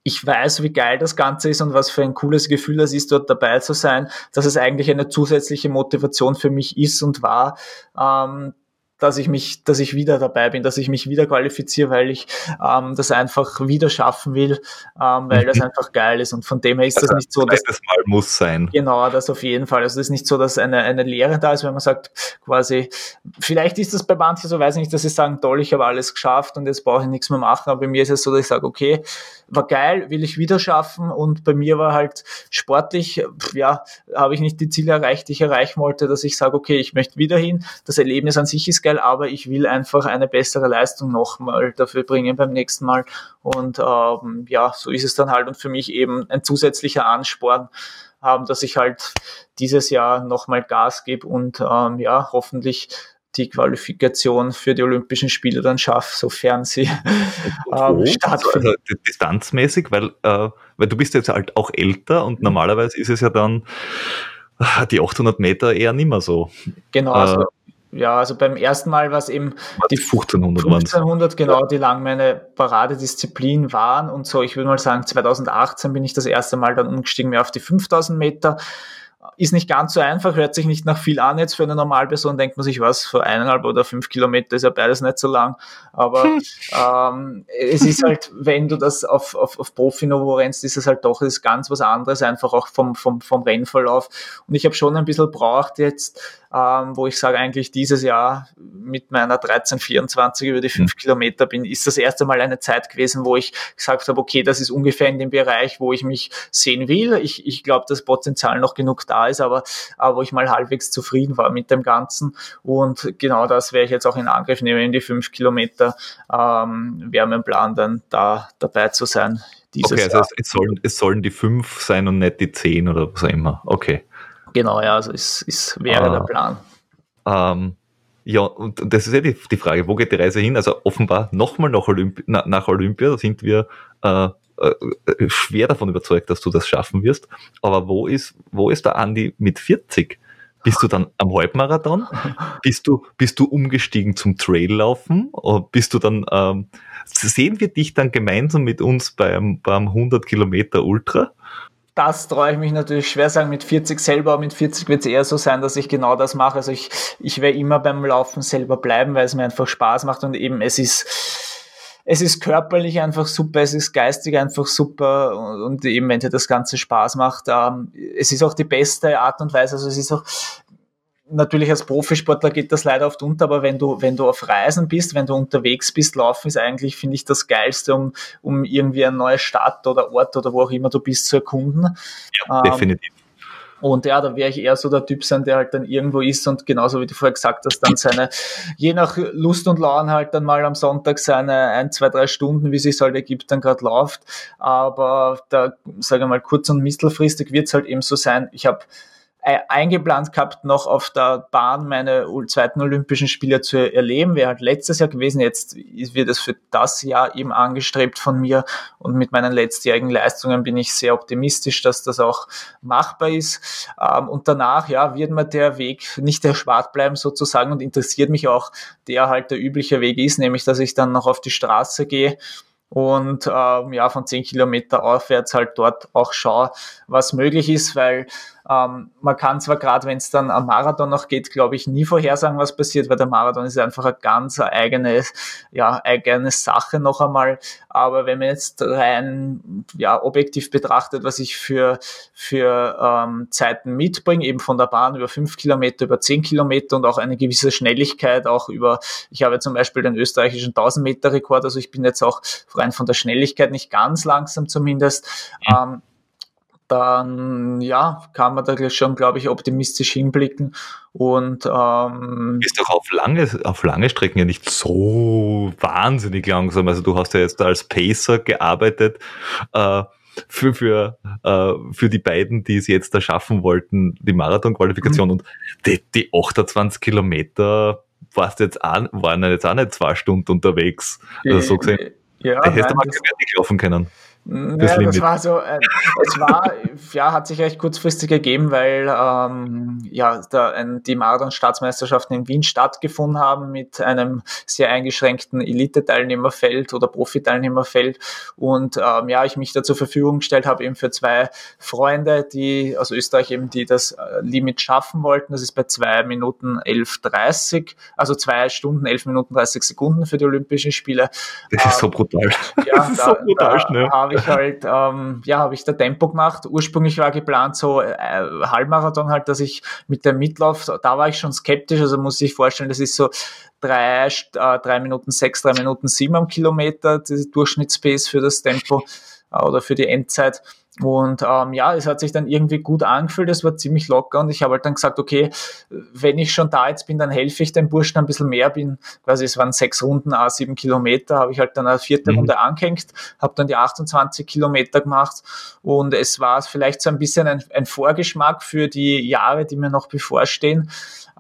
Speaker 2: ich weiß, wie geil das Ganze ist und was für ein cooles Gefühl das ist, dort dabei zu sein, dass es eigentlich eine zusätzliche Motivation für mich ist und war, ähm, dass ich mich, dass ich wieder dabei bin, dass ich mich wieder qualifiziere, weil ich ähm, das einfach wieder schaffen will, ähm, weil mhm. das einfach geil ist. Und von dem her ist also das nicht so,
Speaker 1: dass das Mal muss sein.
Speaker 2: Genau, das auf jeden Fall. Also das ist nicht so, dass eine, eine Lehre da ist, wenn man sagt, quasi, vielleicht ist das bei manchen so, weiß ich nicht, dass sie sagen, toll, ich habe alles geschafft und jetzt brauche ich nichts mehr machen. Aber bei mir ist es so, dass ich sage, okay, war geil, will ich wieder schaffen. Und bei mir war halt sportlich, ja, habe ich nicht die Ziele erreicht, die ich erreichen wollte, dass ich sage, okay, ich möchte wieder hin. Das Erlebnis an sich ist geil, aber ich will einfach eine bessere Leistung nochmal dafür bringen beim nächsten Mal. Und ähm, ja, so ist es dann halt und für mich eben ein zusätzlicher Ansporn, ähm, dass ich halt dieses Jahr nochmal Gas gebe und ähm, ja, hoffentlich die Qualifikation für die Olympischen Spiele dann schaffe, sofern sie
Speaker 1: ähm, stattfinden. Also, distanzmäßig, weil, äh, weil du bist jetzt halt auch älter und mhm. normalerweise ist es ja dann die 800 Meter eher nimmer so.
Speaker 2: Genau, also äh, ja, also beim ersten Mal war es eben
Speaker 1: die 1500,
Speaker 2: 1500 genau, die lang meine Paradedisziplin waren und so, ich würde mal sagen, 2018 bin ich das erste Mal dann umgestiegen mehr auf die 5000 Meter ist nicht ganz so einfach, hört sich nicht nach viel an jetzt für eine Normalperson, denkt man sich, was, für eineinhalb oder fünf Kilometer ist ja beides nicht so lang. Aber hm. ähm, es ist halt, wenn du das auf, auf, auf Profi-Niveau rennst, ist es halt doch ist ganz was anderes, einfach auch vom, vom, vom Rennverlauf. Und ich habe schon ein bisschen braucht jetzt, ähm, wo ich sage, eigentlich dieses Jahr mit meiner 1324 über die fünf mhm. Kilometer bin, ist das erste Mal eine Zeit gewesen, wo ich gesagt habe, okay, das ist ungefähr in dem Bereich, wo ich mich sehen will. Ich, ich glaube, dass Potenzial noch genug da ist, aber, aber wo ich mal halbwegs zufrieden war mit dem Ganzen. Und genau das werde ich jetzt auch in Angriff nehmen, in die fünf Kilometer. Ähm, wäre mein Plan, dann da dabei zu sein.
Speaker 1: Dieses okay, also Jahr. Es, sollen, es sollen die fünf sein und nicht die zehn oder was auch immer. Okay.
Speaker 2: Genau, ja, also es, es wäre ah, der Plan.
Speaker 1: Ähm, ja, und das ist ja die, die Frage, wo geht die Reise hin? Also offenbar nochmal nach, Olympi na, nach Olympia, da sind wir äh, äh, schwer davon überzeugt, dass du das schaffen wirst. Aber wo ist, wo ist der Andi mit 40? Bist du dann am Halbmarathon? Bist du, bist du umgestiegen zum Traillaufen? Oder bist du dann, ähm, sehen wir dich dann gemeinsam mit uns beim, beim 100 Kilometer Ultra?
Speaker 2: Das traue ich mich natürlich schwer sagen mit 40 selber. Mit 40 wird es eher so sein, dass ich genau das mache. Also ich, ich werde immer beim Laufen selber bleiben, weil es mir einfach Spaß macht und eben es ist, es ist körperlich einfach super, es ist geistig einfach super und, und eben wenn dir das Ganze Spaß macht, ähm, es ist auch die beste Art und Weise. Also es ist auch, natürlich als Profisportler geht das leider oft unter, aber wenn du, wenn du auf Reisen bist, wenn du unterwegs bist, laufen ist eigentlich, finde ich, das Geilste, um, um irgendwie eine neue Stadt oder Ort oder wo auch immer du bist zu erkunden.
Speaker 1: Ja, ähm, definitiv.
Speaker 2: Und ja, da wäre ich eher so der Typ sein, der halt dann irgendwo ist und genauso wie du vorher gesagt hast, dann seine, je nach Lust und Laune halt dann mal am Sonntag seine ein, zwei, drei Stunden, wie sich halt ergibt, dann gerade läuft. Aber da, sage ich mal, kurz- und mittelfristig wird es halt eben so sein, ich habe eingeplant gehabt, noch auf der Bahn meine zweiten Olympischen Spiele zu erleben. Wäre halt letztes Jahr gewesen. Jetzt wird es für das Jahr eben angestrebt von mir. Und mit meinen letztjährigen Leistungen bin ich sehr optimistisch, dass das auch machbar ist. Ähm, und danach, ja, wird mir der Weg nicht erspart bleiben sozusagen und interessiert mich auch, der halt der übliche Weg ist, nämlich dass ich dann noch auf die Straße gehe und ähm, ja, von 10 Kilometer aufwärts halt dort auch schaue, was möglich ist, weil ähm, man kann zwar gerade, wenn es dann am Marathon noch geht, glaube ich, nie vorhersagen, was passiert, weil der Marathon ist einfach eine ganz eigene, ja, eigene Sache noch einmal. Aber wenn man jetzt rein ja, objektiv betrachtet, was ich für, für ähm, Zeiten mitbringe, eben von der Bahn über fünf Kilometer, über zehn Kilometer und auch eine gewisse Schnelligkeit, auch über, ich habe zum Beispiel den österreichischen 1000 Meter Rekord, also ich bin jetzt auch rein von der Schnelligkeit nicht ganz langsam zumindest. Ähm, dann ja, kann man da schon, glaube ich, optimistisch hinblicken. Und ähm,
Speaker 1: ist doch auf lange, auf lange Strecken ja nicht so wahnsinnig langsam. Also du hast ja jetzt als Pacer gearbeitet. Äh, für, für, äh, für die beiden, die es jetzt da schaffen wollten, die Marathon-Qualifikation. Mhm. Und die, die 28 Kilometer warst jetzt auch, waren jetzt auch nicht zwei Stunden unterwegs. Also so gesehen, ja, da hättest du mal nicht laufen können.
Speaker 2: Das, ja, das war so, äh, es war, ja, hat sich recht kurzfristig ergeben, weil ähm, ja, da ein, die Marathon-Staatsmeisterschaften in Wien stattgefunden haben mit einem sehr eingeschränkten Elite-Teilnehmerfeld oder Profi-Teilnehmerfeld und ähm, ja, ich mich da zur Verfügung gestellt habe eben für zwei Freunde, die aus Österreich eben, die das äh, Limit schaffen wollten. Das ist bei zwei Minuten 11,30, also zwei Stunden, 11 Minuten 30 Sekunden für die Olympischen Spiele.
Speaker 1: Das ist ähm, so brutal.
Speaker 2: Ja, da, so brutal schnell ich halt, ähm, ja, habe ich da Tempo gemacht. Ursprünglich war geplant so äh, Halbmarathon halt, dass ich mit dem Mitlauf, da war ich schon skeptisch, also muss ich vorstellen, das ist so drei, äh, drei Minuten sechs, drei Minuten sieben am Kilometer, die Durchschnittspace für das Tempo äh, oder für die Endzeit. Und ähm, ja, es hat sich dann irgendwie gut angefühlt, es war ziemlich locker und ich habe halt dann gesagt, okay, wenn ich schon da jetzt bin, dann helfe ich dem Burschen ein bisschen mehr, bin quasi, es waren sechs Runden, a sieben Kilometer, habe ich halt dann eine vierte mhm. Runde angehängt, habe dann die 28 Kilometer gemacht und es war vielleicht so ein bisschen ein, ein Vorgeschmack für die Jahre, die mir noch bevorstehen.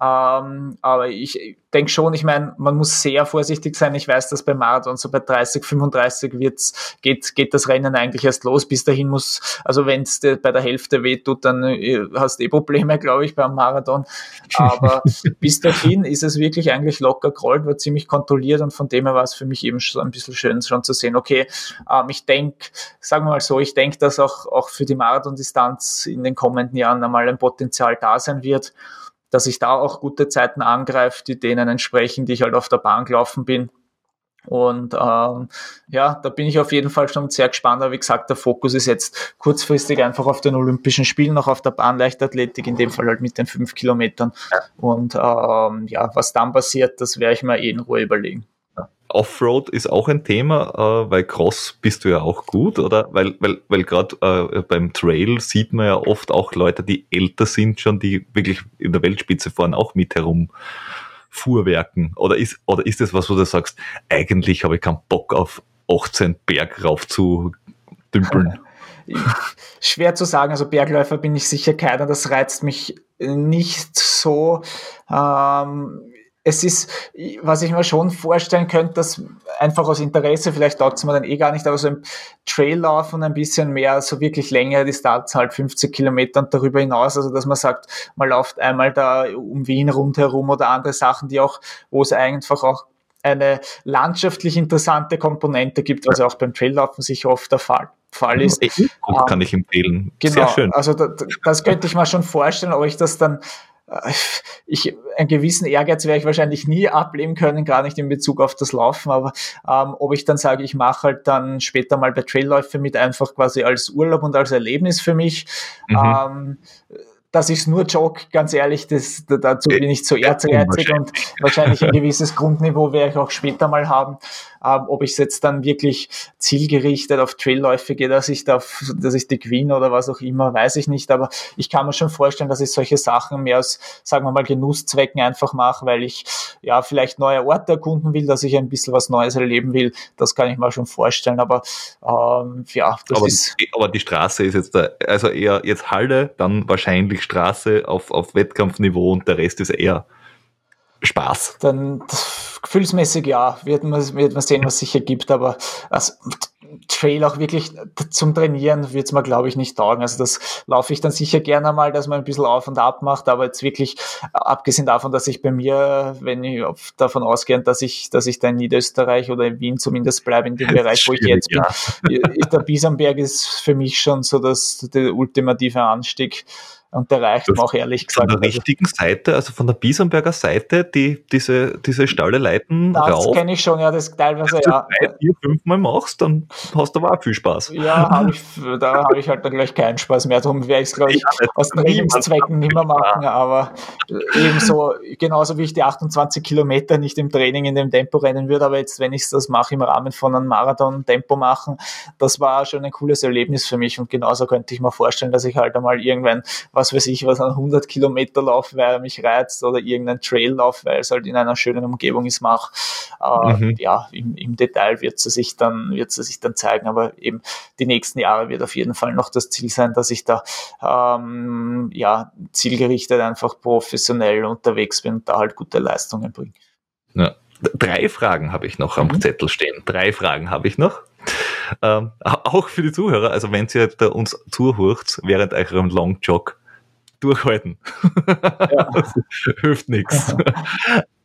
Speaker 2: Ähm, aber ich denke schon, ich meine, man muss sehr vorsichtig sein. Ich weiß, dass bei Marathon so bei 30, 35 wird's, geht, geht das Rennen eigentlich erst los. Bis dahin muss, also wenn es bei der Hälfte wehtut, dann äh, hast du eh Probleme, glaube ich, beim Marathon. Aber bis dahin ist es wirklich eigentlich locker gerollt, war ziemlich kontrolliert und von dem her war es für mich eben so ein bisschen schön schon zu sehen, okay, ähm, ich denke, sagen wir mal so, ich denke, dass auch, auch für die Marathondistanz in den kommenden Jahren einmal ein Potenzial da sein wird dass ich da auch gute Zeiten angreife, die denen entsprechen, die ich halt auf der Bahn gelaufen bin. Und ähm, ja, da bin ich auf jeden Fall schon sehr gespannt. Aber wie gesagt, der Fokus ist jetzt kurzfristig einfach auf den Olympischen Spielen, noch auf der Bahn Leichtathletik, in dem Fall halt mit den fünf Kilometern. Und ähm, ja, was dann passiert, das werde ich mir eh in Ruhe überlegen.
Speaker 1: Offroad ist auch ein Thema, äh, weil Cross bist du ja auch gut, oder? Weil, weil, weil gerade äh, beim Trail sieht man ja oft auch Leute, die älter sind schon, die wirklich in der Weltspitze fahren, auch mit herum fuhrwerken. Oder ist, oder ist das was, wo du sagst, eigentlich habe ich keinen Bock auf 18 Berg rauf zu dümpeln?
Speaker 2: Schwer zu sagen, also Bergläufer bin ich sicher keiner, das reizt mich nicht so. Ähm, es ist, was ich mir schon vorstellen könnte, dass einfach aus Interesse, vielleicht taugt es mir dann eh gar nicht, aber so im Traillauf und ein bisschen mehr, so wirklich länger Distanz, halt 50 Kilometer und darüber hinaus, also dass man sagt, man läuft einmal da um Wien rundherum oder andere Sachen, die auch, wo es einfach auch eine landschaftlich interessante Komponente gibt, was ja auch beim Traillaufen sicher oft der Fall, Fall ist.
Speaker 1: Kann ich empfehlen.
Speaker 2: Genau, Sehr schön. Also das, das könnte ich mir schon vorstellen, ob ich das dann ich, einen gewissen Ehrgeiz werde ich wahrscheinlich nie ablehnen können, gar nicht in Bezug auf das Laufen, aber ähm, ob ich dann sage, ich mache halt dann später mal bei Trailläufe mit einfach quasi als Urlaub und als Erlebnis für mich. Mhm. Ähm, ich es nur jogge, ganz ehrlich, das, dazu bin ich zu ehrgeizig und wahrscheinlich ein gewisses Grundniveau werde ich auch später mal haben. Ähm, ob ich es jetzt dann wirklich zielgerichtet auf Trailläufe gehe, dass ich da, dass ich die Queen oder was auch immer, weiß ich nicht. Aber ich kann mir schon vorstellen, dass ich solche Sachen mehr aus, sagen wir mal, Genusszwecken einfach mache, weil ich ja vielleicht neue Orte erkunden will, dass ich ein bisschen was Neues erleben will. Das kann ich mir schon vorstellen. Aber ähm, ja,
Speaker 1: das aber, ist. Aber die Straße ist jetzt da, also eher jetzt Halle, dann wahrscheinlich Straße auf, auf Wettkampfniveau und der Rest ist eher Spaß?
Speaker 2: Dann gefühlsmäßig ja, wird man, wird man sehen, was sich ergibt, aber also, Trail auch wirklich zum Trainieren wird es mir, glaube ich, nicht taugen. Also das laufe ich dann sicher gerne mal, dass man ein bisschen auf und ab macht, aber jetzt wirklich, abgesehen davon, dass ich bei mir, wenn ich davon ausgehe, dass ich, dass ich da in Niederösterreich oder in Wien zumindest bleibe, in dem Bereich, wo ich jetzt bin, ja. der Biesenberg ist für mich schon so das, der ultimative Anstieg und der reicht mir auch ehrlich gesagt.
Speaker 1: Von der also richtigen Seite, also von der Biesenberger Seite, die diese, diese Stalle leiten
Speaker 2: das rauf. Das kenne ich schon, ja, das teilweise, ja.
Speaker 1: Wenn du drei, vier, fünf Mal machst, dann hast du aber auch viel Spaß.
Speaker 2: Ja, hab ich, da habe ich halt dann gleich keinen Spaß mehr. Darum werde ich es, glaube ich, ja, aus Trainingszwecken nicht mehr machen, aber ebenso, genauso wie ich die 28 Kilometer nicht im Training in dem Tempo rennen würde, aber jetzt, wenn ich das mache im Rahmen von einem Marathon-Tempo machen, das war schon ein cooles Erlebnis für mich und genauso könnte ich mir vorstellen, dass ich halt einmal irgendwann was was weiß ich, was ein 100 Kilometer Lauf, weil er mich reizt oder irgendein Traillauf, weil es halt in einer schönen Umgebung ist, mache. Äh, mhm. Ja, im, im Detail wird sie sich dann, wird sie sich dann zeigen, aber eben die nächsten Jahre wird auf jeden Fall noch das Ziel sein, dass ich da, ähm, ja, zielgerichtet einfach professionell unterwegs bin und da halt gute Leistungen bringe.
Speaker 1: Ja. Drei Fragen habe ich noch am mhm. Zettel stehen. Drei Fragen habe ich noch. Ähm, auch für die Zuhörer, also wenn ihr uns zuhört während eurem Long Jog, durchhalten. Ja. hilft nichts.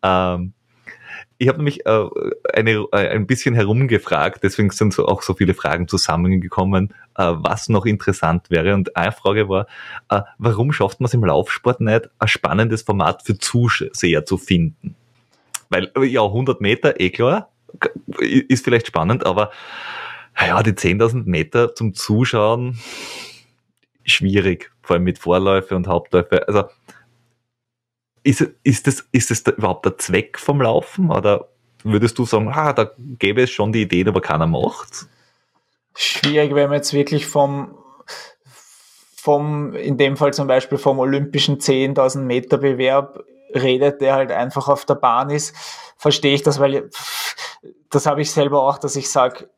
Speaker 1: ähm, ich habe nämlich äh, eine, äh, ein bisschen herumgefragt, deswegen sind so auch so viele Fragen zusammengekommen, äh, was noch interessant wäre. Und eine Frage war, äh, warum schafft man es im Laufsport nicht, ein spannendes Format für Zuseher zu finden? Weil, äh, ja, 100 Meter, eh klar, ist vielleicht spannend, aber ja, die 10.000 Meter zum Zuschauen, schwierig vor allem mit Vorläufe und Hauptläufe. Also ist, ist, das, ist das überhaupt der Zweck vom Laufen oder würdest du sagen, ah, da gäbe es schon die Idee, aber keiner macht?
Speaker 2: Schwierig, wenn man jetzt wirklich vom, vom, in dem Fall zum Beispiel vom olympischen 10.000 Meter Bewerb redet, der halt einfach auf der Bahn ist, verstehe ich das, weil das habe ich selber auch, dass ich sage,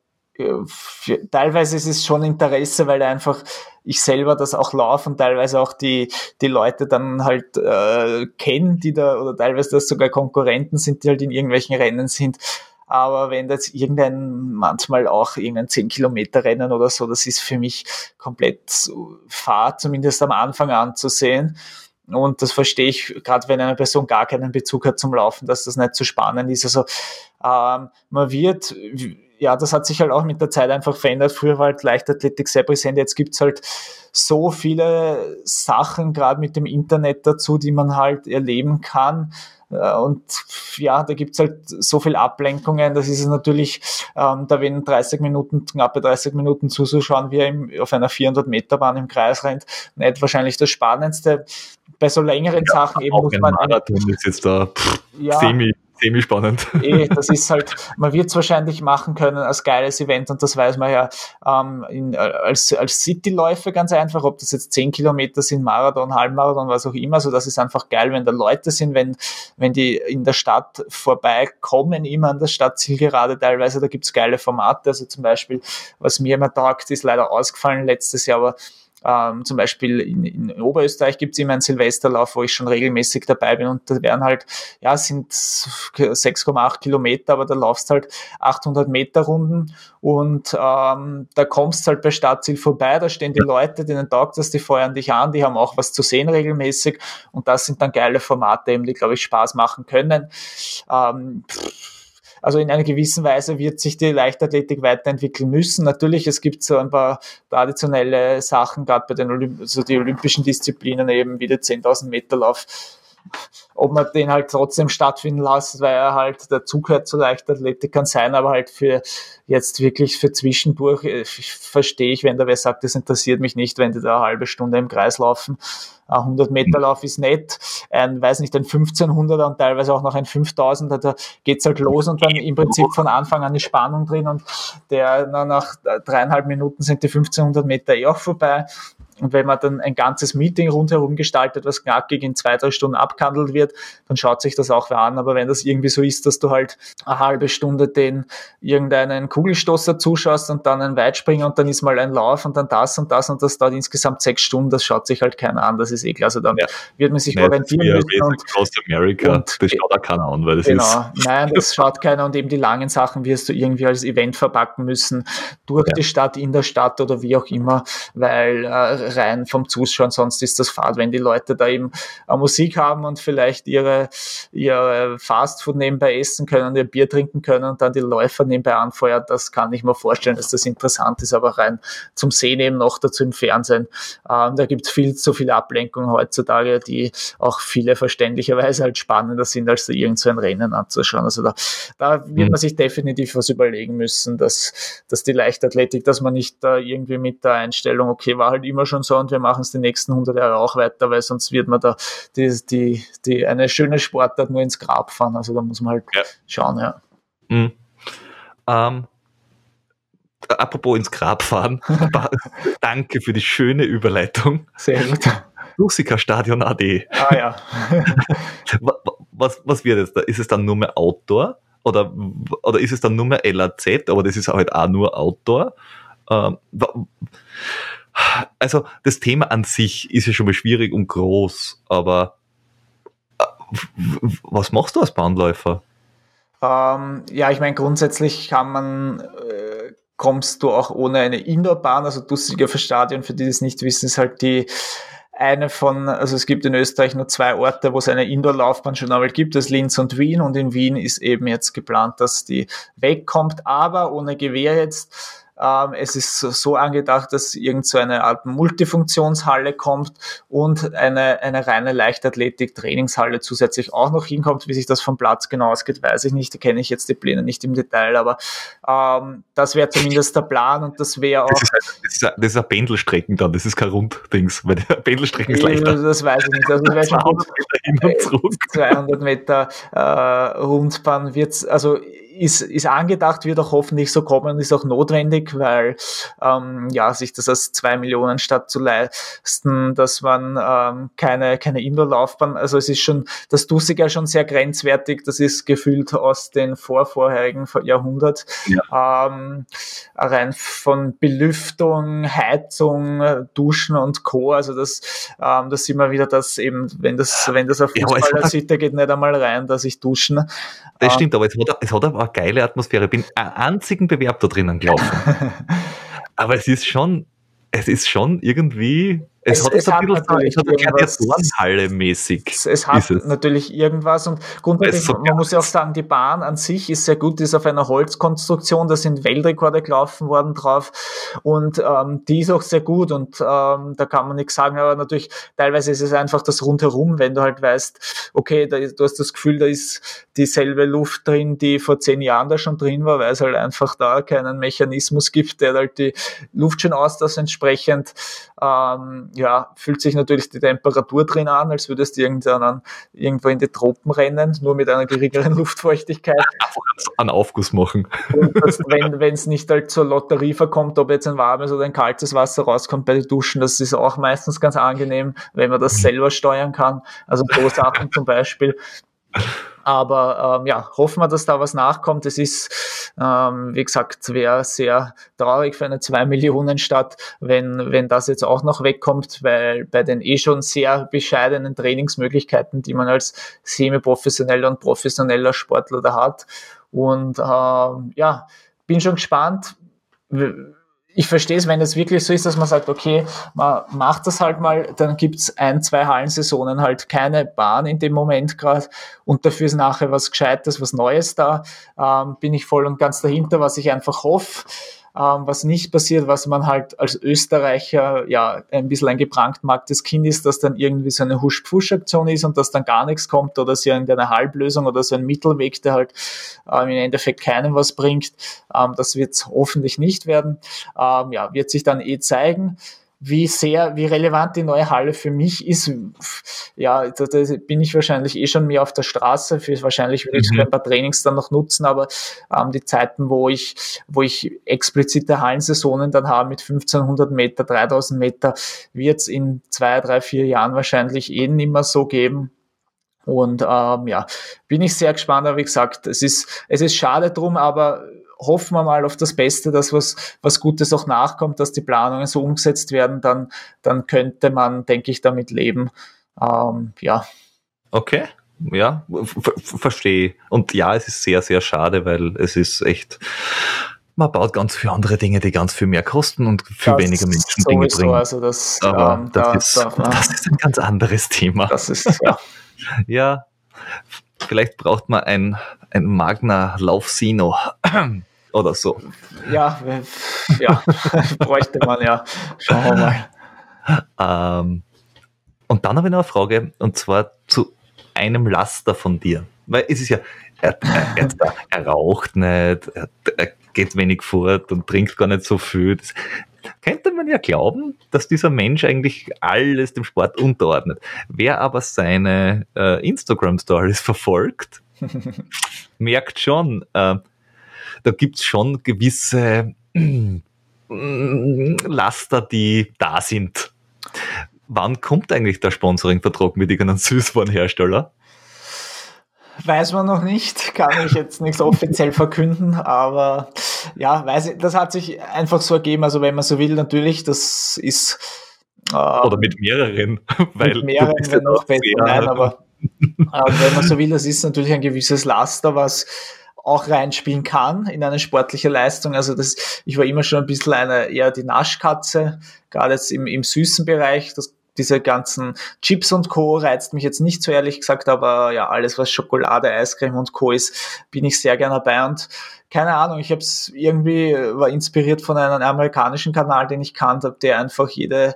Speaker 2: teilweise ist es schon Interesse, weil einfach ich selber das auch laufe und teilweise auch die, die Leute dann halt äh, kennen, die da, oder teilweise das sogar Konkurrenten sind, die halt in irgendwelchen Rennen sind. Aber wenn das irgendein, manchmal auch irgendein 10 Kilometer Rennen oder so, das ist für mich komplett Fahrt, zumindest am Anfang anzusehen. Und das verstehe ich, gerade wenn eine Person gar keinen Bezug hat zum Laufen, dass das nicht so spannend ist. Also ähm, man wird ja, das hat sich halt auch mit der Zeit einfach verändert. Früher war halt Leichtathletik sehr präsent. Jetzt gibt's halt so viele Sachen, gerade mit dem Internet dazu, die man halt erleben kann. Äh, und ja, da gibt's halt so viel Ablenkungen. Das ist es natürlich, ähm, da wenn 30 Minuten, knappe 30 Minuten zuzuschauen, wie er im, auf einer 400 Meter Bahn im Kreis rennt, nicht wahrscheinlich das Spannendste. Bei so längeren ja, Sachen eben muss man.
Speaker 1: Marathon ist jetzt da pff, ja, semi semi-spannend.
Speaker 2: Eh, das ist halt, man wird es wahrscheinlich machen können als geiles Event und das weiß man ja ähm, in, als, als Cityläufe ganz einfach, ob das jetzt 10 Kilometer sind, Marathon, Halbmarathon, was auch immer, so das ist einfach geil, wenn da Leute sind, wenn, wenn die in der Stadt vorbeikommen, immer an der Stadtzielgerade teilweise, da gibt's geile Formate, also zum Beispiel, was mir immer taugt, ist leider ausgefallen letztes Jahr, aber ähm, zum Beispiel in, in Oberösterreich gibt es immer einen Silvesterlauf, wo ich schon regelmäßig dabei bin und da werden halt, ja, sind 6,8 Kilometer, aber da laufst halt 800 Meter Runden und ähm, da kommst halt bei Stadtziel vorbei, da stehen die Leute, denen taugt das, die feuern dich an, die haben auch was zu sehen regelmäßig und das sind dann geile Formate eben, die, glaube ich, Spaß machen können. Ähm, pff, also in einer gewissen Weise wird sich die Leichtathletik weiterentwickeln müssen. Natürlich, es gibt so ein paar traditionelle Sachen, gerade bei den Olymp also die olympischen Disziplinen eben wie der 10.000 Meter Lauf ob man den halt trotzdem stattfinden lässt, weil er halt dazugehört zur Leichtathletik kann sein, aber halt für jetzt wirklich für zwischendurch äh, verstehe ich, wenn da wer sagt, das interessiert mich nicht, wenn die da eine halbe Stunde im Kreis laufen. Ein 100 Meter Lauf ist nett, ein, weiß nicht, ein 1500er und teilweise auch noch ein 5000er, da geht's halt los und dann im Prinzip von Anfang an eine Spannung drin und der, na, nach dreieinhalb Minuten sind die 1500 Meter eh auch vorbei Und wenn man dann ein ganzes Meeting rundherum gestaltet, was knackig in zwei, drei Stunden abgehandelt wird, dann schaut sich das auch wer an. Aber wenn das irgendwie so ist, dass du halt eine halbe Stunde den irgendeinen Kugelstoßer zuschaust und dann einen Weitspringer und dann ist mal ein Lauf und dann das und das und das dauert insgesamt sechs Stunden, das schaut sich halt keiner an. Das ist eh klar. Also dann ja. wird man sich nee, orientieren müssen. Und,
Speaker 1: Across America, und, das schaut auch keiner an, weil das
Speaker 2: genau, ist. Nein, das schaut keiner und eben die langen Sachen wirst du irgendwie als Event verpacken müssen, durch ja. die Stadt, in der Stadt oder wie auch immer, weil äh, rein vom Zuschauen, sonst ist das Fahrt, wenn die Leute da eben äh, Musik haben und vielleicht ihre, ihre Fastfood nebenbei essen können, ihr Bier trinken können und dann die Läufer nebenbei anfeuert, das kann ich mir vorstellen, dass das interessant ist, aber rein zum Sehen eben noch dazu im Fernsehen. Ähm, da gibt es viel zu viele Ablenkungen heutzutage, die auch viele verständlicherweise halt spannender sind, als da irgend so ein Rennen anzuschauen. Also da, da wird mhm. man sich definitiv was überlegen müssen, dass, dass die Leichtathletik, dass man nicht da irgendwie mit der Einstellung, okay, war halt immer schon so und wir machen es die nächsten 100 Jahre auch weiter, weil sonst wird man da die, die, die eine schöne Sportart nur ins Grab fahren. Also da muss man halt ja. schauen, ja.
Speaker 1: Mhm. Ähm, apropos ins Grab fahren, danke für die schöne Überleitung.
Speaker 2: Sehr gut.
Speaker 1: Musikerstadion AD.
Speaker 2: Ah ja.
Speaker 1: was, was wird es da? Ist es dann nur mehr Outdoor? Oder, oder ist es dann nur mehr LAZ, aber das ist halt auch nur Outdoor? Ähm, also das Thema an sich ist ja schon mal schwierig und groß, aber äh, was machst du als Bahnläufer?
Speaker 2: Ähm, ja, ich meine, grundsätzlich kann man, äh, kommst du auch ohne eine Indoorbahn, also Düsseldorfer Stadion, für die das nicht wissen, ist halt die eine von, also es gibt in Österreich nur zwei Orte, wo es eine Indoor-Laufbahn schon einmal gibt, das Linz und Wien. Und in Wien ist eben jetzt geplant, dass die wegkommt, aber ohne Gewehr jetzt es ist so angedacht, dass irgend so eine Art Multifunktionshalle kommt und eine, eine reine Leichtathletik-Trainingshalle zusätzlich auch noch hinkommt. Wie sich das vom Platz genau ausgeht, weiß ich nicht. Da kenne ich jetzt die Pläne nicht im Detail, aber ähm, das wäre zumindest der Plan und das wäre auch. Das ist,
Speaker 1: halt, das, ist, ein Pendelstrecken dann, das ist kein Runddings, weil der Pendelstrecken ist leichter.
Speaker 2: Das weiß ich nicht. Also, ich 200 Meter hin und zurück. 200 Meter äh, Rundbahn wird also ist, ist angedacht, wird auch hoffentlich so kommen, ist auch notwendig, weil ähm, ja, sich das als zwei Millionen statt zu leisten, dass man ähm, keine, keine Indoor-Laufbahn, also es ist schon, das Dussiger schon sehr grenzwertig, das ist gefühlt aus den vorvorherigen Jahrhundert. Ja. Ähm, rein von Belüftung, Heizung, Duschen und Co. Also das, ähm, das sieht man wieder, dass eben, wenn das, wenn das auf Fußballer ja, geht nicht einmal rein, dass ich duschen.
Speaker 1: Das stimmt, aber es hat, es hat aber geile Atmosphäre. Bin einen einzigen Bewerb da drinnen gelaufen. aber es ist schon, es ist schon irgendwie es, es, hat es, ein bisschen es hat mäßig.
Speaker 2: Es, es hat es. natürlich irgendwas und grundsätzlich, so man muss ja auch sagen, die Bahn an sich ist sehr gut, die ist auf einer Holzkonstruktion, da sind Weltrekorde gelaufen worden drauf und ähm, die ist auch sehr gut und ähm, da kann man nichts sagen, aber natürlich teilweise ist es einfach das Rundherum, wenn du halt weißt, okay, da ist, du hast das Gefühl, da ist dieselbe Luft drin, die vor zehn Jahren da schon drin war, weil es halt einfach da keinen Mechanismus gibt, der halt die Luft schon austauscht entsprechend ähm, ja, fühlt sich natürlich die Temperatur drin an, als würdest du irgendeinen, irgendwo in die Tropen rennen, nur mit einer geringeren Luftfeuchtigkeit.
Speaker 1: Einfach einen Aufguss machen.
Speaker 2: Das, wenn es nicht halt zur Lotterie verkommt, ob jetzt ein warmes oder ein kaltes Wasser rauskommt bei den Duschen, das ist auch meistens ganz angenehm, wenn man das mhm. selber steuern kann. Also so Sachen zum Beispiel. Aber ähm, ja, hoffen wir, dass da was nachkommt. Es ist, ähm, wie gesagt, wäre sehr traurig für eine 2-Millionen-Stadt, wenn, wenn das jetzt auch noch wegkommt, weil bei den eh schon sehr bescheidenen Trainingsmöglichkeiten, die man als semi-professioneller und professioneller Sportler da hat. Und ähm, ja, bin schon gespannt ich verstehe es, wenn es wirklich so ist, dass man sagt, okay, man macht das halt mal, dann gibt's ein, zwei Hallensaisonen halt keine Bahn in dem Moment gerade und dafür ist nachher was Gescheites, was Neues da. Ähm, bin ich voll und ganz dahinter, was ich einfach hoffe was nicht passiert, was man halt als Österreicher ja ein bisschen ein gebrandmarktes Kind ist, dass dann irgendwie so eine Husch-Pfusch-Aktion ist und dass dann gar nichts kommt oder so irgendeine Halblösung oder so ein Mittelweg, der halt ähm, im Endeffekt keinem was bringt. Ähm, das wird hoffentlich nicht werden. Ähm, ja, wird sich dann eh zeigen wie sehr, wie relevant die neue Halle für mich ist, ja, da, da bin ich wahrscheinlich eh schon mehr auf der Straße. Für, wahrscheinlich würde ich mhm. ein paar Trainings dann noch nutzen, aber ähm, die Zeiten, wo ich, wo ich explizite Hallensaisonen dann habe mit 1500 Meter, 3000 Meter, wird es in zwei, drei, vier Jahren wahrscheinlich eh nicht mehr so geben. Und ähm, ja, bin ich sehr gespannt, aber wie gesagt, es ist, es ist schade drum, aber hoffen wir mal auf das Beste, dass was, was Gutes auch nachkommt, dass die Planungen so umgesetzt werden, dann, dann könnte man, denke ich, damit leben. Ähm, ja.
Speaker 1: Okay, ja, verstehe. Und ja, es ist sehr, sehr schade, weil es ist echt, man baut ganz viele andere Dinge, die ganz viel mehr kosten und viel das weniger Menschen Dinge bringen. Also das, Aber ähm, das, da, ist, da, das ist ein ganz anderes Thema.
Speaker 2: Das ist, ja.
Speaker 1: ja, vielleicht braucht man ein, ein Magna Laufsino oder so.
Speaker 2: Ja, ja, bräuchte man ja. Schauen wir mal.
Speaker 1: Ähm, und dann habe ich noch eine Frage, und zwar zu einem Laster von dir. Weil es ist ja, er, er, er raucht nicht, er, er, geht wenig fort und trinkt gar nicht so viel. Das könnte man ja glauben, dass dieser Mensch eigentlich alles dem Sport unterordnet. Wer aber seine äh, Instagram-Stories verfolgt, merkt schon, äh, da gibt es schon gewisse Laster, die da sind. Wann kommt eigentlich der Sponsoring-Vertrag mit irgendeinem Süßwarenhersteller?
Speaker 2: Weiß man noch nicht, kann ich jetzt nicht offiziell verkünden, aber ja, weiß ich, das hat sich einfach so ergeben. Also wenn man so will, natürlich, das ist
Speaker 1: äh, oder mit mehreren,
Speaker 2: weil mit mehreren wäre noch besser. Nein, aber äh, wenn man so will, das ist natürlich ein gewisses Laster, was auch reinspielen kann in eine sportliche Leistung. Also das, ich war immer schon ein bisschen eine eher die Naschkatze, gerade jetzt im, im süßen Bereich. Das diese ganzen Chips und Co. reizt mich jetzt nicht so ehrlich gesagt, aber ja, alles was Schokolade, Eiscreme und Co. ist, bin ich sehr gerne dabei und keine Ahnung, ich habe es irgendwie, war inspiriert von einem amerikanischen Kanal, den ich kannte der einfach jede,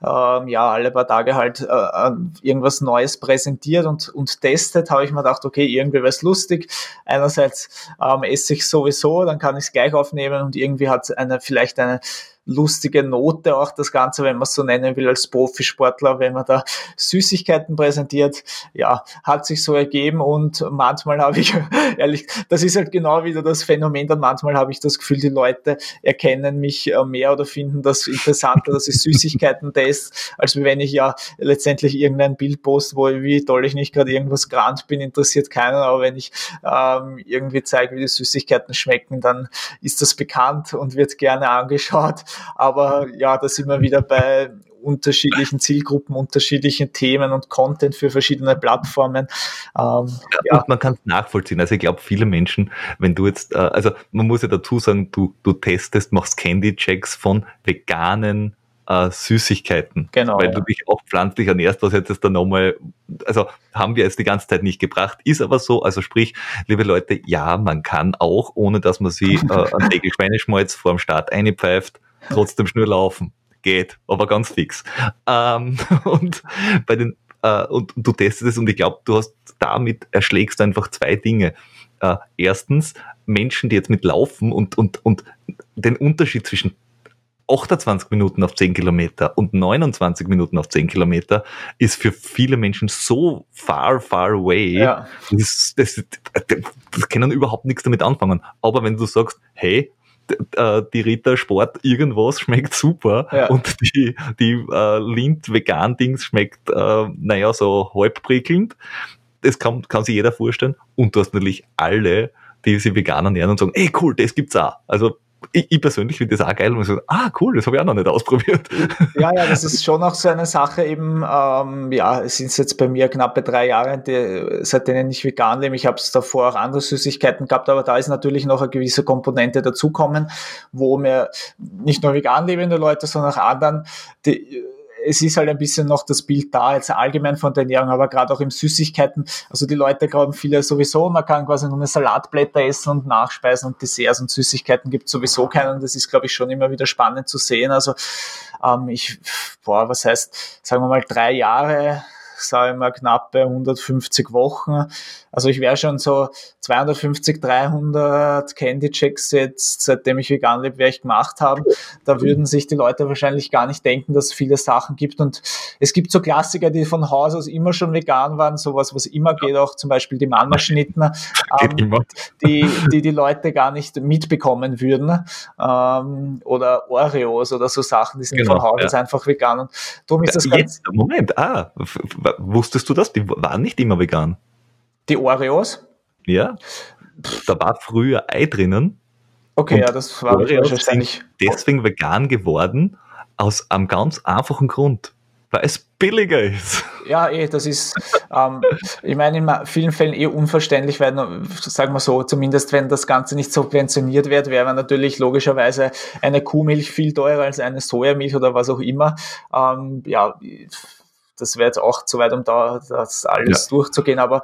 Speaker 2: ähm, ja, alle paar Tage halt äh, irgendwas Neues präsentiert und, und testet, habe ich mir gedacht, okay, irgendwie wäre es lustig. Einerseits ähm, esse ich sowieso, dann kann ich es gleich aufnehmen und irgendwie hat eine vielleicht eine lustige Note auch das Ganze, wenn man es so nennen will, als Profisportler, wenn man da Süßigkeiten präsentiert. Ja, hat sich so ergeben und manchmal habe ich, ehrlich, das ist halt genau wieder das Phänomen, dann manchmal habe ich das Gefühl, die Leute erkennen mich äh, mehr oder finden das interessanter, dass ich Süßigkeiten teste, als wenn ich ja letztendlich irgendein Bild poste, wo wie toll ich nicht gerade irgendwas grand bin, interessiert keinen, aber wenn ich ähm, irgendwie zeige, wie die Süßigkeiten schmecken, dann ist das bekannt und wird gerne angeschaut. Aber ja, da sind wir wieder bei unterschiedlichen Zielgruppen, unterschiedlichen Themen und Content für verschiedene Plattformen.
Speaker 1: Ähm, ja, ja. Man kann es nachvollziehen. Also ich glaube, viele Menschen, wenn du jetzt, äh, also man muss ja dazu sagen, du, du testest, machst Candy-Checks von veganen äh, Süßigkeiten, genau, weil ja. du dich auch pflanzlich ernährst, was jetzt da nochmal, also haben wir jetzt die ganze Zeit nicht gebracht, ist aber so, also sprich, liebe Leute, ja, man kann auch, ohne dass man sie äh, an Tegel Schweineschmalz vor dem Start einpfeift, trotzdem schnell laufen. Geht, aber ganz fix. Ähm, und bei den äh, und, und du testest es und ich glaube, du hast damit erschlägst einfach zwei Dinge. Äh, erstens, Menschen, die jetzt mit laufen und, und, und den Unterschied zwischen 28 Minuten auf 10 Kilometer und 29 Minuten auf 10 Kilometer ist für viele Menschen so far, far away. Ja. Das, das, das, das können überhaupt nichts damit anfangen. Aber wenn du sagst, hey, äh, die Ritter Sport irgendwas schmeckt super ja. und die, die äh, Lind Vegan Dings schmeckt, äh, naja, so halb prickelnd. Das kann, kann sich jeder vorstellen. Und du hast natürlich alle, die sich vegan ernähren und sagen, ey cool, das gibt's auch. Also ich, ich persönlich finde das auch geil und so, ah cool, das habe ich auch noch nicht ausprobiert.
Speaker 2: Ja, ja, das ist schon auch so eine Sache eben, ähm, ja, es sind jetzt bei mir knappe drei Jahre, die, seit denen ich vegan lebe. Ich habe es davor auch andere Süßigkeiten gehabt, aber da ist natürlich noch eine gewisse Komponente dazukommen, wo mir nicht nur vegan lebende Leute, sondern auch anderen, die es ist halt ein bisschen noch das Bild da, jetzt allgemein von der Ernährung, aber gerade auch im Süßigkeiten. Also die Leute glauben viele sowieso, man kann quasi nur Salatblätter essen und Nachspeisen und Desserts und Süßigkeiten gibt sowieso keinen. Das ist, glaube ich, schon immer wieder spannend zu sehen. Also ähm, ich, boah, was heißt, sagen wir mal, drei Jahre sage ich mal, knappe 150 Wochen. Also ich wäre schon so 250, 300 Candy Checks jetzt, seitdem ich vegan lebe, wäre ich gemacht haben. Da würden sich die Leute wahrscheinlich gar nicht denken, dass es viele Sachen gibt. Und es gibt so Klassiker, die von Haus aus immer schon vegan waren, sowas, was immer geht, auch zum Beispiel die Mannerschnitten, ähm, die, die die Leute gar nicht mitbekommen würden. Ähm, oder Oreos oder so Sachen, die sind genau, von Haus aus ja. einfach vegan. Und
Speaker 1: darum ist das Jetzt, ganz Moment, ah, wusstest du das? Die waren nicht immer vegan.
Speaker 2: Die Oreos?
Speaker 1: Ja. Da war früher Ei drinnen.
Speaker 2: Okay, ja, das war
Speaker 1: Oreos wahrscheinlich. Deswegen vegan geworden, aus einem ganz einfachen Grund weil es billiger ist.
Speaker 2: Ja, eh, das ist, ähm, ich meine, in vielen Fällen eh unverständlich, weil, sagen wir so, zumindest wenn das Ganze nicht subventioniert wird, wäre natürlich logischerweise eine Kuhmilch viel teurer als eine Sojamilch oder was auch immer. Ähm, ja, das wäre jetzt auch zu weit, um da das alles ja. durchzugehen, aber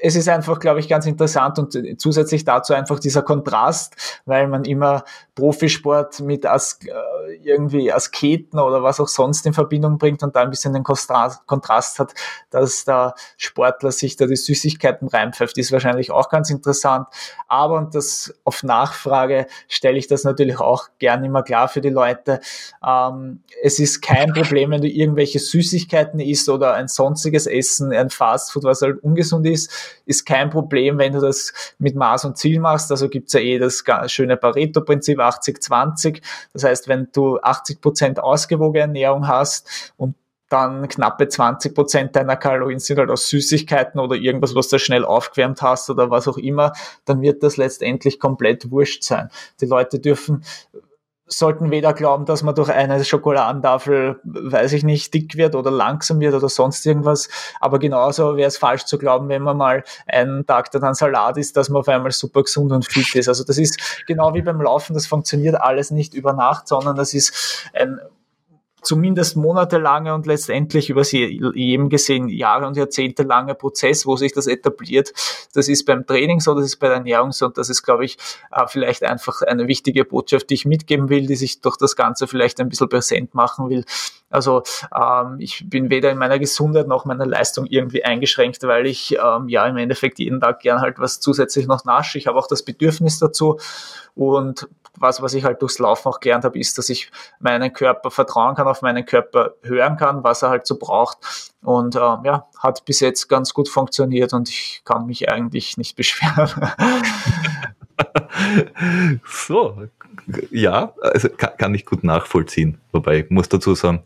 Speaker 2: es ist einfach, glaube ich, ganz interessant und zusätzlich dazu einfach dieser Kontrast, weil man immer Profisport mit As äh, irgendwie Asketen oder was auch sonst in Verbindung bringt und da ein bisschen den Kontrast hat, dass der Sportler sich da die Süßigkeiten reinpfeift, ist wahrscheinlich auch ganz interessant. Aber, und das auf Nachfrage stelle ich das natürlich auch gern immer klar für die Leute, ähm, es ist kein Problem, wenn du irgendwelche Süßigkeiten isst oder ein sonstiges Essen, ein Fastfood, was halt ungesund ist, ist kein Problem, wenn du das mit Maß und Ziel machst. Also gibt's ja eh das schöne Pareto-Prinzip 80-20. Das heißt, wenn du 80 Prozent ausgewogene Ernährung hast und dann knappe 20 Prozent deiner Kalorien sind halt aus Süßigkeiten oder irgendwas, was du schnell aufgewärmt hast oder was auch immer, dann wird das letztendlich komplett wurscht sein. Die Leute dürfen sollten weder glauben, dass man durch eine Schokoladentafel, weiß ich nicht, dick wird oder langsam wird oder sonst irgendwas. Aber genauso wäre es falsch zu glauben, wenn man mal einen Tag dann Salat isst, dass man auf einmal super gesund und fit ist. Also das ist genau wie beim Laufen, das funktioniert alles nicht über Nacht, sondern das ist ein zumindest monatelange und letztendlich über jedem gesehen Jahre und Jahrzehnte lange Prozess, wo sich das etabliert. Das ist beim Training so, das ist bei der Ernährung so und das ist, glaube ich, äh, vielleicht einfach eine wichtige Botschaft, die ich mitgeben will, die sich durch das Ganze vielleicht ein bisschen präsent machen will. Also ähm, ich bin weder in meiner Gesundheit noch meiner Leistung irgendwie eingeschränkt, weil ich ähm, ja im Endeffekt jeden Tag gern halt was zusätzlich noch nasche. Ich habe auch das Bedürfnis dazu und was, was ich halt durchs Laufen auch gelernt habe, ist, dass ich meinen Körper vertrauen kann, auf meinen Körper hören kann, was er halt so braucht. Und ähm, ja, hat bis jetzt ganz gut funktioniert und ich kann mich eigentlich nicht beschweren.
Speaker 1: so, ja, also kann, kann ich gut nachvollziehen. Wobei, ich muss dazu sagen,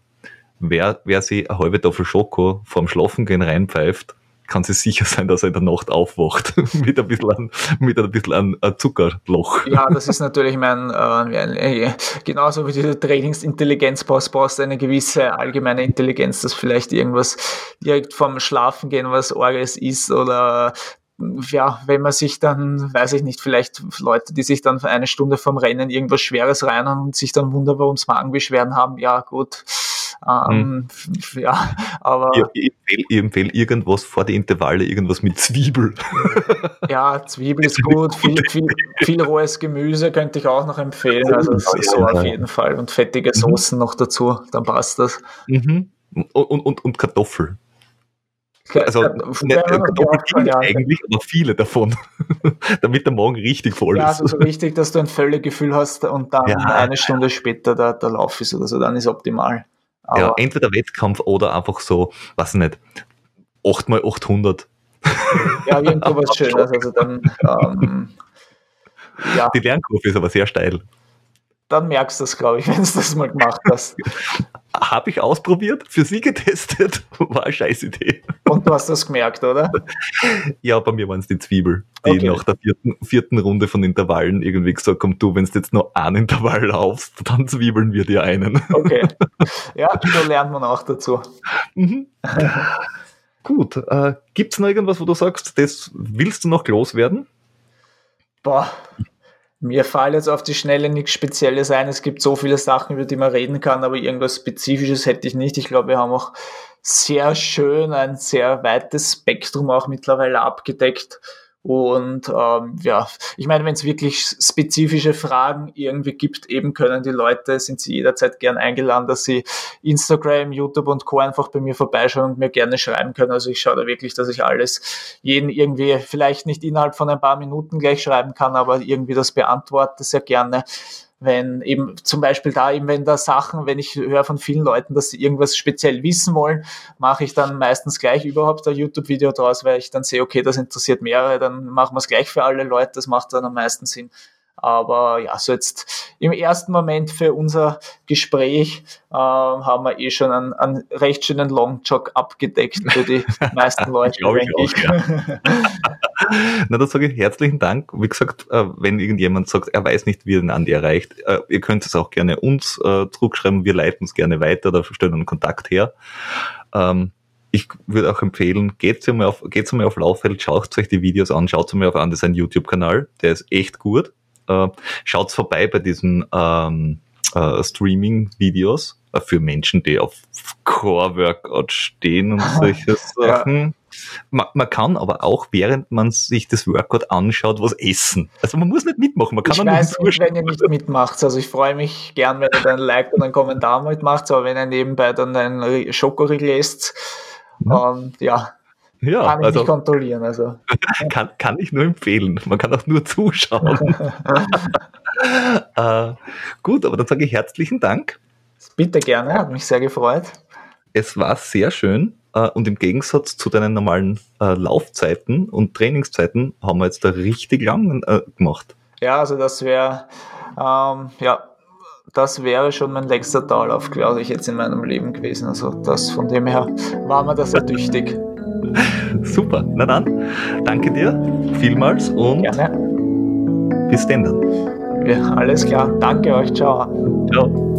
Speaker 1: wer, wer sich eine halbe Tafel Schoko vorm Schlafengehen reinpfeift, kann sich sicher sein, dass er in der Nacht aufwacht mit ein bisschen an, mit ein bisschen an ein Zuckerloch.
Speaker 2: Ja, das ist natürlich mein, äh, genauso wie diese Trainingsintelligenz brauchst, brauchst eine gewisse allgemeine Intelligenz, dass vielleicht irgendwas direkt vom Schlafen gehen, was Orges ist oder ja, wenn man sich dann, weiß ich nicht, vielleicht Leute, die sich dann für eine Stunde vom Rennen irgendwas Schweres rein und sich dann wundern, warum sie Magenbeschwerden haben, ja gut, ähm, hm. Ja, aber.
Speaker 1: Ich, ich empfehle irgendwas vor die Intervalle, irgendwas mit Zwiebel.
Speaker 2: Ja, Zwiebel ist gut. Viel, viel, viel rohes Gemüse könnte ich auch noch empfehlen. Also so auf jeden Fall. Und fettige mhm. Soßen noch dazu, dann passt das.
Speaker 1: Mhm. Und, und, und Kartoffel. Also nicht, Kartoffeln ja, eigentlich, aber viele davon, damit der Morgen richtig voll
Speaker 2: ja, ist. Ja, also so richtig, dass du ein Völlegefühl hast und dann ja. eine Stunde später der, der Lauf ist oder so, dann ist optimal.
Speaker 1: Aber ja, entweder Wettkampf oder einfach so, weiß nicht, 8 mal 800.
Speaker 2: Ja, irgendwo was Schönes. Also dann, ähm,
Speaker 1: ja. Die Lernkurve ist aber sehr steil.
Speaker 2: Dann merkst du es, glaube ich, wenn du das mal gemacht hast.
Speaker 1: Habe ich ausprobiert, für sie getestet, war eine scheiß Idee.
Speaker 2: Und du hast das gemerkt, oder?
Speaker 1: Ja, bei mir waren es die Zwiebel, die okay. nach der vierten, vierten Runde von Intervallen irgendwie gesagt haben, du, wenn du jetzt nur einen Intervall laufst, dann zwiebeln wir dir einen.
Speaker 2: Okay. Ja, so lernt man auch dazu. Mhm.
Speaker 1: Gut, äh, gibt es noch irgendwas, wo du sagst, das willst du noch loswerden?
Speaker 2: Boah, mir fällt jetzt auf die Schnelle nichts Spezielles ein. Es gibt so viele Sachen, über die man reden kann, aber irgendwas Spezifisches hätte ich nicht. Ich glaube, wir haben auch sehr schön ein sehr weites Spektrum auch mittlerweile abgedeckt. Und ähm, ja, ich meine, wenn es wirklich spezifische Fragen irgendwie gibt, eben können die Leute, sind sie jederzeit gern eingeladen, dass sie Instagram, YouTube und Co. einfach bei mir vorbeischauen und mir gerne schreiben können. Also ich schaue da wirklich, dass ich alles jeden irgendwie vielleicht nicht innerhalb von ein paar Minuten gleich schreiben kann, aber irgendwie das beantworte sehr gerne wenn eben zum Beispiel da eben, wenn da Sachen, wenn ich höre von vielen Leuten, dass sie irgendwas speziell wissen wollen, mache ich dann meistens gleich überhaupt ein YouTube-Video draus, weil ich dann sehe, okay, das interessiert mehrere, dann machen wir es gleich für alle Leute, das macht dann am meisten Sinn. Aber ja, so jetzt im ersten Moment für unser Gespräch äh, haben wir eh schon einen, einen recht schönen Longjog abgedeckt für die meisten Leute, denke ich. ich. Ja.
Speaker 1: Na, dann sage ich herzlichen Dank. Wie gesagt, äh, wenn irgendjemand sagt, er weiß nicht, wie er den Andi erreicht, äh, ihr könnt es auch gerne uns äh, zurückschreiben. Wir leiten es gerne weiter, da stellen einen Kontakt her. Ähm, ich würde auch empfehlen, geht mal auf, geht's mal auf Lauffeld, schaut euch die Videos an, schaut mal auf an, das ist ein YouTube-Kanal, der ist echt gut schaut vorbei bei diesen ähm, äh, Streaming-Videos für Menschen, die auf Core-Workout stehen und solche Sachen. Ja. Man, man, kann aber auch, während man sich das Workout anschaut, was essen. Also man muss nicht mitmachen. Man kann
Speaker 2: ich weiß nicht, wenn ihr nicht mitmacht. Also ich freue mich gern, wenn ihr dann ein Like und einen Kommentar mitmacht, aber wenn ihr nebenbei dann einen Schokoriegel esst, ja. und ja, ja, kann ich also, nicht kontrollieren. Also.
Speaker 1: kann, kann ich nur empfehlen. Man kann auch nur zuschauen. äh, gut, aber dann sage ich herzlichen Dank.
Speaker 2: Bitte gerne, hat mich sehr gefreut.
Speaker 1: Es war sehr schön und im Gegensatz zu deinen normalen äh, Laufzeiten und Trainingszeiten haben wir jetzt da richtig lang äh, gemacht.
Speaker 2: Ja, also das wäre ähm, ja das wäre schon mein längster Dauerlauf, glaube ich, jetzt in meinem Leben gewesen. Also das von dem her war mir das sehr tüchtig.
Speaker 1: Super, na dann, danke dir vielmals und Gerne. bis denn dann.
Speaker 2: Ja, alles klar, danke euch, ciao. Ciao.